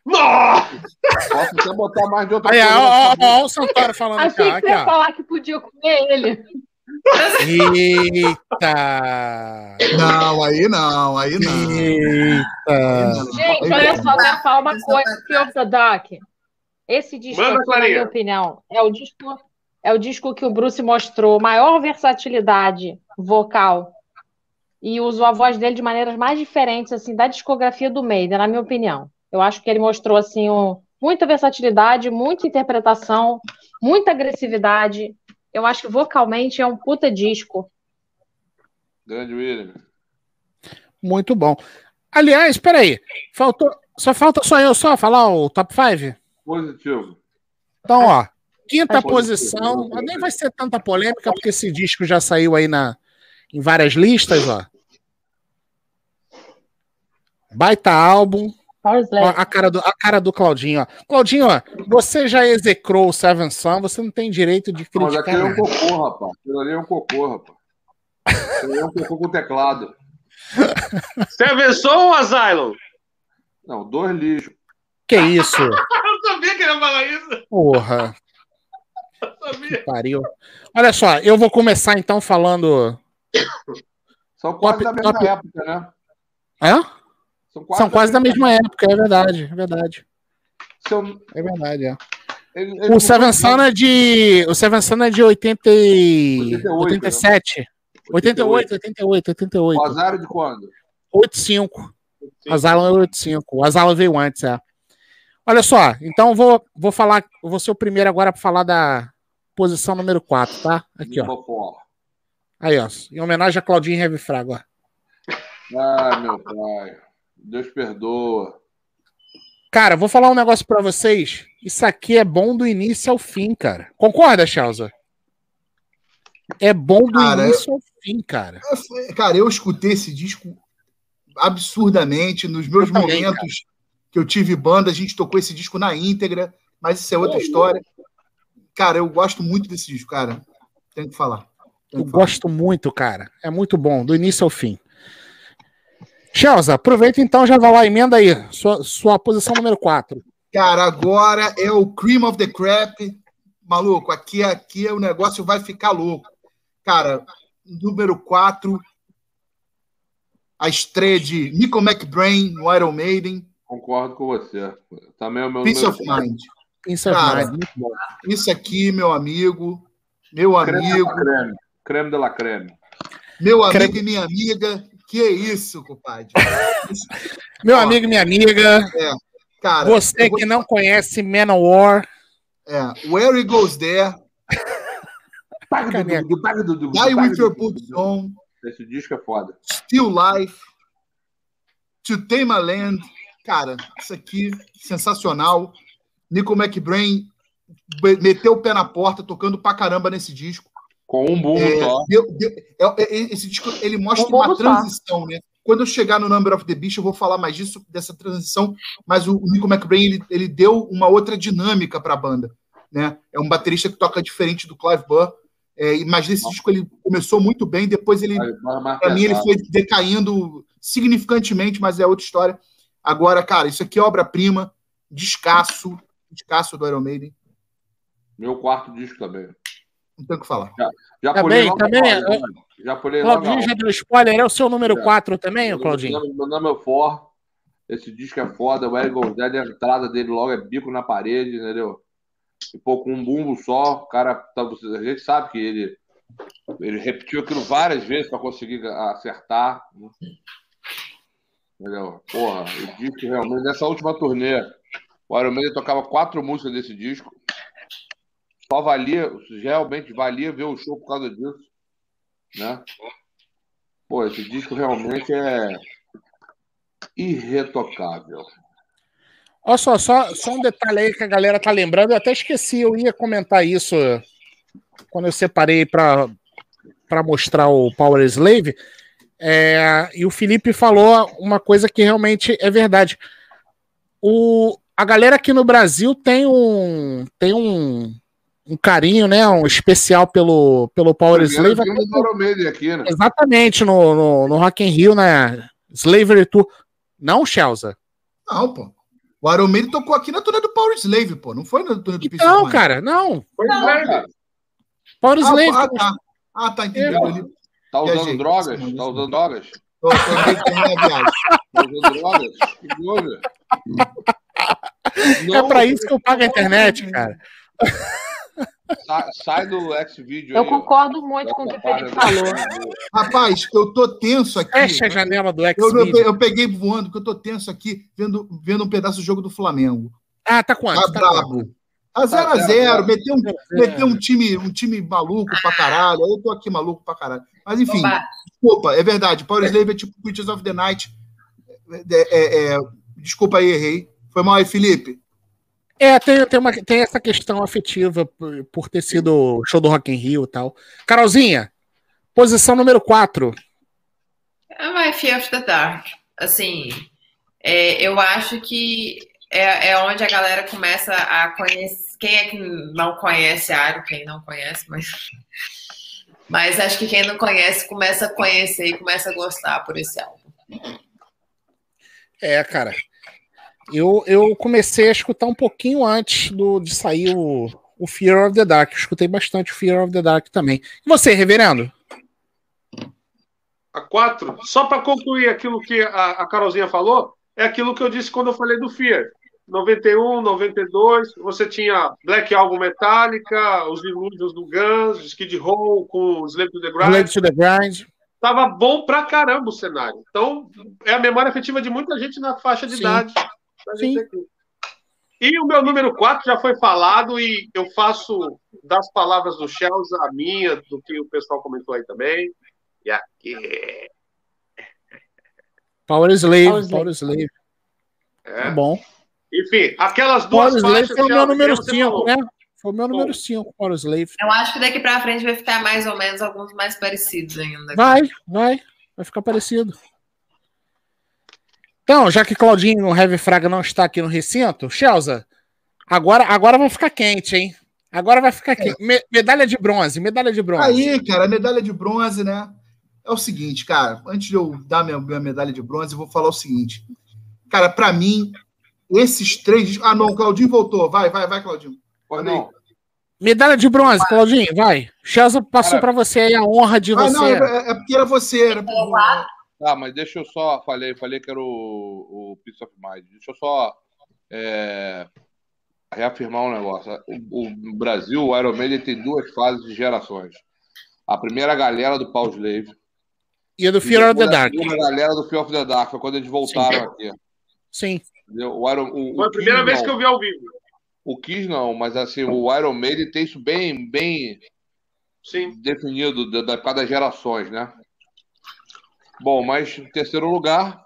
Nossa! Posso até botar mais de outra Aí, coisa ó, nessa ó, boca. ó o Santoro falando Achei ó, que aqui, você ia ó. falar que podia comer ele. Eita! Não, aí não, aí não. Eita! Gente, olha só, eu quero falar uma coisa que o Doc. Esse disco Manda, aqui, na minha opinião, é o disco, é o disco que o Bruce mostrou maior versatilidade vocal e usou a voz dele de maneiras mais diferentes assim da discografia do Maiden, na minha opinião. Eu acho que ele mostrou assim um- muita versatilidade, muita interpretação, muita agressividade. Eu acho que vocalmente é um puta disco. Grande William. Muito bom. Aliás, peraí. Faltou, só falta só eu só falar o top 5? Positivo. Então, ó, quinta Acho posição, nem vai ser tanta polêmica, porque esse disco já saiu aí na, em várias listas, ó. Baita álbum. Ó, a, cara do, a cara do Claudinho, ó. Claudinho, ó, você já execrou o Seven Sun, você não tem direito de Mas criticar. aquele é um cocô, rapaz. Aquilo ali é um cocô, rapaz. Aquilo ali é um cocô com teclado. Seven Son ou Asylum? Não, dois lixos. Que isso? Eu sabia que ele ia falar isso. Porra, Eu sabia. pariu. Olha só, eu vou começar então falando. São quase Top- da mesma top- época, né? Hã? São quase, São quase da mesma época, é verdade, é verdade. São- É verdade, é. ele- ele O Seven Sun é de. O Seven Sun é de 80 e... 88, 87. 88, 88, 88. O azar é de quando? 85. O Asylum é 85. O Asylum veio antes, é. Olha só, então eu vou, vou falar. Vou ser o primeiro agora para falar da posição número 4, tá? Aqui, ó. Aí, ó. Em homenagem a Claudinho Heavy Frago, ó. Ai, meu pai. Deus perdoa. Cara, vou falar um negócio pra vocês. Isso aqui é bom do início ao fim, cara. Concorda, Chelsea? É bom do Cara, início ao fim, cara. Cara, eu escutei esse disco absurdamente nos meus Eu também, momentos que eu tive banda, a gente tocou esse disco na íntegra, mas isso é outra história. Cara, eu gosto muito desse disco, cara. Tenho que falar. Tenho Eu que falar. gosto muito, cara. É muito bom, do início ao fim. Chelsea, aproveita então, já vai lá, emenda aí. Sua, sua posição número 4. Cara, agora é o cream of the crap. Maluco, aqui, aqui o negócio vai ficar louco. Cara, número 4, a estreia de Nico McBrain no Iron Maiden, Concordo com você. Também é o meu Peace número of cinco. Mind. Peace of Cara, Mind. Isso aqui, meu amigo, meu Creme de amigo, creme. Creme de la creme. meu amigo Creme- e minha amiga. Que isso, compadre? Meu Ó. amigo e minha amiga, Cara, você que não conhece Manowar, É, Where He Goes There, Paga. Dudu, paga, Dudu, Die With Your. Boots On, Esse disco é foda. Still Life, To Tame a Land. Cara, isso aqui, sensacional. Nico McBrain meteu o pé na porta, tocando pra caramba nesse disco. Com um bumbo É, só. deu- deu- é- é- esse disco ele mostra Um uma só. transição, né? Quando eu chegar no Number of the Beast, eu vou falar mais disso, dessa transição, mas o Nico McBrain ele, ele deu uma outra dinâmica para a banda. Né? É um baterista que toca diferente do Clive Burr. É, mas nesse disco ele começou muito bem, depois ele, para mim, ele foi decaindo significantemente, mas é outra história. Agora, cara, isso aqui é obra-prima, descasso, descasso do Iron Maiden. Meu quarto disco também. Não tem o que falar. Já Tá pulei bem, logo tá né? Já pulei Claudinho já deu spoiler. É o seu número É. 4 também, Claudinho? Meu nome- é For. Esse disco é foda. O Eric Gonzalez, a entrada dele logo é bico na parede, entendeu? E, pô, com um bumbo só, o cara. Tá, a gente sabe que ele, ele repetiu aquilo várias vezes para conseguir acertar. né? Entendeu? Porra, o disco realmente, nessa última turnê, o Iron Maiden tocava quatro músicas desse disco. Só valia, realmente valia ver o show por causa disso. Né? Pô, esse disco realmente é irretocável. Olha só, só, só um detalhe aí que a galera tá lembrando. Eu até esqueci, eu ia comentar isso quando eu separei para mostrar o Power Slave. É, e o Felipe falou uma coisa que realmente é verdade. O, a galera aqui no Brasil tem um tem um, um carinho, né, um especial pelo, pelo Power Primeiro Slave. filme do aqui, né? Exatamente, no, no, no Rock in Rio, né? Slavery Tour. Não, Chelsea? Não, pô. O Iron Maiden tocou aqui na turnê do Power Slave, pô. Não foi na turnê do of Não, cara, não. Pois é, cara. Power Ah, Slave. ah, tá. Ah, tá, entendendo. Ali. Tá usando Viajei. drogas? Não, Tá não. usando drogas? Tô, tô. Tá usando drogas? Que coisa. É Não, pra isso que eu pago a internet, cara. Sai, sai do X-Video Eu aí, ó. concordo muito com o que o Felipe falou. Rapaz, eu tô tenso aqui. Fecha a janela do Eu, eu, X-Video. eu peguei voando, porque eu tô tenso aqui, vendo, vendo um pedaço do jogo do Flamengo. Ah, tá quanto? Tá Tá brabo. Tá 0x0, Tá zero a meteu, um, zero. meteu um, time, um time maluco pra caralho. Eu tô aqui maluco pra caralho. Mas enfim, Oba. desculpa, é verdade. Power Slave é tipo Creatures of the Night. É, é, é, desculpa aí, errei. Foi mal aí, Felipe. É, tem, tem, uma, tem essa questão afetiva por, por ter sido show do Rock in Rio e tal. Carolzinha, posição número 4. Ah, vai Fear of the Dark. Assim, é, eu acho que é, é onde a galera começa a conhecer. Quem é que não conhece Aro, quem não conhece, mas. Mas acho que quem não conhece começa a conhecer e começa a gostar por esse álbum. É, cara. Eu, eu comecei a escutar um pouquinho antes do, de sair o, o Fear of the Dark. Eu escutei bastante o Fear of the Dark também. E você, reverendo? A quatro, só para concluir aquilo que a, a Carolzinha falou, é aquilo que eu disse quando eu falei do Fear. 91, 92, você tinha Black Album Metallica, os Illusions do Guns, Skid Row com Slave to the Grind. Blade to the Grind. Tava bom pra caramba o cenário. Então, é a memória afetiva de muita gente na faixa de Sim. idade. Da gente Sim. aqui. E o meu número 4 já foi falado e eu faço das palavras do Chelsea a minha, do que o pessoal comentou aí também. E aqui. Power Slave. Power Slave. Power Slave. É. Tá bom. Enfim, aquelas Power duas Slave faixas. foi o meu a- número você 5, falou. né? Foi o meu número Bom. 5, Power Slave. Eu acho que daqui pra frente vai ficar mais ou menos alguns mais parecidos ainda. Vai, vai. Vai ficar parecido. Então, já que Claudinho o Heavy Fraga não está aqui no recinto, Chelsea, agora, agora vai ficar quente, hein? Agora vai ficar quente. Me- medalha de bronze, medalha de bronze. Aí, cara, a medalha de bronze, né? É o seguinte, cara, antes de eu dar minha, minha medalha de bronze, eu vou falar o seguinte. Cara, pra mim, esses três. Ah, não, o Claudinho voltou. Vai, vai, vai, Claudinho. Não. Medalha de bronze, Claudinho, vai. Chelsea passou para você aí a honra de Ah, você. não, é, é porque era você. Era... Tá, mas deixa eu só. Falei, falei que era o, o Peace of Mind. Deixa eu só é, reafirmar um negócio. O, o Brasil, o Iron Maiden, tem duas fases de gerações. A primeira galera do Paul Slave. E do Fear of the a Dark. segunda galera do Fear of the Dark. Foi quando eles voltaram aqui. Sim. O Iron, o, Foi o a primeira Kiss vez não. que eu vi ao vivo. O Kiss não, mas assim, o Iron Maiden tem isso bem, bem Sim. definido da, da cada gerações, né? Bom, mas terceiro lugar,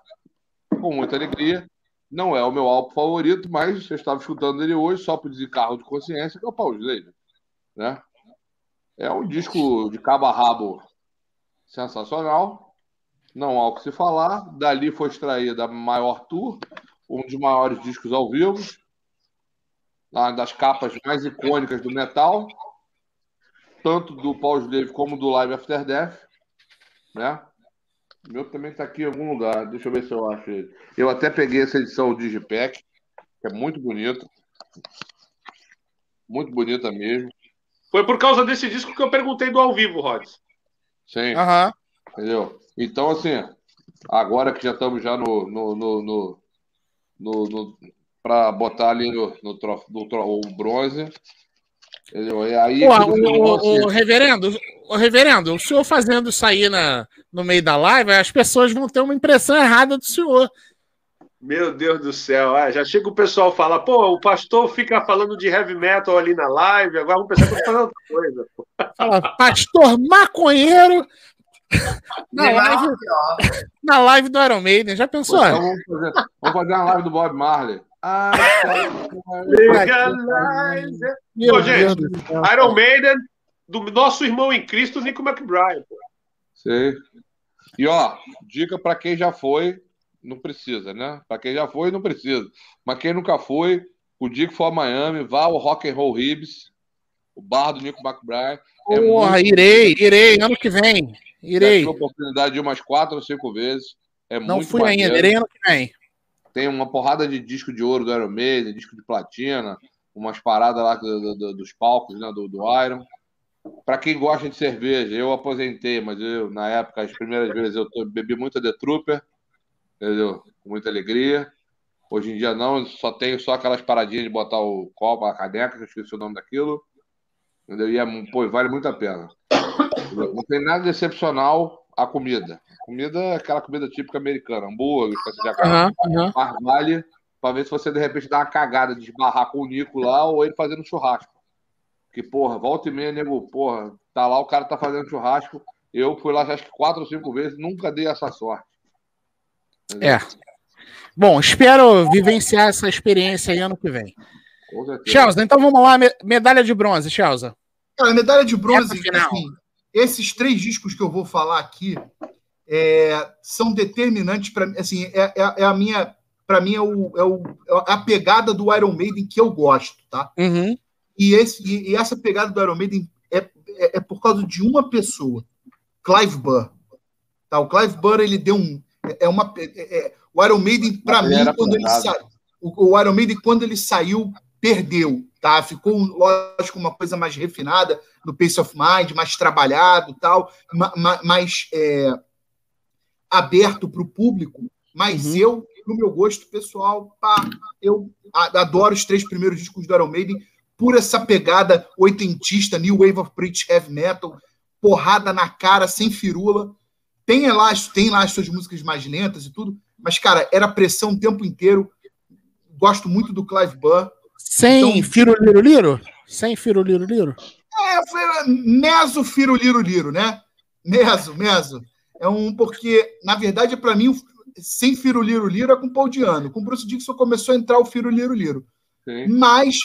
com muita alegria, não é o meu álbum favorito, mas eu estava escutando ele hoje só por desencargo de consciência, que é o Paul Slade, né? É um disco de cabo a rabo sensacional, não há o que se falar. Dali foi extraída a maior tour, um dos maiores discos ao vivo, uma das capas mais icônicas do metal, tanto do Paul Slave como do Live After Death, né? Meu também está aqui em algum lugar. Deixa eu ver se eu acho ele. Eu até peguei essa edição Digipack, que é muito bonita. Muito bonita mesmo. Foi por causa desse disco que eu perguntei do ao vivo, Rods. Sim. Aham. Entendeu? Então, assim, agora que já estamos já no. no, no, no, no, no para botar ali no, no, trof, no tro- o bronze. Entendeu? E aí. Pô, o, o- o reverendo, o reverendo, o senhor fazendo isso aí na, no meio da live, as pessoas vão ter uma impressão errada do senhor. Meu Deus do céu, ah, já chega o pessoal fala, pô, o pastor fica falando de heavy metal ali na live, agora vamos pensar que eu tô fazendo outra coisa. Fala, pastor maconheiro na live, na live do Iron Maiden. Já pensou? então vamos, fazer, vamos fazer uma live do Bob Marley. Ah, Legalize. Meu Ô, gente. Iron Maiden, do nosso irmão em Cristo, Nico McBride. pô. Sei. E ó, dica para quem já foi, não precisa, né? Para quem já foi, não precisa. Mas quem nunca foi, o dia que for a Miami, vá ao Rock and Roll Ribs, o bar do Nico McBride. É Porra, muito- irei, irei, ano que vem. Já Irei. tive a oportunidade de ir umas quatro ou cinco vezes. É Não muito fui maneiro. ainda, irei ano que vem. Tem uma porrada de disco de ouro do Iron Maiden, disco de platina, umas paradas lá do- do- dos palcos, né, do, do Iron. Para quem gosta de cerveja, eu aposentei, mas eu, na época, as primeiras vezes, eu bebi muita The Trooper, entendeu? Com muita alegria. Hoje em dia não, só tenho só aquelas paradinhas de botar o copo, a caneca, que eu esqueci o nome daquilo. Entendeu? E é, pô, vale muito a pena. Não tem nada de excepcional a comida. Comida é aquela comida típica americana, hambúrguer, coisa de aham. mas vale pra ver se você de repente dá uma cagada de esbarrar com o Nico lá ou ele fazendo churrasco. Que, porra, volta e meia, nego, porra, tá lá, o cara tá fazendo churrasco. Eu fui lá já acho que quatro ou cinco vezes, nunca dei essa sorte. Entendeu? É. Bom, espero vivenciar essa experiência aí ano que vem. Chelsea, então vamos lá, me- medalha de bronze, Chelsea. Cara, medalha de bronze, assim, esses três discos que eu vou falar aqui é, são determinantes para assim, é, é- é a minha, para mim é, o, é, o- é a pegada do Iron Maiden que eu gosto, tá? Uhum. E, esse, e, e essa pegada do Iron Maiden é, é, é por causa de uma pessoa, Clive Burr. Tá? O Clive Burr ele deu um, é é uma, é- é- o Iron Maiden para mim quando ele saiu, o, o Iron Maiden quando ele saiu perdeu, tá? Ficou lógico uma coisa mais refinada no Pace of Mind, mais trabalhado, tal, ma- ma- mais é, aberto para o público. Mas Uhum. eu, no meu gosto pessoal, pá, eu adoro os três primeiros discos do Iron Maiden por essa pegada oitentista, New Wave of British Heavy Metal, porrada na cara, sem firula. Tem lá, as- tem lá as suas músicas mais lentas e tudo, mas, cara, era pressão o tempo inteiro. Gosto muito do Clive Burr. Sem Então- Firo Liro Liro? Sem Firo Liro Liro? É, foi Meso Firuliro Liro, né? Meso, Meso. É um porque, na verdade, para mim, sem Firuliro Liro é com Paul Diano. Com Bruce Dixon começou a entrar o Firuliro Liro. Sim. Mas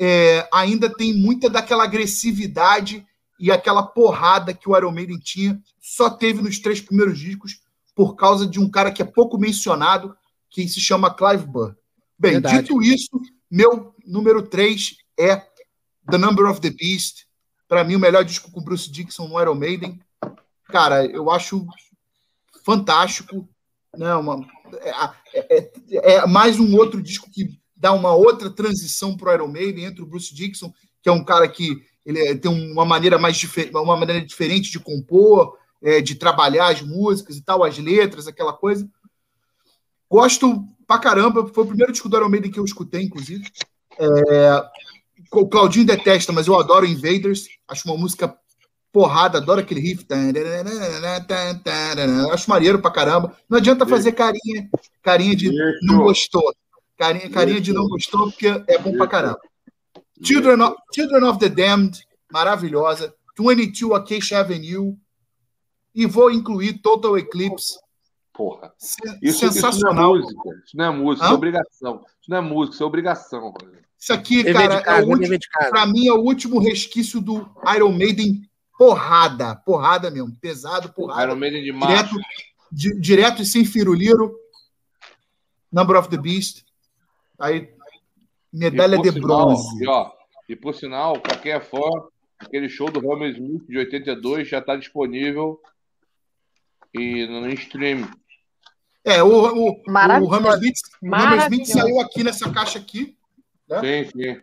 é, ainda tem muita daquela agressividade e aquela porrada que o Iron Maiden tinha, só teve nos três primeiros discos, por causa de um cara que é pouco mencionado, que se chama Clive Burr. Bem, Verdade. dito isso, meu número 3 é The Number of the Beast. Para mim, o melhor disco com Bruce Dixon no Iron Maiden. Cara, eu acho fantástico. Né? Uma, é, é- é mais um outro disco que dá uma outra transição para o Iron Maiden entre o Bruce Dixon, que é um cara que ele é- tem uma maneira mais uma maneira diferente de compor, é, de trabalhar as músicas e tal, as letras, aquela coisa. Gosto pra caramba, foi o primeiro disco do Iron Maiden que eu escutei, inclusive. É, o Claudinho detesta, mas eu adoro Invaders, acho uma música porrada, adoro aquele riff. Acho maneiro pra caramba. Não adianta fazer carinha, carinha de não gostou. Carinha, carinha de não gostou, porque é bom pra caramba. Children of, Children of the Damned, maravilhosa. 22 Acacia Avenue. E vou incluir Total Eclipse. Porra. Isso, isso não é sensacional. música. Isso não é música, isso é obrigação. Isso não é música, isso é obrigação. Isso aqui, cara, é casa. pra mim é o último resquício do Iron Maiden porrada, porrada mesmo, pesado, porrada. Iron Maiden de direto, di- direto e sem firuliro. Number of the Beast. Aí, medalha de sinal, bronze. E, ó, e por sinal, pra quem é fã, aquele show do Hammer Smith de 82 já tá disponível e no stream. É, o, o, o Maravilhoso. saiu aqui nessa caixa aqui. Sim, sim.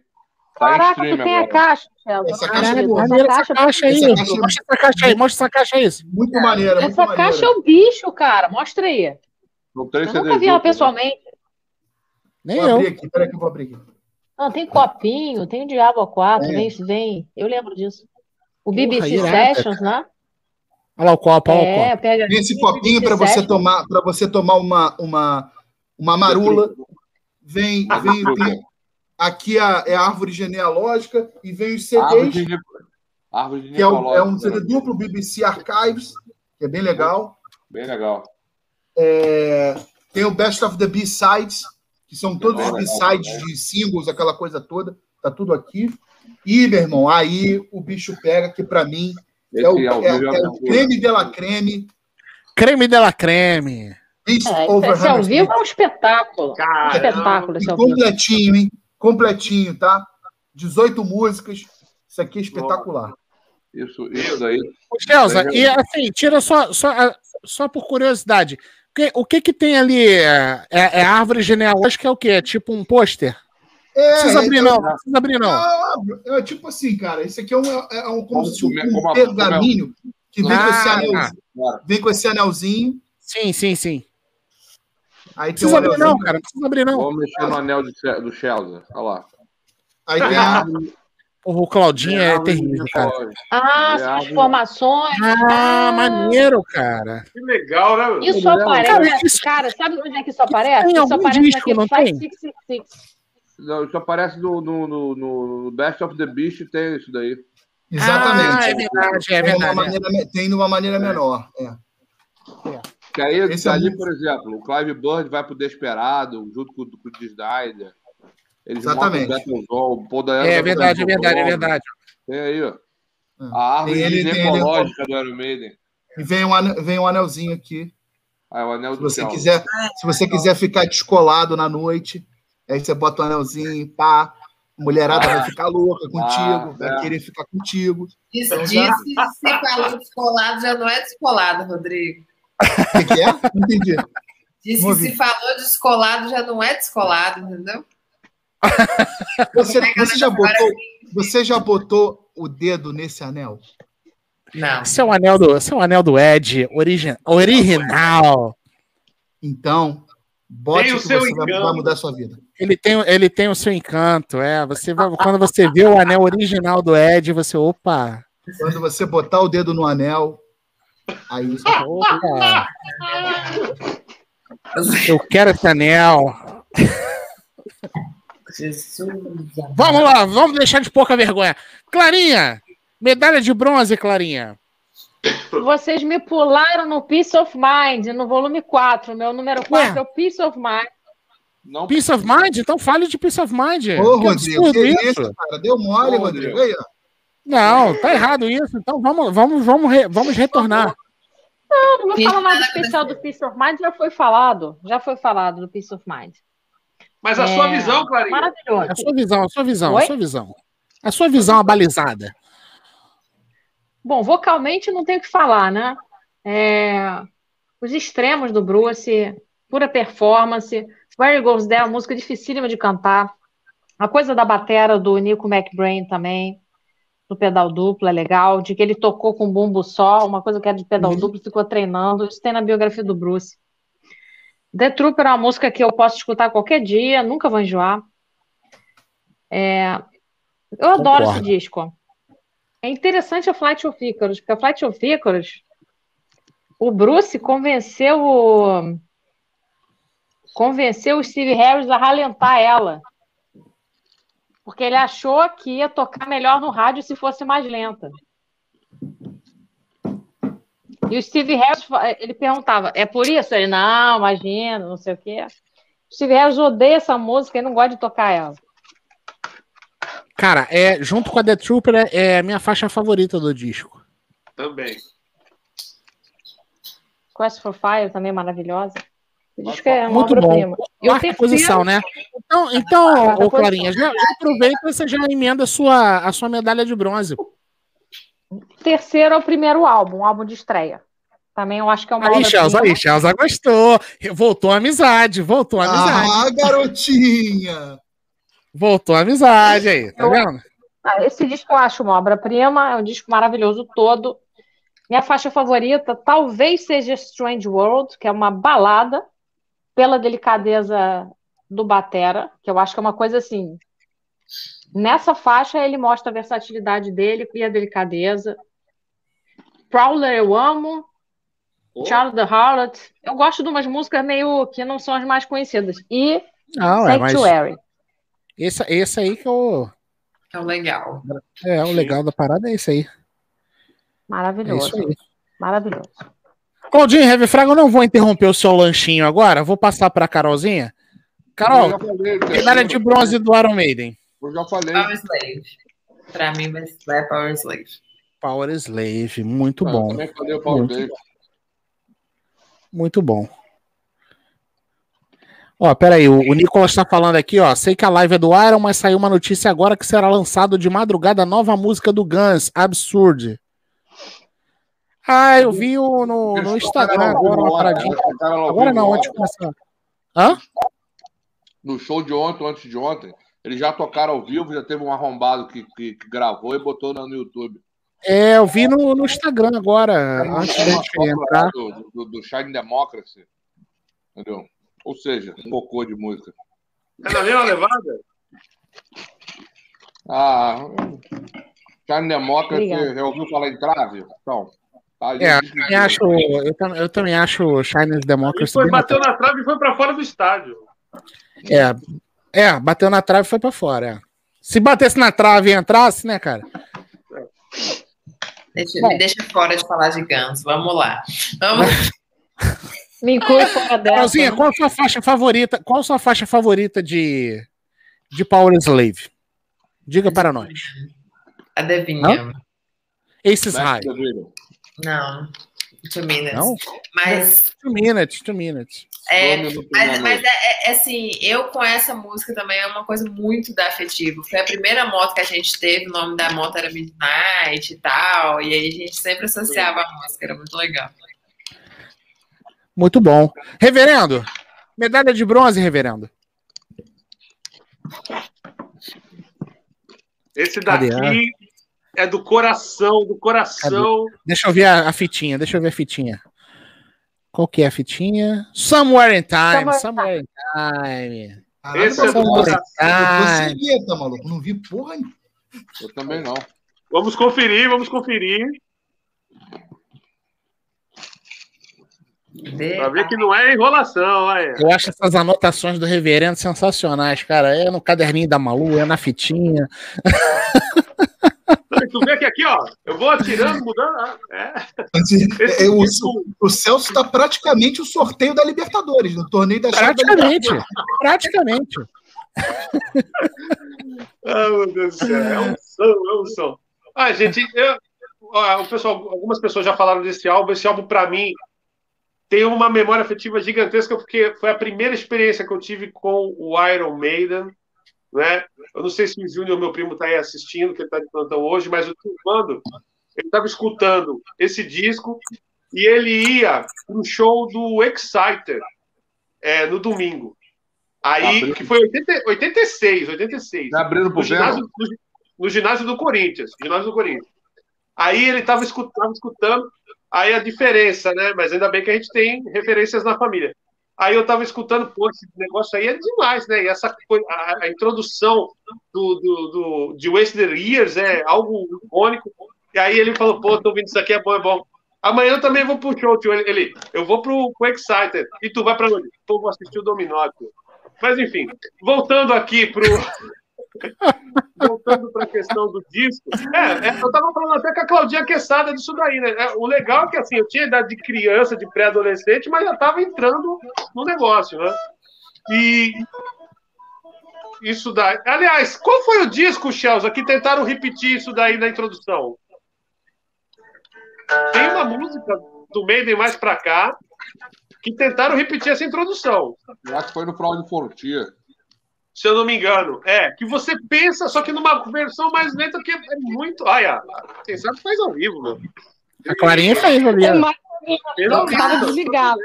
Tá Caraca, stream tu tem a agora. caixa, Sheldon. Essa caixa é boa. essa caixa- caixa aí. essa caixa é- Mostra essa caixa aí, mostra essa caixa aí. Muito maneira, muito Essa maneira. caixa é o bicho, cara. Mostra aí. Eu nunca vi ela né? pessoalmente. Nem Vou eu. abrir aqui, peraí que eu vou abrir aqui. Não, tem copinho, tem o Diabo 4, É. vem, vem. Eu lembro disso. O Porra, BBC irado, Sessions, né? Olha lá o copo, olha lá o É, copo. pega Tem esse copinho para você tomar, para você tomar uma, uma, uma marula. Vem, vem, tem- aqui a, é a árvore genealógica e vem os Árvore CDs, de, árvore de que é, o- é um CD né? duplo BBC Archives, que é bem legal. Bem legal. É, tem o Best of the B-Sides, que são todos os B-Sides de singles, aquela coisa toda. Tá tudo aqui. E, meu irmão, aí o bicho pega, que para mim é o, é, vivo é é o creme de la creme. Creme de la creme. É, over esse ao vivo é um espetáculo. Um Caramba. espetáculo esse E ao vivo. completinho, hein? Completinho, tá? 18 músicas. Isso aqui é espetacular. Isso, isso daí. Ô, Chelsea, e assim, tira só, só, só por curiosidade. O que, o que que tem ali? É, é árvore genealógica é o quê? É tipo um pôster? É, Não precisa abrir é, não, não precisa abrir não. é, é tipo assim, cara. Isso aqui é um, é um, como Como se um pergaminho que vem, com esse Ah, anelzinho, vem com esse anelzinho. Sim, sim, sim. Aí Não tem um precisa abrir anelzinho. não, cara. Não precisa abrir não. Vamos mexer no anel de do Chelsea. Olha lá. Aí tem a, o Claudinho é de terrível, cara. Ah, É são as árvore- formações. Ah, maneiro, cara. Que legal, né? meu? Isso Cara, aparece. isso- Cara, sabe onde é que isso aparece? tem Isso aparece disco, naquele não tem? 666. Não, isso aparece no, no, no, no Best of the Beast, tem isso daí. exatamente. Ah, é verdade, é tem, uma verdade. maneira, tem de uma maneira menor. É. Que aí, Esse é ali, muito- por exemplo, o Clive Bird vai pro Desperado, junto com, com o Snyder. Eles Exatamente. montam o Paul Dayano É pro verdade, é verdade, é verdade. Tem aí, ó. É. A árvore ele- ele- ginecológica do Iron Maiden. E vem um, ane- vem um anelzinho aqui. Ah, é o anel Se do você céu. quiser, se você quiser ficar descolado na noite, aí você bota o anelzinho, pá. A mulherada vai ficar louca contigo, vai é. querer ficar contigo. Diz, Então já- que se falou descolado já não é descolado, Rodrigo. O que, que é? Não entendi. Diz que se falou descolado já não é descolado, entendeu? Você, você, já botou, você já botou o dedo nesse anel? Não. Esse é o anel do, esse é o anel do Ed, origi original. Então, bote Tem o que seu você vai mudar a sua vida. Ele tem, ele tem o seu encanto, é. Você vai, quando você vê o anel original do Ed, você, opa, Quando você botar o dedo no anel, aí você opa, eu quero esse anel. Jesus. Vamos lá, vamos deixar de pouca vergonha. Clarinha, medalha de bronze, Clarinha. Vocês me pularam no Peace of Mind, no volume 4. Meu número 4 Ué? é o Peace of Mind. Não, Peace of Mind? Então fale de Peace of Mind. Ô, Que Rodrigo, que isso. isso, cara? Deu mole, Ô, Rodrigo. Rodrigo. Aí, ó. Não, tá errado isso. Então vamos, vamos, vamos, re- vamos retornar. Eu não vou falar nada nada especial do Peace of Mind, já foi falado. Já foi falado do Peace of Mind. Mas a É, sua visão, Clarinha. Maravilhoso. A sua visão, a sua visão, a Oi? sua visão. A sua visão abalizada. Bom, vocalmente não tem o que falar, né? É, os extremos do Bruce, pura performance. Where It Goes There, música dificílima de cantar. A coisa da batera do Nico McBrain também, do pedal duplo, é legal. De que ele tocou com bumbo só, uma coisa que era de pedal Uhum. duplo, ficou treinando. Isso tem na biografia do Bruce. The Trooper é uma música que eu posso escutar qualquer dia, nunca vou enjoar. É, eu adoro esse disco. É interessante a Flight of Icarus, porque a Flight of Icarus, o Bruce convenceu o convenceu o Steve Harris a ralentar ela. Porque ele achou que ia tocar melhor no rádio se fosse mais lenta. E o Steve Harris, ele perguntava, é por isso? Ele, não, imagina, não sei o quê. O Steve Harris odeia essa música e não gosta de tocar ela. Cara, é, junto com a The Trooper, é, é a minha faixa favorita do disco. Também. Quest for Fire também é maravilhosa. O disco é uma Muito bom. terceiro, posição, né? Então, então Quarta ô, Clarinha, já, já aproveita e você já emenda a sua, a sua medalha de bronze. terceiro é o primeiro álbum, o álbum de estreia. Também eu acho que é uma Aí, Chelsea, obra-prima. aí, Chelsea gostou. Voltou a amizade, voltou a amizade. Ah, garotinha! Voltou a amizade aí, tá Eu- vendo? Ah, esse disco eu acho uma obra-prima, é um disco maravilhoso todo. Minha faixa favorita talvez seja Strange World, que é uma balada pela delicadeza do batera, que eu acho que é uma coisa assim. Nessa faixa ele mostra a versatilidade dele e a delicadeza. Prowler eu amo, Charles the Harlot. Eu gosto de umas músicas meio que não são as mais conhecidas. E Não, é, mas Sanctuary. esse, esse aí que é o, É o legal. é, o legal da parada, é esse aí. É Maravilhoso. isso aí. Maravilhoso. Claudinho Heavy Fraga, eu não vou interromper o seu lanchinho agora, vou passar pra Carolzinha. Eu Carol, falei, medalha de bronze do Iron Maiden. Eu já falei. Power Slave. Pra mim vai vai Power Slave. Power Slave, muito Ah, bom. Também falei o Paulo Muito Davis. Muito bom. Ó, peraí, o, o Nicolas tá falando aqui, ó. Sei que a live é do Iron, mas saiu uma notícia agora que será lançado de madrugada a nova música do Guns, Absurd. Ah, eu vi o, no, no Instagram agora, uma paradinha. Agora não, antes de começar. Hã? No show de ontem, antes de ontem, eles já tocaram ao vivo, já teve um arrombado que, que, que gravou e botou no, no YouTube. É, eu vi no, no Instagram agora, antes da gente entrar. Do, do, do Shine Democracy. Entendeu? Ou seja, um cocô de música. É na mesma levada? Ah, Shine Democracy, já ouviu falar em trave? Então, tá aí, É, eu também acho, eu, eu também acho Chinese Ele Democracy foi, bem bateu na trave e foi pra fora do estádio. É, é, bateu na trave e foi pra fora. é. Se batesse na trave e entrasse, né, cara? Deixa, Bom. me deixa fora de falar de Guns. Vamos lá. Vamos. Me inclui fora dessa. Carolzinha, qual a sua faixa favorita? Qual a sua faixa favorita de, de Power Slave? Diga para nós. A Devinha. Aces Back High. Não. Two minutes. Não? Mas, Two minutes, two minutes. é, mas, mas é, é- é assim, eu com essa música também é uma coisa muito da afetivo. Foi a primeira moto que a gente teve, o nome da moto era Midnight e tal. E aí a gente sempre associava a música, era muito legal. Muito bom. Reverendo, medalha de bronze, reverendo. Esse daqui é do coração, do coração. Deixa eu ver a, a fitinha, deixa eu ver a fitinha. Qual que é a fitinha? Somewhere in Time. Somewhere in Somewhere in Time. Caralho, Esse é do coração. Time. letra, maluco. Não vi porra nenhuma. Eu também não. Vamos conferir, vamos conferir. Pra ver que não é enrolação. Olha. Eu acho essas anotações do reverendo sensacionais, cara. É no caderninho da Malu, é na fitinha. Tu vê que aqui, ó, eu vou atirando, mudando. ah, É. Esse É, o, disco- o Celso tá praticamente o sorteio da Libertadores, no torneio da chave da Praticamente. Praticamente. Ah, meu Deus do céu. É um som, é um som. Ah, gente, eu- ó, o pessoal, algumas pessoas já falaram desse álbum. Esse álbum, pra mim, tem uma memória afetiva gigantesca, porque foi a primeira experiência que eu tive com o Iron Maiden. Né? Eu não sei se o Júnior, meu primo, está aí assistindo, que ele está de plantão hoje, mas o Silvando, ele estava escutando esse disco e ele ia no show do Exciter é, no domingo. Aí, Abriu. que foi 80, 86, 86 Tá abrindo no pro ginásio, Venom? no, no ginásio do Corinthians. Ginásio do Corinthians. Aí ele estava escutando, escutando, aí a diferença, né? Mas ainda bem que a gente tem referências na família. Aí eu estava escutando, pô, esse negócio aí é demais, né? E essa coisa, a, introdução do, do, do, de Wasted Years é algo icônico. E aí ele falou, pô, tô ouvindo isso aqui, é bom, é bom. Amanhã eu também vou pro show, tio. Ele, ele, eu vou pro, pro Exciter. E tu vai pra onde? Pô, vou assistir o Dominó, tio. Mas enfim, voltando aqui pro. Voltando para a questão do disco. É, é, eu tava falando até com a Claudinha Quesada disso daí, né? É, o legal é que assim, eu tinha idade de criança, de pré-adolescente, mas já tava entrando no negócio, né? E. Isso daí. Aliás, qual foi o disco, Chelsea, que tentaram repetir isso daí na introdução? Tem uma música do Maiden mais pra cá que tentaram repetir essa introdução. Eu acho que foi no Fraud Frontier. Se eu não me engano. É, que você pensa, só que numa versão mais lenta, que é muito. Olha, quem sabe faz ao vivo, meu. A Clarinha fez ali. ó. Fez ao Eu tava vivo. desligado.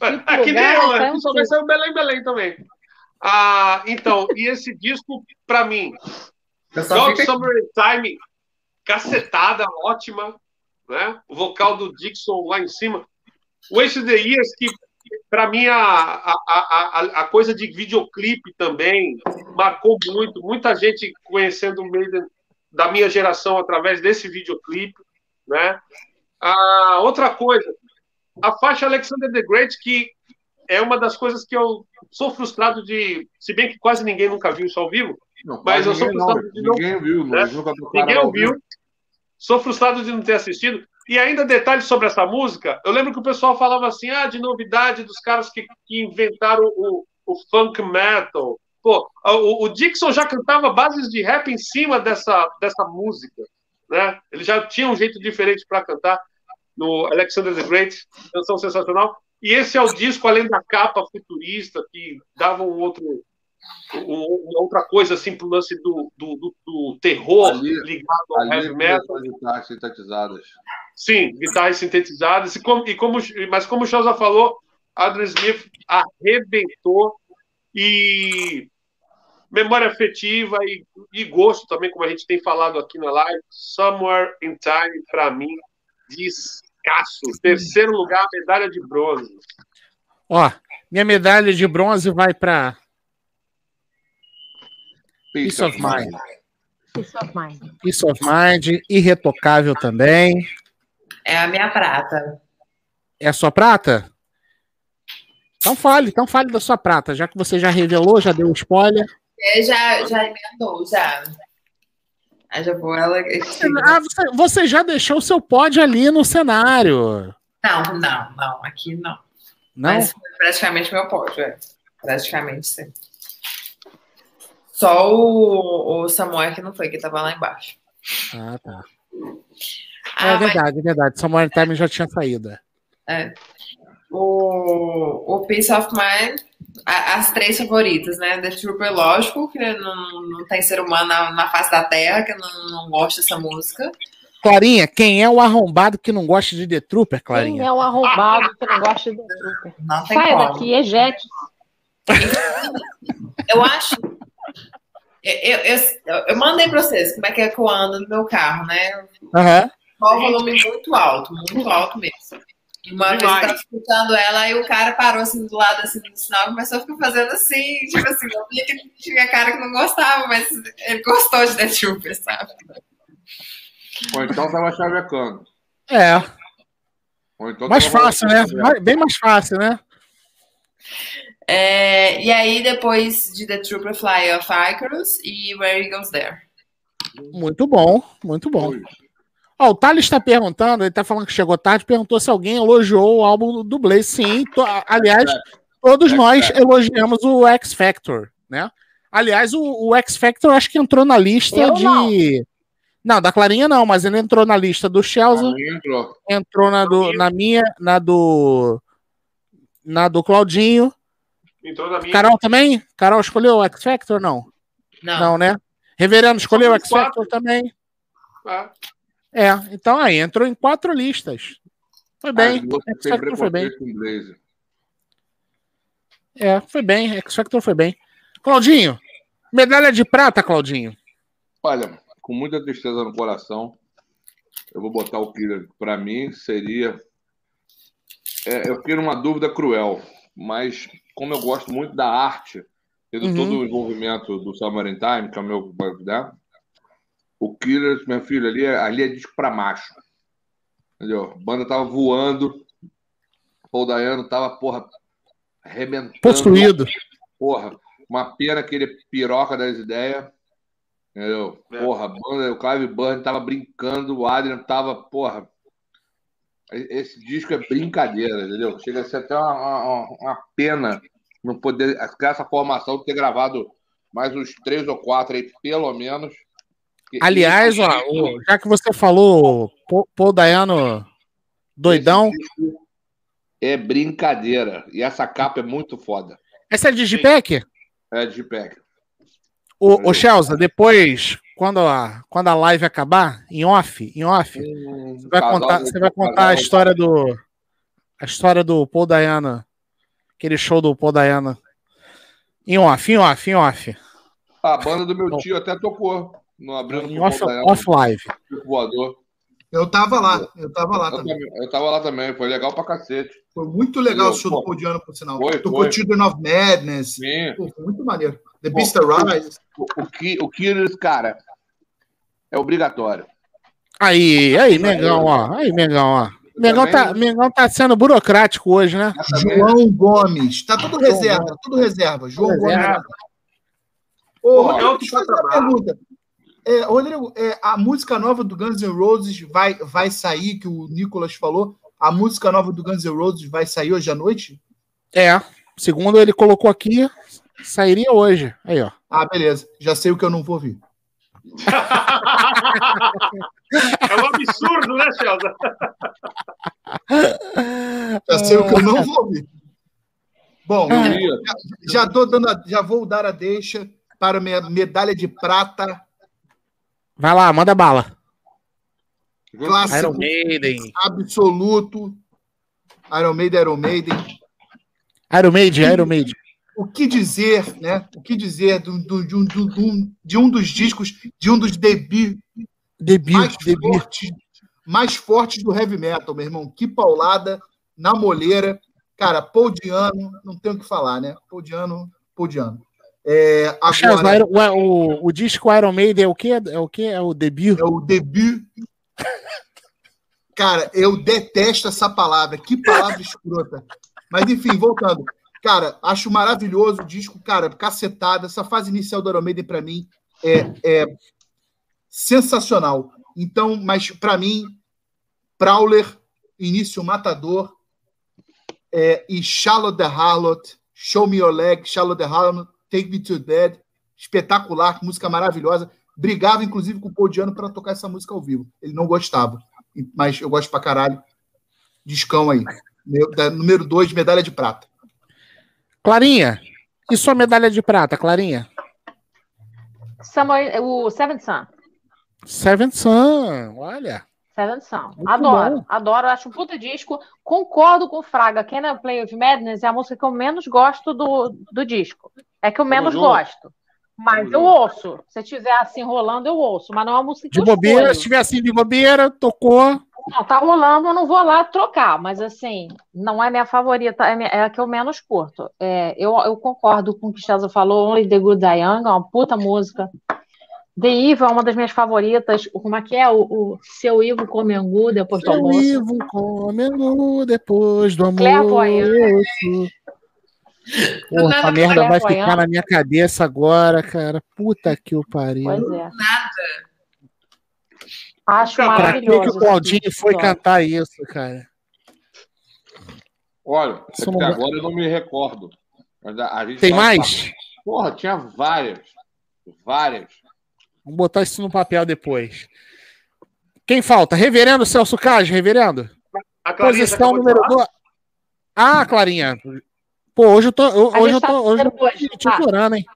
É, que nem eu, tá né? Que só vai sair o Belém Belém também. Ah, então, e esse disco, pra mim, Dog Summer Time, cacetada, ótima, né? O vocal do Dixon lá em cima. Wasted the Years, que para mim a, a, a, a- coisa de videoclipe também marcou muito. Muita gente conhecendo o Maiden da minha geração através desse videoclipe, né? Ah, outra coisa, a faixa Alexander the Great, que é uma das coisas que eu sou frustrado de, se bem que quase ninguém nunca viu isso ao vivo, Não, Mas eu sou ninguém, não, frustrado de não- ninguém viu, né? nunca Ninguém ouviu. Sou frustrado de não ter assistido. E ainda detalhes sobre essa música. Eu lembro que o pessoal falava assim: ah, de novidade dos caras que, que inventaram o, o funk metal. Pô, o, o Dixon já cantava bases de rap em cima dessa, dessa música. Né? Ele já tinha um jeito diferente para cantar no Alexander the Great, canção sensacional. E esse é o disco, além da capa futurista, que dava um outro, um- uma outra coisa assim pro lance do, do, do- do terror Ali- ligado ao Ali heavy metal. sintetizadas. Sim, guitarras sintetizadas. E como, e como, mas como o Chausa falou, Adrian Smith arrebentou e memória afetiva e, e gosto também, como a gente tem falado aqui na live. Somewhere in Time, para mim, descasso. Terceiro lugar, medalha de bronze. Ó, minha medalha de bronze vai para Peace of Mind. Peace of mind. Peace of Mind, irretocável também. É a minha prata. É a sua prata? Então fale, então fale da sua prata, já que você já revelou, já deu spoiler. É, já, já emendou, já. Aí já vou ela. Ah, você, você já deixou o seu pod ali no cenário. Não, não, não. Aqui não. Não? Mas foi praticamente meu pódio, é. Praticamente sim. Só o, o Samuel que não foi, que tava lá embaixo. Ah, tá. Ah, é mas verdade, é verdade. Samuel Time já tinha saído. é. O, o Peace of Mind, a- as três favoritas, né? The Trooper, lógico, que não, não tem ser humano na, na face da terra que não, não gosta dessa música. Clarinha, quem é o arrombado que não gosta de The Trooper, Quem Clarinha? é o arrombado que não gosta de Trooper? Não tem Sai como. daqui, ejete. Eu acho. Eu, eu, eu, eu mandei pra vocês como é que é que eu ando no meu carro, né? Aham. Só o volume muito alto, muito alto mesmo. E uma vez eu Demais. tava escutando ela e o cara parou assim do lado assim, do sinal e começou a ficar fazendo assim, tipo assim, eu vi que tinha cara que não gostava, mas ele gostou de The Trooper, sabe? Ou então tava chavecando. É, então mais fácil, né? chavecando. Bem mais fácil, né? É, e aí, depois de The Trooper Fly of Icarus e Where He Goes There. Muito bom, muito bom. Ó, o Thales está perguntando, ele está falando que chegou tarde, perguntou se alguém elogiou o álbum do Blaze. Sim, to- aliás, todos nós elogiamos o X Factor, né? Aliás, o, o X Factor acho que entrou na lista Eu de. não. Não, da Clarinha não, mas ele entrou na lista do Chelsea, entrou. entrou na, do, na minha, na do. Na do Claudinho. Entrou na minha. Carol também? Carol escolheu o X Factor? Não. Não. Não, né? Reverendo escolheu o X Factor também. Ah, É, então aí, entrou em quatro listas. Foi bem. X Factor foi bem. com Blaze. É, foi bem. X Factor foi bem. Claudinho, medalha de prata, Claudinho. Olha, com muita tristeza no coração, eu vou botar o Killer. Para mim, seria. É, eu fiquei numa dúvida cruel, mas como eu gosto muito da arte e de Uhum. todo o envolvimento do Summer Time, que é o meu. Né? O Killer, meu filho, ali é, ali é disco pra macho. Entendeu? A banda tava voando, Paul Dayano tava, porra, arrebentando. Possuído. Porra, uma pena que ele é piroca das ideias. Entendeu? É. Porra, a banda, o Clive Burn tava brincando, o Adrian tava, porra. Esse disco é brincadeira, entendeu? Chega a ser até uma, uma, uma pena não poder, com essa formação, ter gravado mais uns três ou quatro aí, pelo menos. Aliás, ó, o- já que você falou Paul- Dayano doidão, disco É brincadeira. E essa capa é muito foda. essa é de Digipack? É de pack. Ô, ô Chelsea, depois, quando a, quando a live acabar, em off, em off, você vai contar, você vai contar a história do a história do Paul Dayano, aquele show do Paul Dayano. Em off, em off, em off. A banda do meu tio até tocou no abrindo Em off, off live. voador. Eu tava lá, eu tava lá Eu, também. também- eu tava lá também, foi legal pra cacete. Foi muito legal o Pô, show do Paul Diano, por sinal. foi, Tocou foi. Children of Madness. Sim. Pô, foi muito maneiro. The Pô, Beast Arise. O, o, Ki- o Killers, cara, é obrigatório. Aí, aí, Mengão, ó. Aí, Mengão, ó. Mengão tá, Mengão tá sendo burocrático hoje, né? João Gomes. Tá tudo reserva, tudo reserva. João Reserva. Gomes. Ô, Pô, Rodrigo, eu deixa eu fazer uma pergunta. É, Rodrigo, é, a música nova do Guns N' Roses vai, vai sair, que o Nicolas falou. A música nova do Guns N' Roses vai sair hoje à noite? É. Segundo ele colocou aqui, sairia hoje. Aí, ó. Ah, beleza. Já sei o que eu não vou ouvir. É um absurdo, né, Celso? Já sei o que eu não vou ouvir. Bom, já, tô dando a- já vou dar a deixa para minha medalha de prata Vai lá, manda bala. clássico Iron Maiden. absoluto. Iron Maiden, Iron Maiden. Iron Maiden, Iron Maiden. O que dizer, né? O que dizer do, do- de, um, do- um- de um dos discos, de um dos debuts Debut, mais debut. fortes, mais fortes do heavy metal, meu irmão. Que paulada na moleira. Cara, Paul Diano, não tenho o que falar, né? Paul Diano, Paul Diano. É, agora, o, Iron- o, o, o disco Iron Maiden é o quê? É o quê? É o debut? é o debut. Cara, eu detesto essa palavra. Que palavra escrota. Mas, enfim, voltando. Cara, acho maravilhoso o disco, cara, cacetada. Essa fase inicial do Iron Maiden, pra mim, é, é sensacional. Então, mas pra mim, Prowler, Início Matador é, e Shallow the Harlot, Show Me Your Leg, Shallow the Harlot, Take Me to Dead, espetacular, música maravilhosa. Brigava, inclusive, com o Paul Diano para tocar essa música ao vivo. Ele não gostava, mas eu gosto pra caralho. Discão aí. Meu- da- número 2, medalha de prata. Clarinha, e sua medalha de prata, Clarinha? Samuel, o Seven Sun. Seven Sun, olha. Seven Sun. Muito Adoro, bom. adoro. Acho um puta disco. Concordo com o Fraga. Can I Play of Madness é a música que eu menos gosto do, do disco. É que eu menos gosto. Mas eu junto. ouço. Se estiver assim rolando, eu ouço. Mas não é uma música que De bobeira, se escolho. tiver assim de bobeira, tocou. Não, tá rolando, eu não vou lá trocar. Mas assim, não é minha favorita. É, minha- é a que eu menos curto. É, eu, eu concordo com o que o César falou. Only the Good Die Young é uma puta música. The Evil é uma das minhas favoritas. O- Como é que é? O, o Seu Ivo come angu depois do Seu almoço. Ivo come angu depois do Clairvoyant. almoço. Porra, nada essa merda vai ficar na minha cabeça agora, cara. Puta que o pariu. Pois é. Acho Pra Pra que, maravilhoso. que o Claudinho esse foi episódio. cantar isso, cara? Olha, Isso não agora eu não me recordo. Mas a, a gente Tem mais? Porra, tinha várias. Várias. Vamos botar isso no papel depois. Quem falta? Reverendo Celso Cage, reverendo? A Clarinha já Posição número falar? 2. Ah, Clarinha. Pô, hoje eu tô. eu- hoje eu gente tá tô. Hoje eu tô tá? chorando, hein?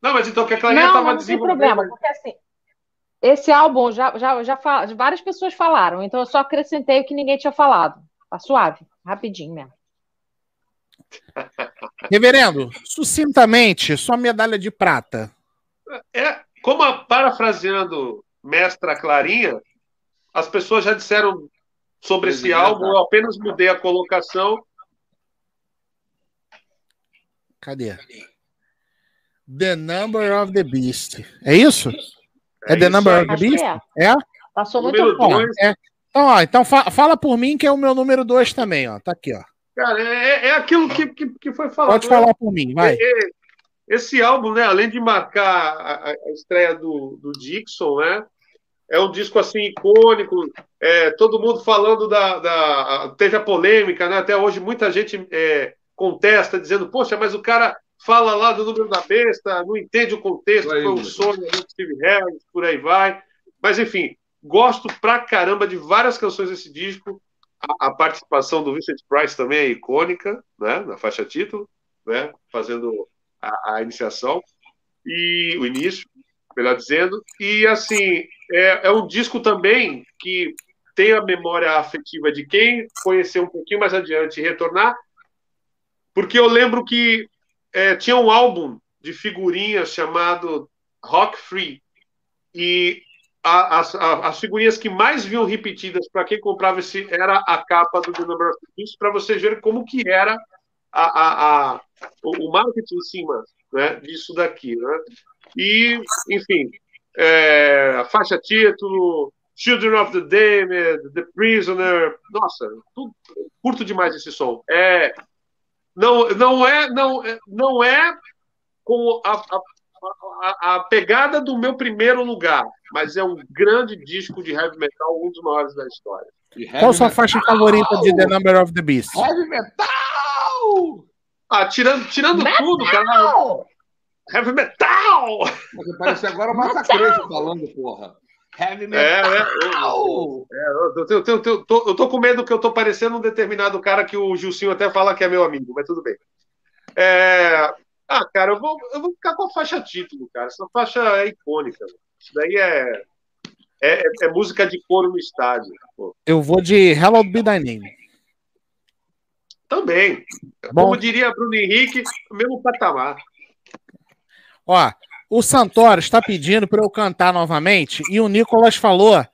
Não, mas então que a Clarinha Não, estava não tem desenvolvendo. problema, porque assim, esse álbum já, já, já fa- várias pessoas falaram, então eu só acrescentei o que ninguém tinha falado. Tá suave, rapidinho mesmo. Reverendo, sucintamente, sua medalha de prata. É, como a, parafraseando Mestra Clarinha, as pessoas já disseram sobre esse Presidenta. álbum, eu apenas mudei a colocação. Cadê? The Number of the Beast. É isso? É, The isso Number of the Acho que Beast? é. É? Passou muito bom. é. Então, ó, então fa- fala por mim que é o meu número 2 também, ó. Tá aqui, ó. Cara, é, é aquilo que, que, que foi falado. Pode falar por mim, vai. É, é, Esse álbum, né, além de marcar a, a- a estreia do, do Dixon, né, é um disco assim icônico. é, todo mundo falando da, da- teve a polêmica, né? Até hoje muita gente é, contesta, dizendo: poxa, mas o cara fala lá do número da besta, não entende o contexto, foi um sonho do Steve Harris, por aí vai. Mas enfim, gosto pra caramba de várias canções desse disco. A, a participação do Vincent Price também é icônica, né? Na faixa título, né? Fazendo a, a iniciação e o início, melhor dizendo. E assim, é, é um disco também que tem a memória afetiva de quem conhecer um pouquinho mais adiante e retornar, porque eu lembro que é, tinha um álbum de figurinhas chamado Rock Free. E a- as, a- as figurinhas que mais vinham repetidas para quem comprava esse era a capa do The Number of the para vocês verem como que era a, a, a- o, o marketing em cima né, disso daqui. Né? E, enfim, é, a faixa título, Children of the Damned, The Prisoner, nossa, tudo- curto demais esse som. É, não, não é, não, é- não é com a, a, a, a pegada do meu primeiro lugar, mas é um grande disco de heavy metal, um dos maiores da história. Qual sua metal- faixa favorita de The Number of the Beast? Heavy metal! Ah, tirando, tirando tudo, cara. Heavy metal! Você parece agora o Massacration falando, porra. Heavy É, metal! é. Eu, é, eu, eu, eu, eu, eu tô, eu tô com medo que eu tô parecendo um determinado cara que o Gilcinho até fala que é meu amigo, mas tudo bem. É, ah, cara, eu vou, eu vou ficar com a faixa título, cara. Essa faixa é icônica. Isso daí é, é, é música de coro no estádio. pô. Eu vou de Hallowed Be Thy Name. Também. Bom. Como diria Bruno Henrique, o mesmo patamar. Ó, o Santoro está pedindo para eu cantar novamente e o Nicolas falou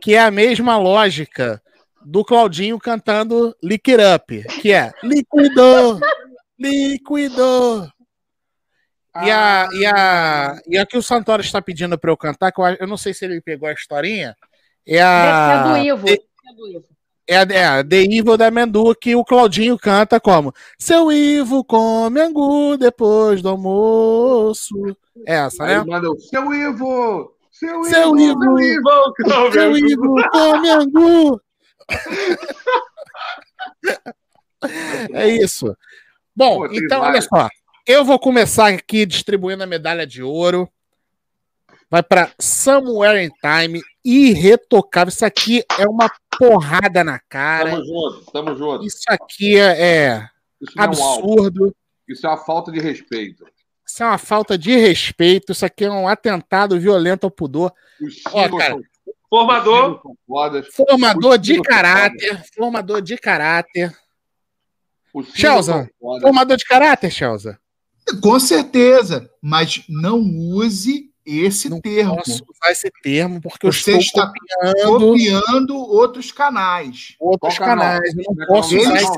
que é a mesma lógica do Claudinho cantando Lick It Up, que é liquidou, liquidou. E a, e, a, e a que o Santoro está pedindo para eu cantar, que eu, eu não sei se ele pegou a historinha, é Deve ser a. do Ivo. é- É do Ivo. É a, é The Evil da Mendu que o Claudinho canta como Seu Ivo come angu depois do almoço. É essa, né? seu Ivo! Seu Ivo! Seu Ivo, Ivan, não, seu. Ivo come angu. É isso. Bom, Pô, então olha só. Eu vou começar aqui distribuindo a medalha de ouro. Vai para Somewhere in Time, irretocável. Isso aqui é uma porrada na cara. Tamo junto, tamo junto. Isso aqui é, é Isso não é um absurdo. Isso é uma falta de respeito. Isso é uma falta de respeito. Isso aqui é um atentado violento ao pudor. Ó, cara, Formador. Formador de caráter. Formador de caráter. Fodas. Formador de caráter, Chelsea. Com certeza, mas não use esse Não termo. posso usar esse termo porque eu Você estou está copiando copiando outros canais. outros canal? canais. Eu não posso o usar Eles,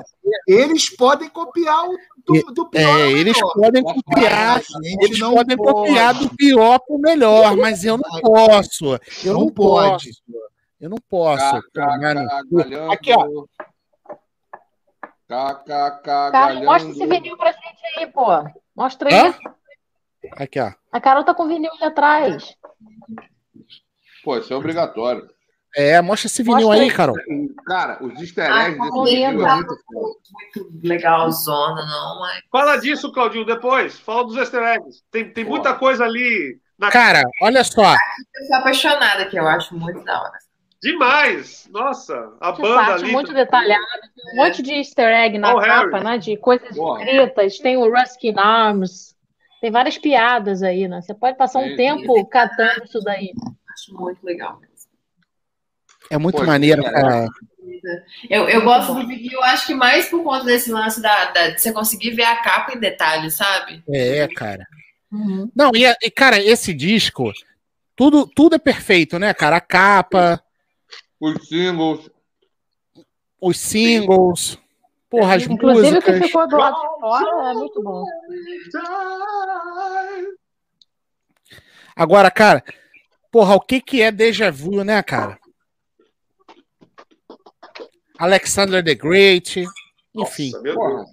eles podem copiar o do, do pior É, eles melhor. podem copiar. Eles não podem pode. copiar do pior pro melhor, mas eu não posso. Eu não, Não pode. posso. Eu não posso. Aqui, ó. Cara, mostra esse vinil pra gente aí, pô. Mostra aí. Hã? Aqui, ó. A Carol tá com vinil ali atrás. Pô, isso é obrigatório. É, mostra esse vinil Mostra aí, aí. Carol. Cara, os easter Ah, eggs desse não vídeo lembro. é muito foda. Muito legalzona, não, mas. Fala disso, Claudinho, depois. Fala dos easter eggs. Tem, tem muita coisa ali na Cara, olha só. Eu sou apaixonada, que eu acho muito da hora. Demais! Nossa, a De banda parte ali. muito detalhada. Tem um monte de easter egg na o Harry. capa, né? De coisas escritas. Tem o Ruskin Arms. Tem várias piadas aí, né? Você pode passar um Sim, tempo catando isso daí. Acho muito legal mesmo. É muito Pô, maneiro, cara. cara. Eu, eu gosto do vinil, eu acho que mais por conta desse lance da, da- de você conseguir ver a capa em detalhe, sabe? É, cara. Não, e, e, cara, esse disco, tudo, tudo é perfeito, né, cara? A capa, Os singles. os singles, porra, as Inclusive o que músicas. ficou do lado de fora é muito bom. Agora, cara, porra, o que que é déjà vu, né, cara? Alexander the Great, enfim. Nossa, meu Porra.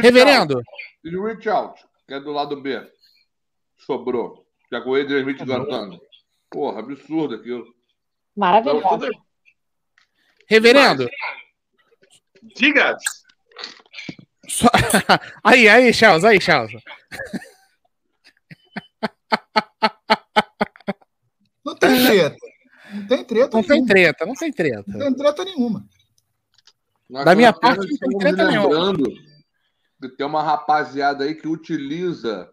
Reverendo, Out. E o Reach Out, que é do lado B. Sobrou. Já com o Adrian Smith cantando. Porra, absurdo aquilo. Maravilhoso. Tudo- Diga! só- aí, aí, Charles, aí, Charles. Não tem treta. Não tem treta Não tem nenhuma. treta, não tem treta. Não tem treta nenhuma. Nós Da minha parte, não tem treta nenhuma. lembrando que tem uma rapaziada aí que utiliza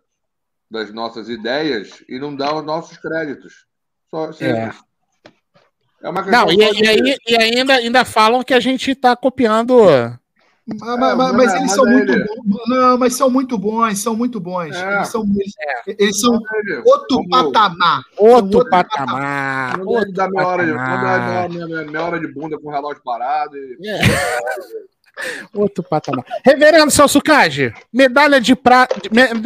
das nossas ideias e não dá os nossos créditos. Só simples. É, uma questão Não, e, e aí, e ainda, ainda falam que a gente tá copiando Mas, É, mas- manda- mas eles são manda muito bons. Não, mas são muito bons, são muito bons. É. Eles são, eles, eles são outro vamos- patamar. Outro outro patamar. Outro dar meia hora, de, patamar. meia, meia hora de bunda com o relógio parado. E... Outro patamar. Reverendo Celso Cage, medalha de prata,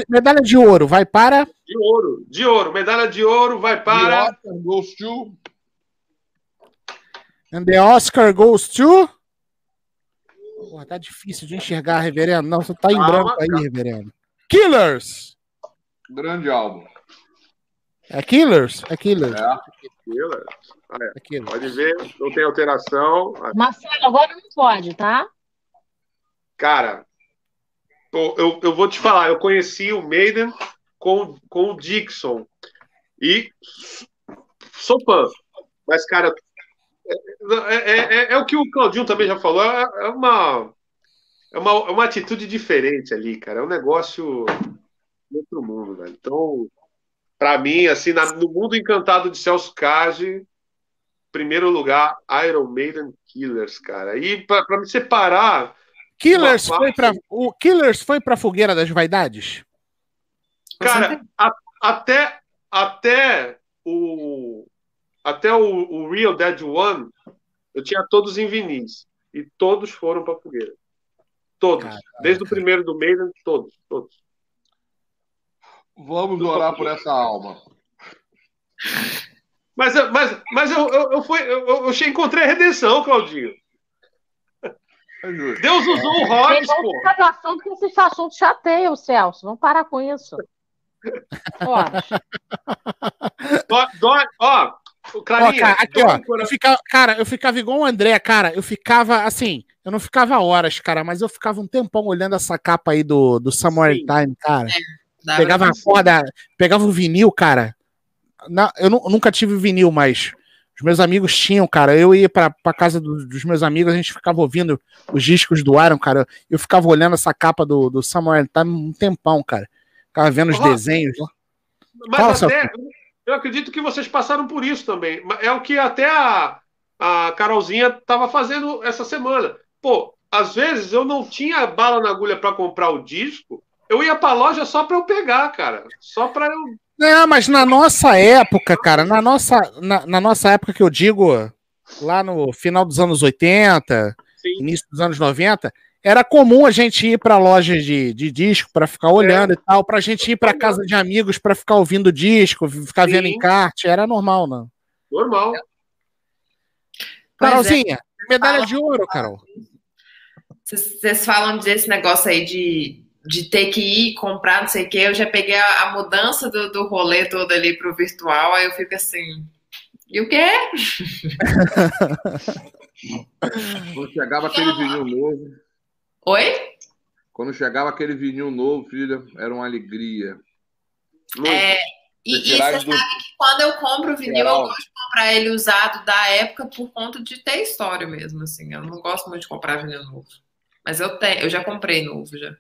medalha de ouro, vai para De ouro, de ouro. Medalha de ouro vai para. Oscar goes to... And the Oscar goes to. Porra, tá difícil de enxergar, reverendo. Não, você tá em Calma, branco aí, reverendo. Killers! Grande álbum. É Killers? É Killers. É. Killer. Ah, é. É Killers. Pode ver, não tem alteração. Marcelo, agora não pode, tá? Cara, pô, eu, eu vou te falar, eu conheci o Maiden com, com o Dixon. E sou fã. Mas, cara, é, é- é- é o que o Claudinho também já falou, é, é uma, é, uma, é uma atitude diferente ali, cara. É um negócio de outro mundo, velho. Então, pra mim, assim, na- no mundo encantado de Celso Cage, primeiro lugar, Iron Maiden Killers, cara. E pra, pra me separar. Killers Uma- foi pra, o Killers foi pra fogueira das vaidades? Cara, a- até, até o até o, o Real Dead One, eu tinha todos em vinis. E todos foram pra fogueira. Todos. Caraca. Desde o primeiro do Maiden, todos, todos. Vamos orar por essa alma. Mas, eu- mas, mas eu, eu, eu, fui, eu, eu encontrei a redenção, Claudinho. É. Deus usou o Gente, Rhodes, pô. assunto que esses assuntos chateiam, Celso. Vamos parar com isso. Dói, ó, Ó, Clarinha, cara, aqui, ó. Eu ficava, cara, eu ficava igual o André, cara. Eu ficava assim, eu não ficava horas, cara, mas eu ficava um tempão olhando essa capa aí do, do Samuel Sim. Time, cara. Dá pegava a corda, pegava o vinil, cara. Na- eu nu- nunca tive vinil, mas os meus amigos tinham, cara. Eu ia pra, pra casa do- dos meus amigos, a gente ficava ouvindo os discos do Iron, cara. Eu ficava olhando essa capa do, do Samuel Time um tempão, cara. Ficava vendo os Ó, desenhos. Mas Fala, até, eu acredito que vocês passaram por isso também. É o que até a, a Carolzinha estava fazendo essa semana. Pô, às vezes eu não tinha bala na agulha para comprar o disco, eu ia pra loja só para eu pegar, cara. Só para eu. Não, mas na nossa época, cara, na nossa, na, na nossa época que eu digo, lá no final dos anos 80, Sim. início dos anos 90, era comum a gente ir para lojas de, de disco para ficar olhando e tal, pra gente ir para casa de amigos para ficar ouvindo disco, ficar Sim. vendo encarte, era normal, não. Normal. É. Carolzinha, medalha de ouro, Carol. Vocês falam desse negócio aí de, de ter que ir comprar, não sei o quê. Eu já peguei a, a mudança do, do rolê todo ali pro virtual, aí eu fico assim. E o quê? Quando chegava aquele vinil novo, Oi? quando chegava aquele vinil novo, filha, era uma alegria. Muito. É, e, e você do- sabe que quando eu compro o vinil, eu Geral. gosto de comprar ele usado da época por conta de ter história mesmo, assim. Eu não gosto muito de comprar vinil novo. Mas eu tenho, eu já comprei novo já.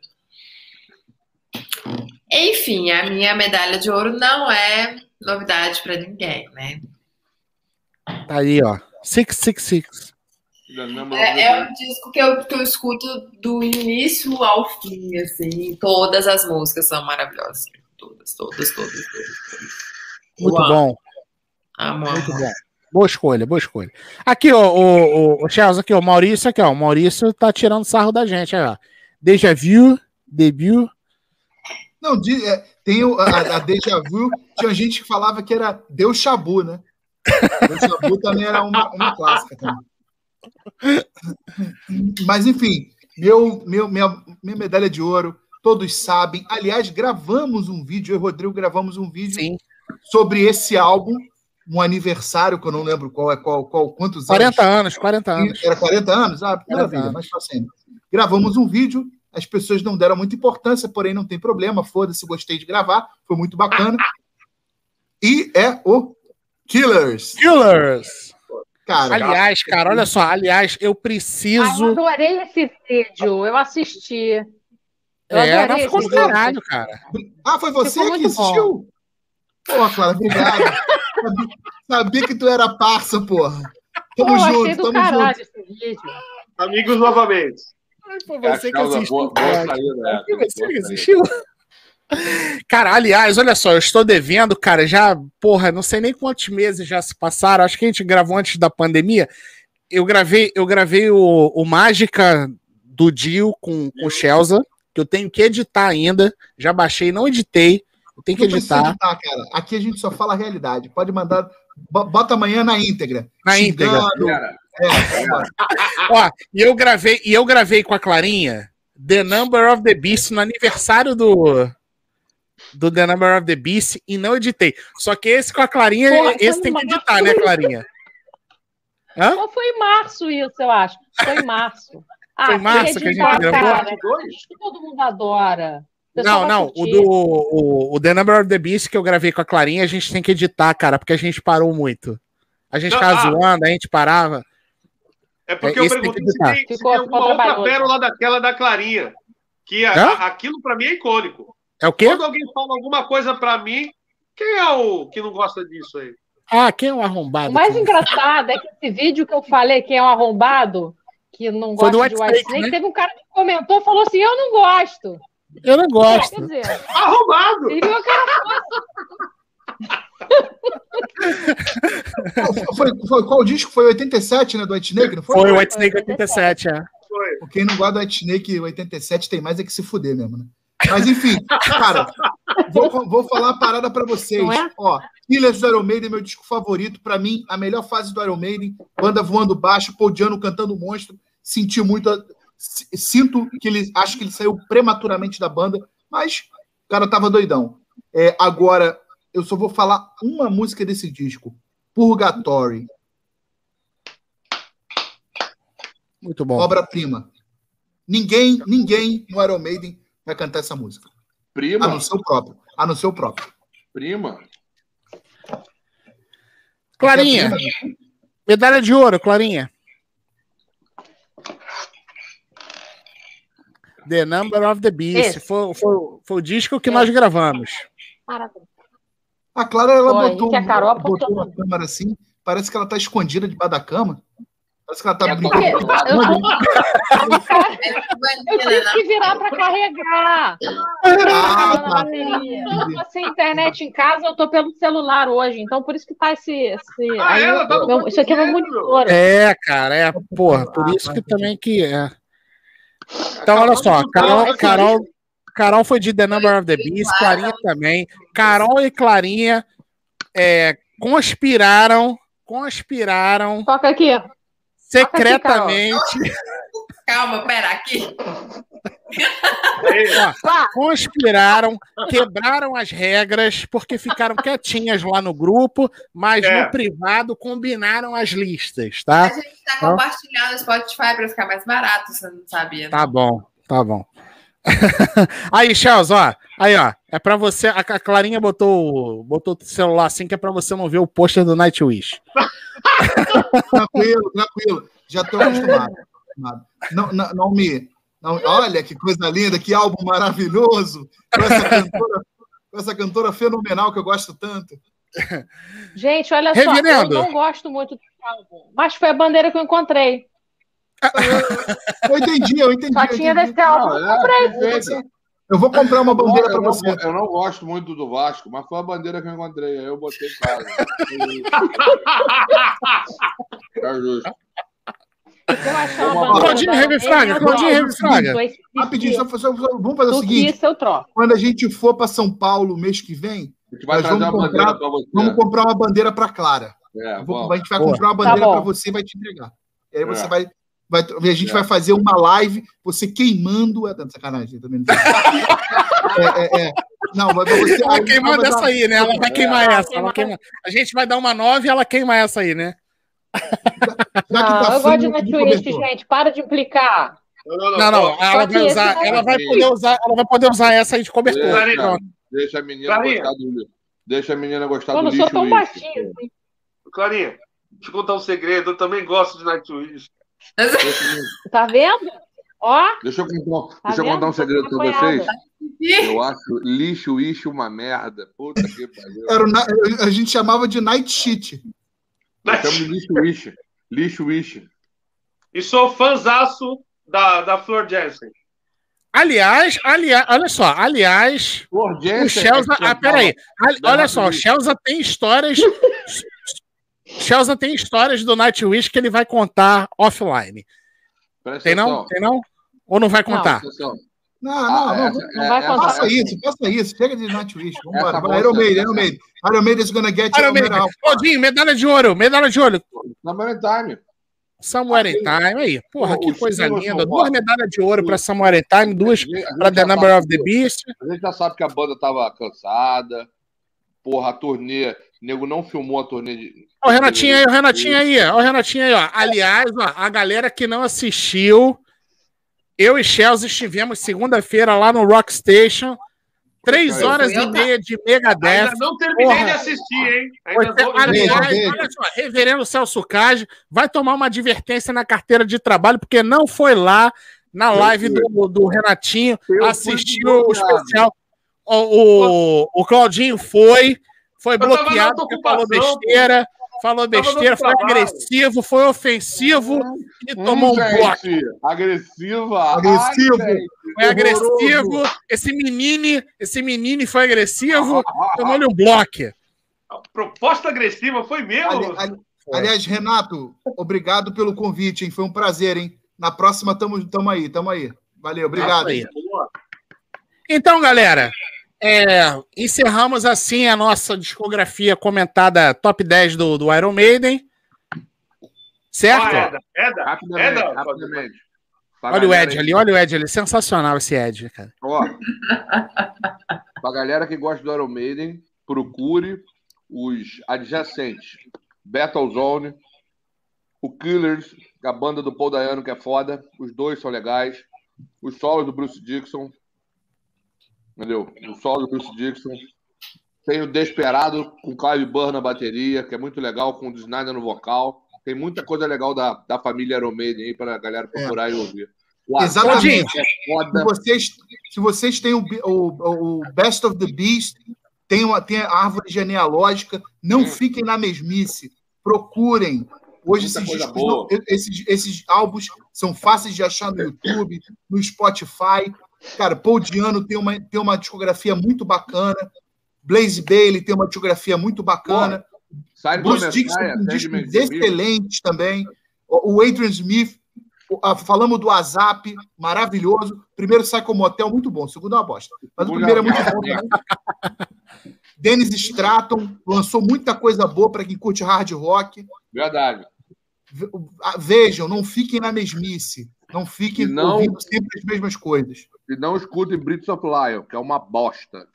Enfim, a minha medalha de ouro não é novidade pra ninguém, né? Tá aí, ó. 666. É, é um disco que eu, que eu escuto do início ao fim, assim. Todas as músicas são maravilhosas. Todas, todas, todas, todas. todas. Muito Uau. bom, Amo, muito bom. Boa escolha, boa escolha. Aqui, ó, o, o, o Charles, aqui, ó, o Maurício, aqui, ó. O Maurício tá tirando sarro da gente, aí, ó. Deja vu, debut. Não, de- é, tem o- a, a Deja Vu, tinha gente que falava que era Deus Chabu, né? Deus Chabu também era uma, uma clássica também. Mas, enfim, meu, meu, minha, minha medalha de ouro, todos sabem. Aliás, gravamos um vídeo, eu e o Rodrigo gravamos um vídeo Sim. sobre esse álbum, um aniversário, que eu não lembro qual é qual, qual quantos 40 anos. anos, 40 anos. Era 40 anos? Ah, 40 maravilha, anos. mais fácil ainda. Gravamos um vídeo, as pessoas não deram muita importância, porém não tem problema, foda-se, gostei de gravar, foi muito bacana. E é o Killers. Killers. Cara, Aliás, cara, olha só, aliás, eu Ah, eu preciso. adorei esse vídeo, eu assisti. Eu É, não adorei ficou esse caralho, cara. ah, foi você Ficou que muito bom. assistiu? Pô, Clara, obrigado. sabia, sabia que tu era parça, porra. Pô, Tamo achei junto, do tamo caralho junto. esse vídeo. Amigos novamente. Foi você que assistiu. boa, boa cara. saída, é. Foi você que assistiu. Cara, aliás, olha só, eu estou devendo, cara, já, porra, não sei nem quantos meses já se passaram, acho que a gente gravou antes da pandemia. Eu gravei, eu gravei o, o Mágica do Dio com, com o Shelza, que eu tenho que editar ainda. Já baixei, não editei. Eu tenho que Não precisa editar. editar, cara. Aqui a gente só fala a realidade. Pode mandar. bo- Bota amanhã na íntegra. Na. Galera, É. Ó, e eu gravei, e eu gravei com a Clarinha The Number of the Beast no aniversário do do The Number of the Beast e não editei. Só que esse com a Clarinha, Porra, esse tem que editar, né, Clarinha? Hã? Ou foi em março isso, eu acho. Foi em março. Ah, Foi em março tem que a gente gravou? cara. Acho que todo mundo adora. Não, não, o do o, o The Number of the Beast que eu gravei com a Clarinha, a gente tem que editar, cara, porque a gente parou muito. A gente ficava ah. zoando, a gente parava. É porque É, eu perguntei se editar. tem, se tem alguma outra pérola daquela da Clarinha. Que a- aquilo pra mim é icônico. É o quê? Quando alguém fala alguma coisa pra mim, quem é o que não gosta disso aí? Ah, quem é um arrombado? O mais cara? engraçado é que esse vídeo que eu falei que é um arrombado, que não Foi do gosta de White Snake, né? teve um cara que comentou e falou assim: Eu não gosto. Eu não gosto. Quer dizer, ele viu que era Foi, foi- qual disco? Foi 87, né? Do White Snake, não foi? Foi o White Snake 87, é. Foi. Quem não gosta do White Snake 87 tem mais é que se fuder mesmo, né? Mas enfim, cara, vou, vou falar uma parada pra vocês. Não é? Ó, Killers do Iron Maiden, meu disco favorito. Pra mim, a melhor fase do Iron Maiden. Banda voando baixo, Paul Diano cantando monstro. Senti muito. a- Sinto que ele. Acho que ele saiu prematuramente da banda, mas o cara tava doidão. É, agora, eu só vou falar uma música desse disco: Purgatory. Muito bom. obra-prima. Ninguém, ninguém no Iron Maiden vai cantar essa música. prima, A não ser o próprio. A não ser o próprio. prima. Clarinha, medalha de ouro, Clarinha. The Number of the Beast. Foi, foi, foi o disco que nós gravamos. maravilhoso. A Clara, ela Foi, botou, que a Carol botou uma câmera assim, parece que ela tá escondida debaixo da cama. Parece que ela tá É, brincando. A eu, cama. eu tive que virar para carregar. Ah, tá. Eu tô sem internet em casa, eu tô pelo celular hoje. Então, por isso que tá esse. esse Ah, aí ela eu- tá no meu- isso aqui é meu monitor. É, cara, é, porra, por isso que também que é. Então, olha só, Carol, Carol, Carol foi de The Number of the Beast, Clarinha também. Carol e Clarinha é, conspiraram, conspiraram Toca aqui. Secretamente, Calma, pera, aqui. Pá, conspiraram, quebraram as regras, porque ficaram quietinhas lá no grupo, mas É. no privado combinaram as listas, A tá? gente tá compartilhando o Spotify pra ficar mais barato, você não sabia. Tá bom, tá bom. aí, Charles, ó. Aí, ó. É pra você. A a Clarinha botou, botou o celular assim que é pra você não ver o pôster do Nightwish. Tranquilo, tranquilo. Já tô acostumado. Não, não, não me. não- olha que coisa linda, que álbum maravilhoso. Com essa cantora, com essa cantora fenomenal que eu gosto tanto. gente, olha Reverendo. só. Eu não gosto muito do álbum, mas foi a bandeira que eu encontrei. Eu entendi, eu entendi. Só eu tinha entendi. desse álbum. Não, é, perfeito. Eu vou comprar uma bandeira para não, você. eu não gosto muito do Vasco, mas foi a bandeira que eu encontrei. Aí eu botei em casa. É justo. Claudinho Revifraga, Claudinho Revifraga. Rapidinho, só, só- só- vamos fazer o seguinte: que isso eu troco. quando a gente for para São Paulo mês que vem, A gente vai Nós trazer vamos comprar- vamos comprar uma bandeira para Clara. É, vou- a gente vai comprar uma Tá bandeira bom. para você e vai te entregar. E aí você É. vai, vai. A gente É. vai fazer uma live, você queimando. É, não, sacanagem, também não. é, é, é. Não, vai você. Ela aí queimando vai dar- essa aí, né? Ela vai queimar É. essa. ela queima- A gente vai dar uma 9 e ela queima essa aí, né? Não, tá eu gosto de Nightwish, cobertor. gente. Para de implicar. Não, não, não. Não, não. Ela vai usar, não ela vai poder usar, ela vai poder usar essa aí de cobertor. Deixa, deixa a menina Clarinha. gostar do Deixa a menina gostar Eu do não lixo. sou tão lixo. baixinho. assim. Clarinha, deixa eu contar um segredo. Eu também gosto de Nightwish. Tá vendo? Ó, deixa eu contar, Tá deixa eu contar um segredo pra vocês. apoiada. Eu acho lixo, lixo uma merda. Puta que pariu. Era o na- a gente chamava de night shit. De lixo, lixo. Lixo, lixo. E sou fãzaço da, da Flor Jensen. Aliás, aliás, olha só, aliás, Flor o Jensen Chelsea. é que Ah, peraí. Ali- Não, Olha só, o. Chelsea tem histórias. Chelsea tem histórias do Nightwish que ele vai contar offline. Presta Tem não? Tem não? Ou não vai contar? Atenção. Não, não, Ah, não. Não vai essa- contar. Faça isso, faça isso. Chega de Nightwish. Vamos embora. bolsa- Iron Maiden, Iron Maiden. Iron Maiden is gonna get you Iron Maiden. medalha de ouro, medalha de ouro. Summer Time. Somewhere in Time. Aí, porra, que coisa linda. não Duas medalhas de ouro para Somewhere in Time, duas para The Number of the Beast. A gente já sabe que a banda tava cansada. Porra, a turnê. O nego não filmou a turnê de. Ó, o Renatinho aí, o Renatinho aí, ó, o Renatinho aí, ó. Aliás, ó, a galera que não assistiu, eu e Chelsea estivemos segunda-feira lá no Rock Station, três horas e meia de Megadeth. Ainda não terminei porra. de assistir, hein? Ainda ter- vou, aliás, olha só, reverendo Celso Cage vai tomar uma advertência na carteira de trabalho, porque não foi lá na live do, do Renatinho, Eu assistiu o especial. O, o, o Claudinho foi, foi tava na bloqueado, falou besteira, falou besteira, foi trabalho. agressivo, foi ofensivo e tomou um gente, bloco. Agressiva. Agressivo. Ai, Foi agressivo, esse menino, esse menino foi agressivo, tomou-lhe um bloco. A proposta agressiva foi mesmo? Ali- ali- aliás, Renato, obrigado pelo convite, hein? Foi um prazer, hein? Na próxima, tamo, tamo aí, tamo aí. Valeu, obrigado. Aí. Então, galera, é, encerramos assim a nossa discografia comentada top 10 do, do Iron Maiden. Certo? Ah, Rapidamente, olha o Ed ali, olha o Ed ali. Sensacional esse Ed, cara. Ó, pra galera que gosta do Iron Maiden, procure os adjacentes. Battlezone, o Killers, a banda do Paul Dayano, que é foda. Os dois são legais. Os solos do Bruce Dixon. Entendeu? O solo do Bruce Dixon. Tem o Desperado com Clive Burr na bateria, que é muito legal, com o Snyder no vocal. Tem muita coisa legal da, da família Iron Maiden aí pra galera procurar e ouvir. O Exatamente. É. Se vocês, se vocês têm o, o, o Best of the Beast, tem, uma, tem a árvore genealógica, não Hum. fiquem na mesmice. Procurem. Hoje esses, discos esses, esses álbuns são fáceis de achar no YouTube, no Spotify. Cara, Paul Diano tem uma, tem uma discografia muito bacana. Blaze Bailey tem uma discografia muito bacana. Sai Bruce Dixon Sandman discos Smith. excelentes também. O Adrian Smith, falamos do Azap, maravilhoso. Primeiro Psycho Motel, muito bom. Segundo é uma bosta. Mas o Segundo primeiro é é muito bom também. Dennis Stratton lançou muita coisa boa para quem curte hard rock. Verdade. Ve- Vejam, não fiquem na mesmice. Não fiquem E não- ouvindo sempre as mesmas coisas. E não escutem Brits of Lion, que é uma bosta.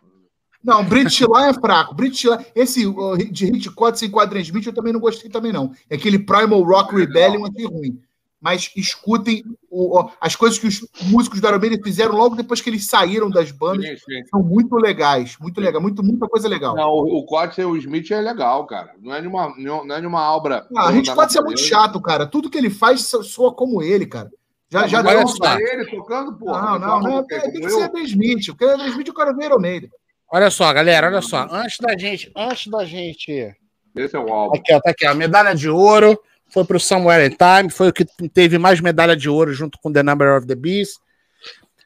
Não, British Lion é fraco. British Lion, esse de Hitchcock sem Quadrant Smith eu também não gostei também não. É aquele Primal Rock Rebellion aqui ruim. Mas escutem o- as coisas que os músicos do Iron Maiden fizeram logo depois que eles saíram das bandas. Sim, sim. São muito legais, muito legal, muito, muita coisa legal. Não, o, o e o Smith é legal, cara. Não é nenhuma, não é nenhuma obra. Ah, a Hitchcock é muito chato, cara. Tudo que ele faz so- soa como ele, cara. Já, já Olha deu só. ele tocando, porra. Não, não, não. Tem é- Tem que ser eu? Adam Smith. O cara é Adam Smith, eu quero ver Iron Maiden. Olha só, galera, olha só. Antes da gente, antes da gente Esse é o álbum. Aqui, ó, tá aqui, ó. Medalha de ouro. Foi pro Somewhere in Time. Foi o que teve mais medalha de ouro junto com The Number of the Beast.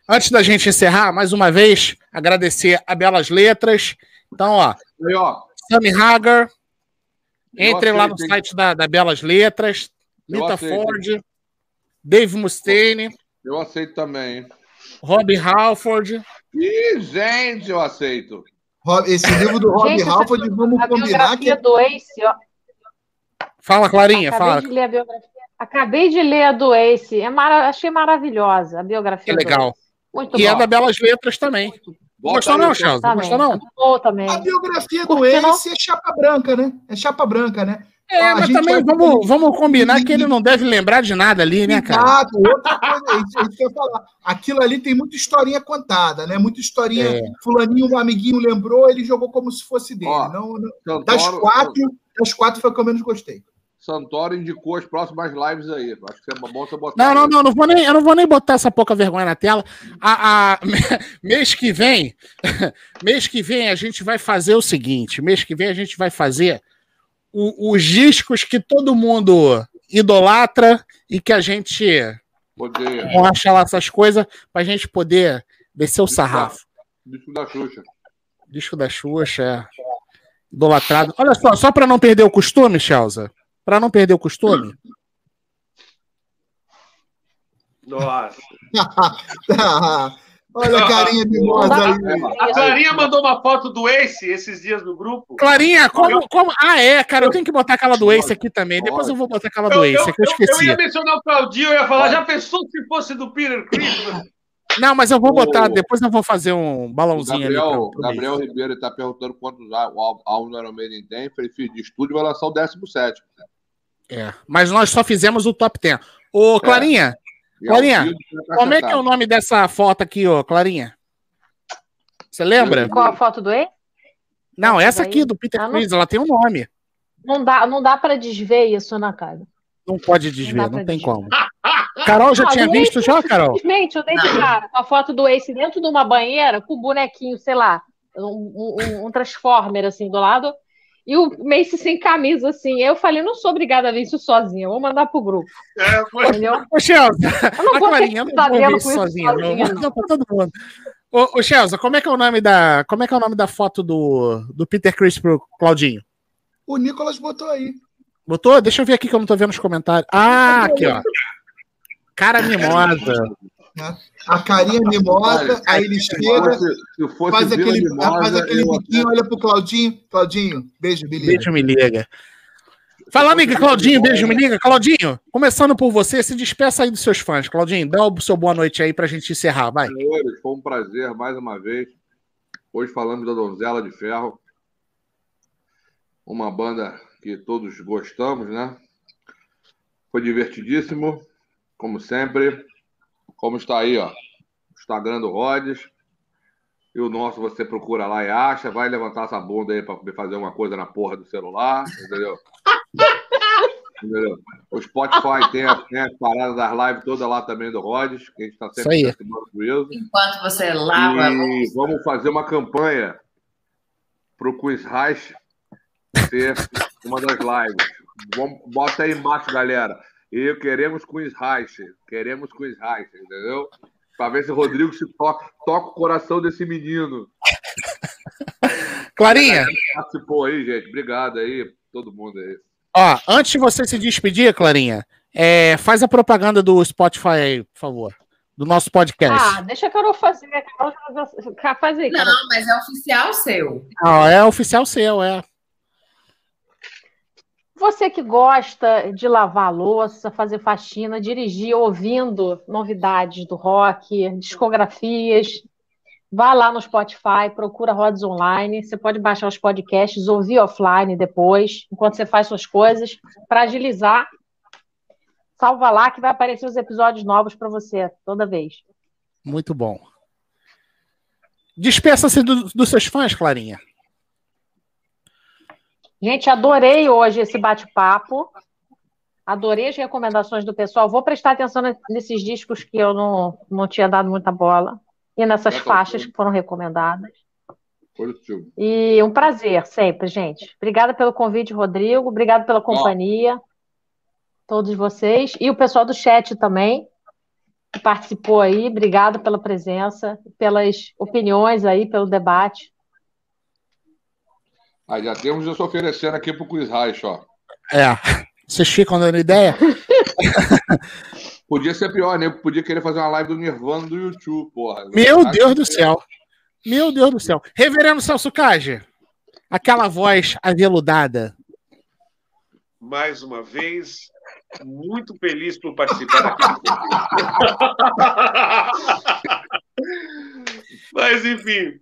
Antes da gente encerrar, mais uma vez, agradecer a Belas Letras. Então, ó, Aí, ó. Sammy Hagar. Entre lá no site da, da Belas Letras. Lita Ford. Dave Mustaine. Eu aceito também. hein? Rob Halford. Ih, gente, eu aceito. Esse livro do Rob Gente, Halford, vamos A combinar que biografia do Ace, ó. Fala, Clarinha, Acabei fala. de ler a biografia. Acabei de ler a do Ace. É mara... Achei maravilhosa a Que biografia. do legal. Ace. Muito E é bom. da Belas Letras também. Gostou não? Também. Gostou não? Muito boa também. a biografia do que não? Ace é chapa branca, né? É chapa branca, né? É, A mas também vai- vamos, vamos combinar que ele não deve lembrar de nada ali, né, cara? Exato, outra coisa, é isso, é isso que eu ia falar. Aquilo ali tem muita historinha contada, né? Muita historinha. É. Fulaninho, um amiguinho lembrou, ele jogou como se fosse dele. Ó, não, não- Santoro, das quatro, das quatro foi o que eu menos gostei. Santoro indicou as próximas lives aí. Acho que é bom você botar. Não, não, não, não vou nem, eu não vou nem botar essa pouca vergonha na tela. A, a- mês que vem, mês que vem a gente vai fazer o seguinte: mês que vem a gente vai fazer o- os discos que todo mundo idolatra e que a gente. Vamos achar lá essas coisas pra gente poder descer o sarrafo. Disco da Xuxa. Disco da Xuxa, é. Idolatrado. Olha só, só pra não perder o costume, Chelsea. Pra não perder o costume, Nossa. Olha a carinha mimosa aí. A Clarinha mandou uma foto do Ace esses dias no grupo. Clarinha, como, como. Ah, é, cara, eu tenho que botar aquela do Ace aqui também. Depois eu vou botar aquela do Ace, que eu eu- eu esqueci. ia mencionar o Claudinho, eu ia falar, já pensou se fosse do Peter Chris? Não, mas eu vou botar, O- depois eu vou fazer um balãozinho ali. Gabriel, pro- pro Gabriel Ribeiro está perguntando quantos á- o álbum do Iron Maiden tem. Falei, filho, de estúdio vai lançar o 17. É, mas nós só fizemos o top 10. Ô, Clarinha, E Clarinha, vivo, vai como é que é o nome dessa foto aqui, ô, Clarinha? Você lembra? Qual a foto do E? Não, essa aqui do Peter Ah, não- Chris, ela tem um nome. Não dá, não dá para desver isso na cara. Não pode Não desver, não, pra tem desver. como. Carol já Ah, tinha visto já, Carol? Simplesmente, eu dei de cara com a foto do Ace dentro de uma banheira com o bonequinho, sei lá, um, um- um transformer assim do lado. E o Mace sem camisa, assim. Eu falei, não sou obrigada a ver isso sozinha, eu vou mandar pro grupo. É, foi- Entendeu? Ô, Chelsea, Eu não a vou Clarinha, ter não que vou estar ver vendo isso sozinha, não. sozinha, Não, pra todo mundo. Ô, ô Chelsea, como é que é o nome da, como é que é o nome da foto do, do Peter Chris pro Claudinho? O Nicolas botou aí. Botou? Deixa eu ver aqui que eu não tô vendo os comentários. Ah, aqui, ó. Cara mimosa. A carinha mimosa, aí ele chega, faz aquele, Mimosa, faz aquele biquinho, olha pro Claudinho. Claudinho, beijo, beleza. Beijo, me liga. Fala, amiga, Claudinho, beijo, me liga. Claudinho, começando por você, se despeça aí dos seus fãs. Claudinho, dá o seu boa noite aí pra gente encerrar, vai. Senhores, foi um prazer mais uma vez. Hoje falamos da Donzela de Ferro. Uma banda que todos gostamos, né? Foi divertidíssimo, como sempre. Como está aí, ó. o Instagram do Rhodes. E o nosso você procura lá e acha. Vai levantar essa bunda aí para fazer uma coisa na porra do celular, entendeu? entendeu? O Spotify tem, a- tem as paradas das lives todas lá também do Rhodes, que a gente está sempre juízo. Enquanto você lava E vamos fazer uma campanha para o Quiz Reich ser uma das lives. Vamos, bota aí embaixo, galera. E queremos Quiz Reich. Queremos Quiz Reich, entendeu? Para ver se o Rodrigo se toca, toca o coração desse menino. Clarinha, Participou aí, gente. Obrigado aí, todo mundo aí. ó, antes de você se despedir, Clarinha, é, faz a propaganda do Spotify aí, por favor. Do nosso podcast. Ah, deixa a Carol fazer. A Carol já- já- faz aí, Carol. Não, mas é oficial seu. Ah, é oficial seu, é. Você que gosta de lavar louça, fazer faxina, dirigir ouvindo novidades do rock, discografias, vá lá no Spotify, procura Rods Online. Você pode baixar os podcasts, ouvir offline depois, enquanto você faz suas coisas, para agilizar. Salva lá que vai aparecer os episódios novos para você toda vez. Muito bom. Despeça-se do- dos seus fãs, Clarinha. Gente, adorei hoje esse bate-papo. Adorei as recomendações do pessoal. Vou prestar atenção ne- nesses discos que eu não, não tinha dado muita bola. E nessas faixas que foram recomendadas. Positivo. E um prazer sempre, gente. Obrigada pelo convite, Rodrigo. Obrigada pela companhia. Todos vocês. E o pessoal do chat também, que participou aí. Obrigada pela presença, pelas opiniões aí, pelo debate. Aí já temos nos oferecendo aqui pro Quiz Reich, ó. É. Vocês ficam dando ideia? Podia ser pior, né? Podia querer fazer uma live do Nirvana do YouTube, porra. Meu Acho Deus do que- céu. Meu Deus do céu. Reverendo Celso Cage, aquela voz aveludada. mais uma vez, muito feliz por participar aqui. Mas, enfim.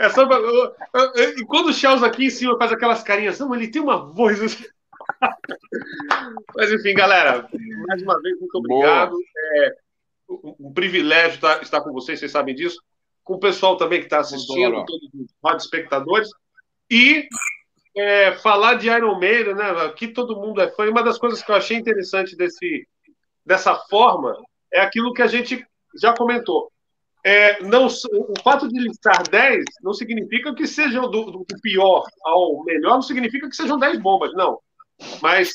É só pra- E quando o Charles aqui em cima faz aquelas carinhas, não, ele tem uma voz. assim. Mas, enfim, galera, mais uma vez, muito obrigado. É um privilégio estar, estar com vocês, vocês sabem disso. Com o pessoal também que está assistindo, todos os espectadores. E é, falar de Iron Maiden, né? Aqui todo mundo é fã. E uma das coisas que eu achei interessante desse, dessa forma é aquilo que a gente já comentou. É, não, o fato de listar 10 não significa que sejam do, do pior ao melhor, não significa que sejam 10 bombas, não. Mas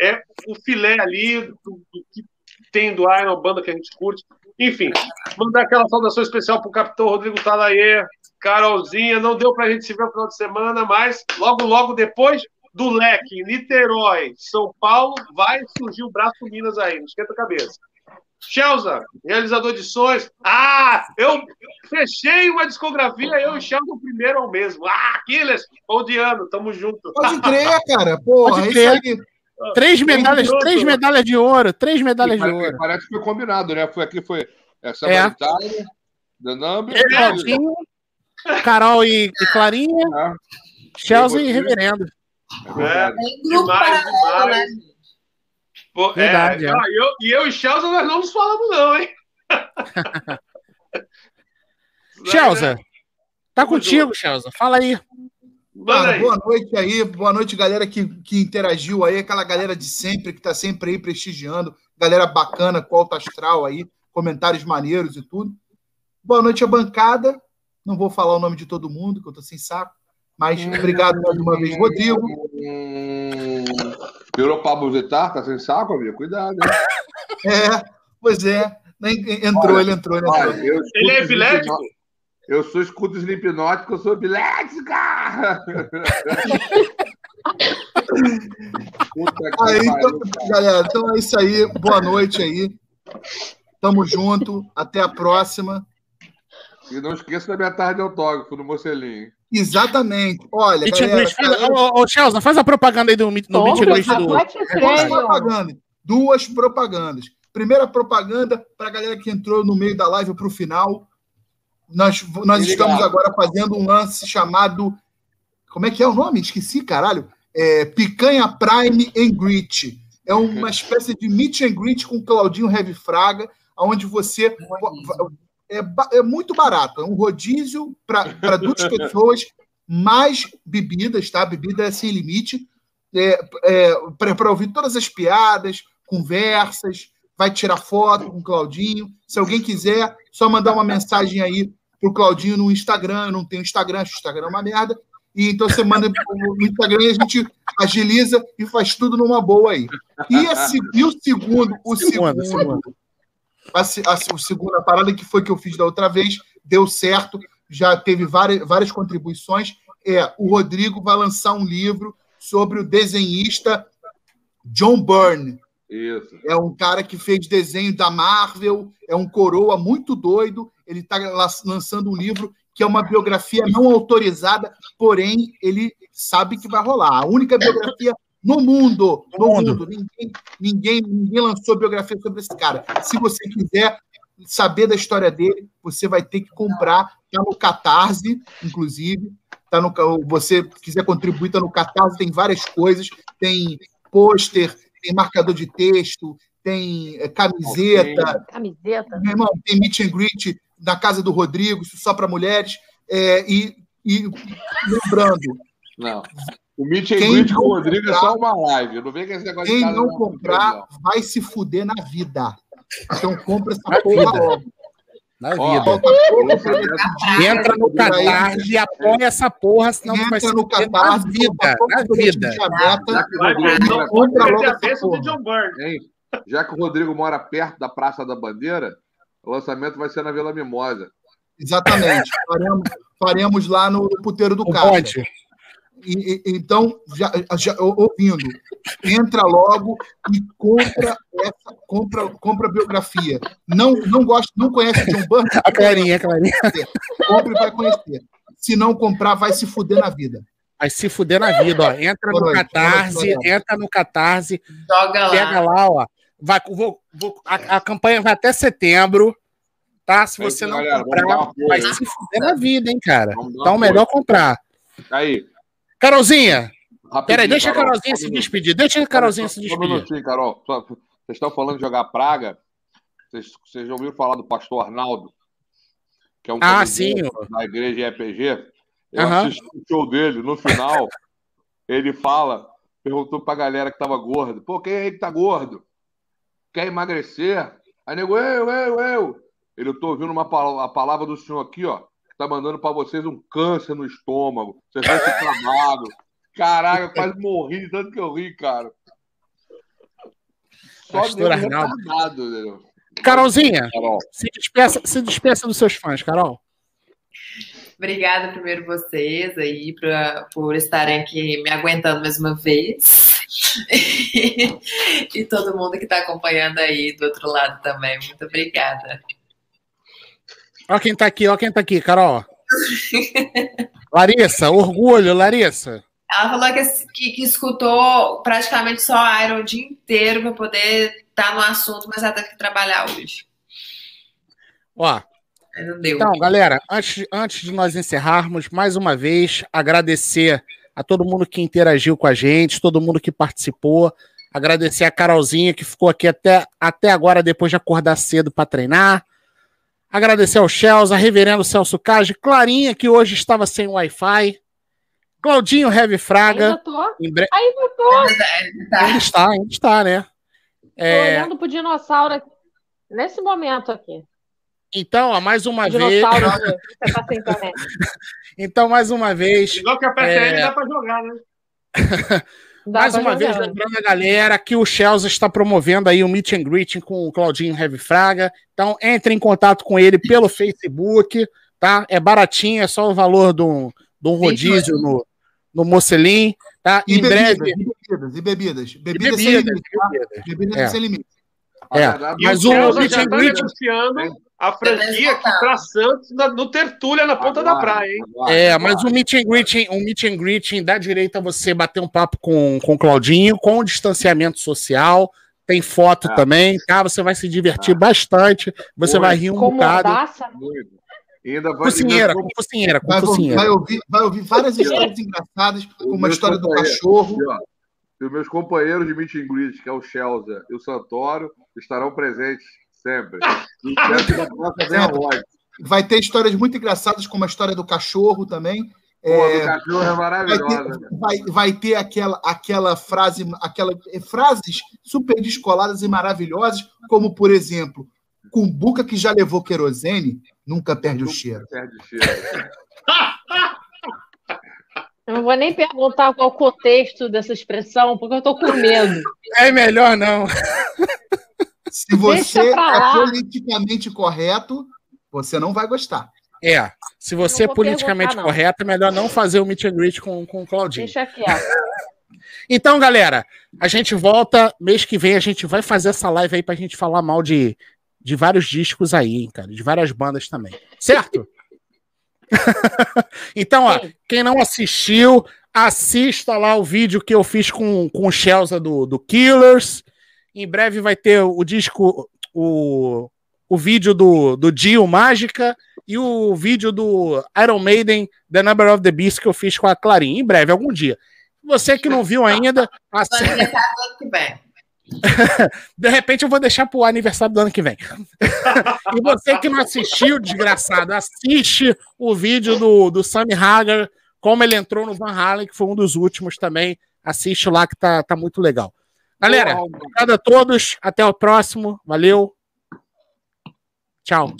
é o filé ali do, do que tem do Iron, banda que a gente curte. Enfim, mandar aquela saudação especial pro capitão Rodrigo Talaê, Carolzinha. Não deu pra gente se ver no final de semana, mas logo, logo depois do leque, Niterói, São Paulo, vai surgir o Braço Minas aí, não esquenta a cabeça. Chelsea, realizador de sons. Ah, eu fechei uma discografia, eu e Chelsea o primeiro ao mesmo. Ah, Aquiles, ano, tamo junto. Pode crer, cara. Porra, Pode é crer. aí. Três medalhas, três medalhas de ouro, três medalhas de ouro. parece que foi combinado, né? Foi aqui, foi essa É. Itália, The Number. É, Carol e, e Clarinha, Ah, Chelsea E? Reverendo. é. Tem grupo Demais, paralelo, né? demais. Pô, é, Verdade, é. e eu, e eu e Chelsea nós não nos falamos, não, hein? Chelsea, tá contigo, Chelsea. Fala aí. Manda Cara, aí. boa noite aí, boa noite, galera que, que interagiu aí, aquela galera de sempre, que tá sempre aí prestigiando, galera bacana, com alto astral aí, comentários maneiros e tudo. Boa noite à bancada, não vou falar o nome de todo mundo, que eu tô sem saco, mas obrigado mais uma vez, Rodrigo. Hum, virou Pablo Vittar, tá sem saco, amigo? Cuidado, hein? É, pois é, nem- entrou, ele entrou, ele Olha, entrou. eu escuto Ele é epilético? Eu sou escuto hipnótico, eu sou epilética! Aí, então, galera, então é isso aí, boa noite aí, tamo junto, até a próxima. E não esqueça da minha tarde de autógrafo no Mocelinho. Exatamente, olha, Meet and galera, greet. Faz- galera, Ô, ô, Chelsea, faz a propaganda aí do, meet- do Meet and greet do. Pode Duas propagandas. Duas propagandas. Primeira propaganda para a galera que entrou no meio da live para o final. Nós, nós estamos agora fazendo um lance chamado. Como é que é o nome? Esqueci, caralho. É, Picanha Prime and Greet. É uma espécie de meet and greet com Claudinho Heavy Fraga, onde você. É, é muito barato. É um rodízio para duas pessoas, mais bebidas, tá? Bebida é sem limite é, para ouvir todas as piadas, conversas, vai tirar foto com o Claudinho. Se alguém quiser, só mandar uma mensagem aí pro Claudinho no Instagram. Eu não tenho Instagram, acho que o Instagram é uma merda. E então você manda no Instagram e a gente agiliza e faz tudo numa boa aí. E, a e o segundo, o Segunda, segundo, a, a, a segunda parada que foi que eu fiz da outra vez, deu certo, já teve várias, várias contribuições. É, o Rodrigo vai lançar um livro sobre o desenhista John Byrne. Isso. É um cara que fez desenho da Marvel, é um coroa muito doido. Ele está lançando um livro que é uma biografia não autorizada, porém ele sabe que vai rolar. A única biografia no mundo, no No mundo. mundo. Ninguém, ninguém, ninguém lançou biografia sobre esse cara. Se você quiser saber da história dele, você vai ter que comprar. Está no Catarse, inclusive. Tá no, você quiser contribuir, está no Catarse, tem várias coisas. Tem pôster, tem marcador de texto, tem eh, camiseta, Camiseta. meu irmão, tem meet and greet na casa do Rodrigo, isso só para mulheres. É, e, e lembrando, Não. O Meet and Quem Greet com não o Rodrigo é comprar- só uma live. Não vem com esse negócio de quem não comprar vai se fuder na vida. Então compra essa porra vida. logo. Na vida. Entra no Catarse e apoia essa porra, senão vai se Entra no fuder na Catarse, vida. Na vida. Já que o Rodrigo mora- não pode compra perder logo a essa bênção do porra. John Byrne. Hein? Já que o Rodrigo mora perto da Praça da Bandeira, o lançamento vai ser na Vila Mimosa. Exatamente. Faremos, faremos lá no puteiro do Não cara. pode. E- e- então, já, já- ouvindo, entra logo e compra essa, compra, compra a biografia. Não, não gosta, não conhece John Byrne? A Clarinha, a Clarinha. Compre e vai conhecer. Se não comprar, vai se fuder na vida. Vai se fuder na vida, ó. Entra no Catarse, entra no Catarse, Joga pega lá. lá, ó. Vai, vou, vou- a, a campanha vai até setembro, tá? Se você isso, não galera, vamos comprar, vai se fuder na vida, hein, cara. Então, melhor comprar. Aí, Carolzinha, rapidinho, peraí, deixa a Carol, Carolzinha só se despedir. Deixa a Carolzinha se Só um despedir. minutinho, Carol. Só- Vocês estão falando de jogar praga. Vocês, vocês já ouviram falar do pastor Arnaldo? Que é um Ah, sim. da igreja EPG. Eu Aham. assisti o show dele. No final, ele fala, perguntou pra galera que tava gordo. Pô, quem aí que tá gordo? Quer emagrecer? Aí nego, eu, eu, eu. Ele, eu tô ouvindo uma, a palavra do senhor aqui, ó, tá mandando pra vocês um câncer no estômago. Vocês vão ficar magro. Caraca, eu quase morri de tanto que eu ri, cara. só Pastor Arnaldo. retardado, entendeu? Carolzinha, Carol. se despeça, se despeça dos seus fãs, Carol. Obrigada primeiro vocês aí pra, por estarem aqui me aguentando mais uma vez. e todo mundo que está acompanhando aí do outro lado também. Muito obrigada. Ó quem tá aqui, ó quem tá aqui, Carol. Larissa, orgulho, Larissa. Ela falou que, que, que escutou praticamente só a Iron o dia inteiro para poder estar no assunto, mas ela teve que trabalhar hoje. Ó. Então, galera, antes, antes de nós encerrarmos, mais uma vez, agradecer a todo mundo que interagiu com a gente, todo mundo que participou, agradecer a Carolzinha que ficou aqui até, até agora, depois de acordar cedo para treinar. Agradecer ao Chelsea, a Reverendo Celso Cage, Clarinha, que hoje estava sem Wi-Fi, Claudinho Heavy Fraga. Ainda tô. Em bre... Ainda tô. Ainda está, ainda está, né? Tô É, olhando pro dinossauro aqui, nesse momento aqui. então, ó, mais uma O vez. dinossauro tá sem internet. Então, mais uma vez. Igual que a PTL É. dá pra jogar, né? Dá Mais uma jogar. vez, lembrando a galera que o Chelsea está promovendo aí o Meet and Greeting com o Claudinho Heavy Fraga. Então, entre em contato com ele pelo Facebook, tá? É baratinho, é só o valor de um, de um rodízio no, no Mocelim, tá? E em breve. bebidas, e bebidas, e bebidas. E Bebidas sem bebidas, limite, tá? bebidas. Bebidas É. sem limite. É, mas o Chelsea Meet and tá Greet- negociando a franquia aqui pra Santos na- no Tertúlia, na ponta da aguarde, praia, hein? aguarde, É, aguarde. mas o meet and greeting, um meet and greeting dá direito a você bater um papo com, com o Claudinho, com distanciamento social, tem foto É. também, tá? Você vai se divertir É. bastante, você Muito. vai rir um Com bocado. né? Muito. Ainda vai Cozinheira, com cozinheira, com Vai, cozinheira. vai, ouvir, vai ouvir várias histórias engraçadas, como a meu história do cachorro. E, os meus companheiros de meet and greet, que é o Chelsea e o Santoro, estarão presentes sempre. Voz. Vai ter histórias muito engraçadas, como a história do cachorro também. Pô, É, do cachorro é vai, maravilhosa. ter, vai, vai ter aquela, aquela frase, aquela, eh, frases super descoladas e maravilhosas, como, por exemplo, Cumbuca que já levou querosene, nunca perde o cheiro. Perde cheiro. Eu não vou nem perguntar qual o contexto dessa expressão, porque eu tô com medo. É melhor não. Se você é politicamente correto, você não vai gostar. É, se você é politicamente correto, é melhor não fazer o meet and greet com, com o Claudinho. Deixa quieto. Então, galera, a gente volta mês que vem, a gente vai fazer essa live aí pra gente falar mal de, de vários discos aí, hein, cara, de várias bandas também. Certo? então, ó, quem não assistiu, assista lá o vídeo que eu fiz com, com o Chelsea do, do Killers. Em breve vai ter o disco, o, o vídeo do, do Dio Mágica e o vídeo do Iron Maiden, The Number of the Beast, que eu fiz com a Clarinha. Em breve, algum dia. Você que não viu ainda, aniversário do ano que vem. de repente eu vou deixar pro aniversário do ano que vem. e você que não assistiu, desgraçado, assiste o vídeo do, do Sammy Hagar, como ele entrou no Van Halen, que foi um dos últimos também. Assiste lá que tá, tá muito legal. Galera, obrigado a todos. Até o próximo. Valeu. Tchau.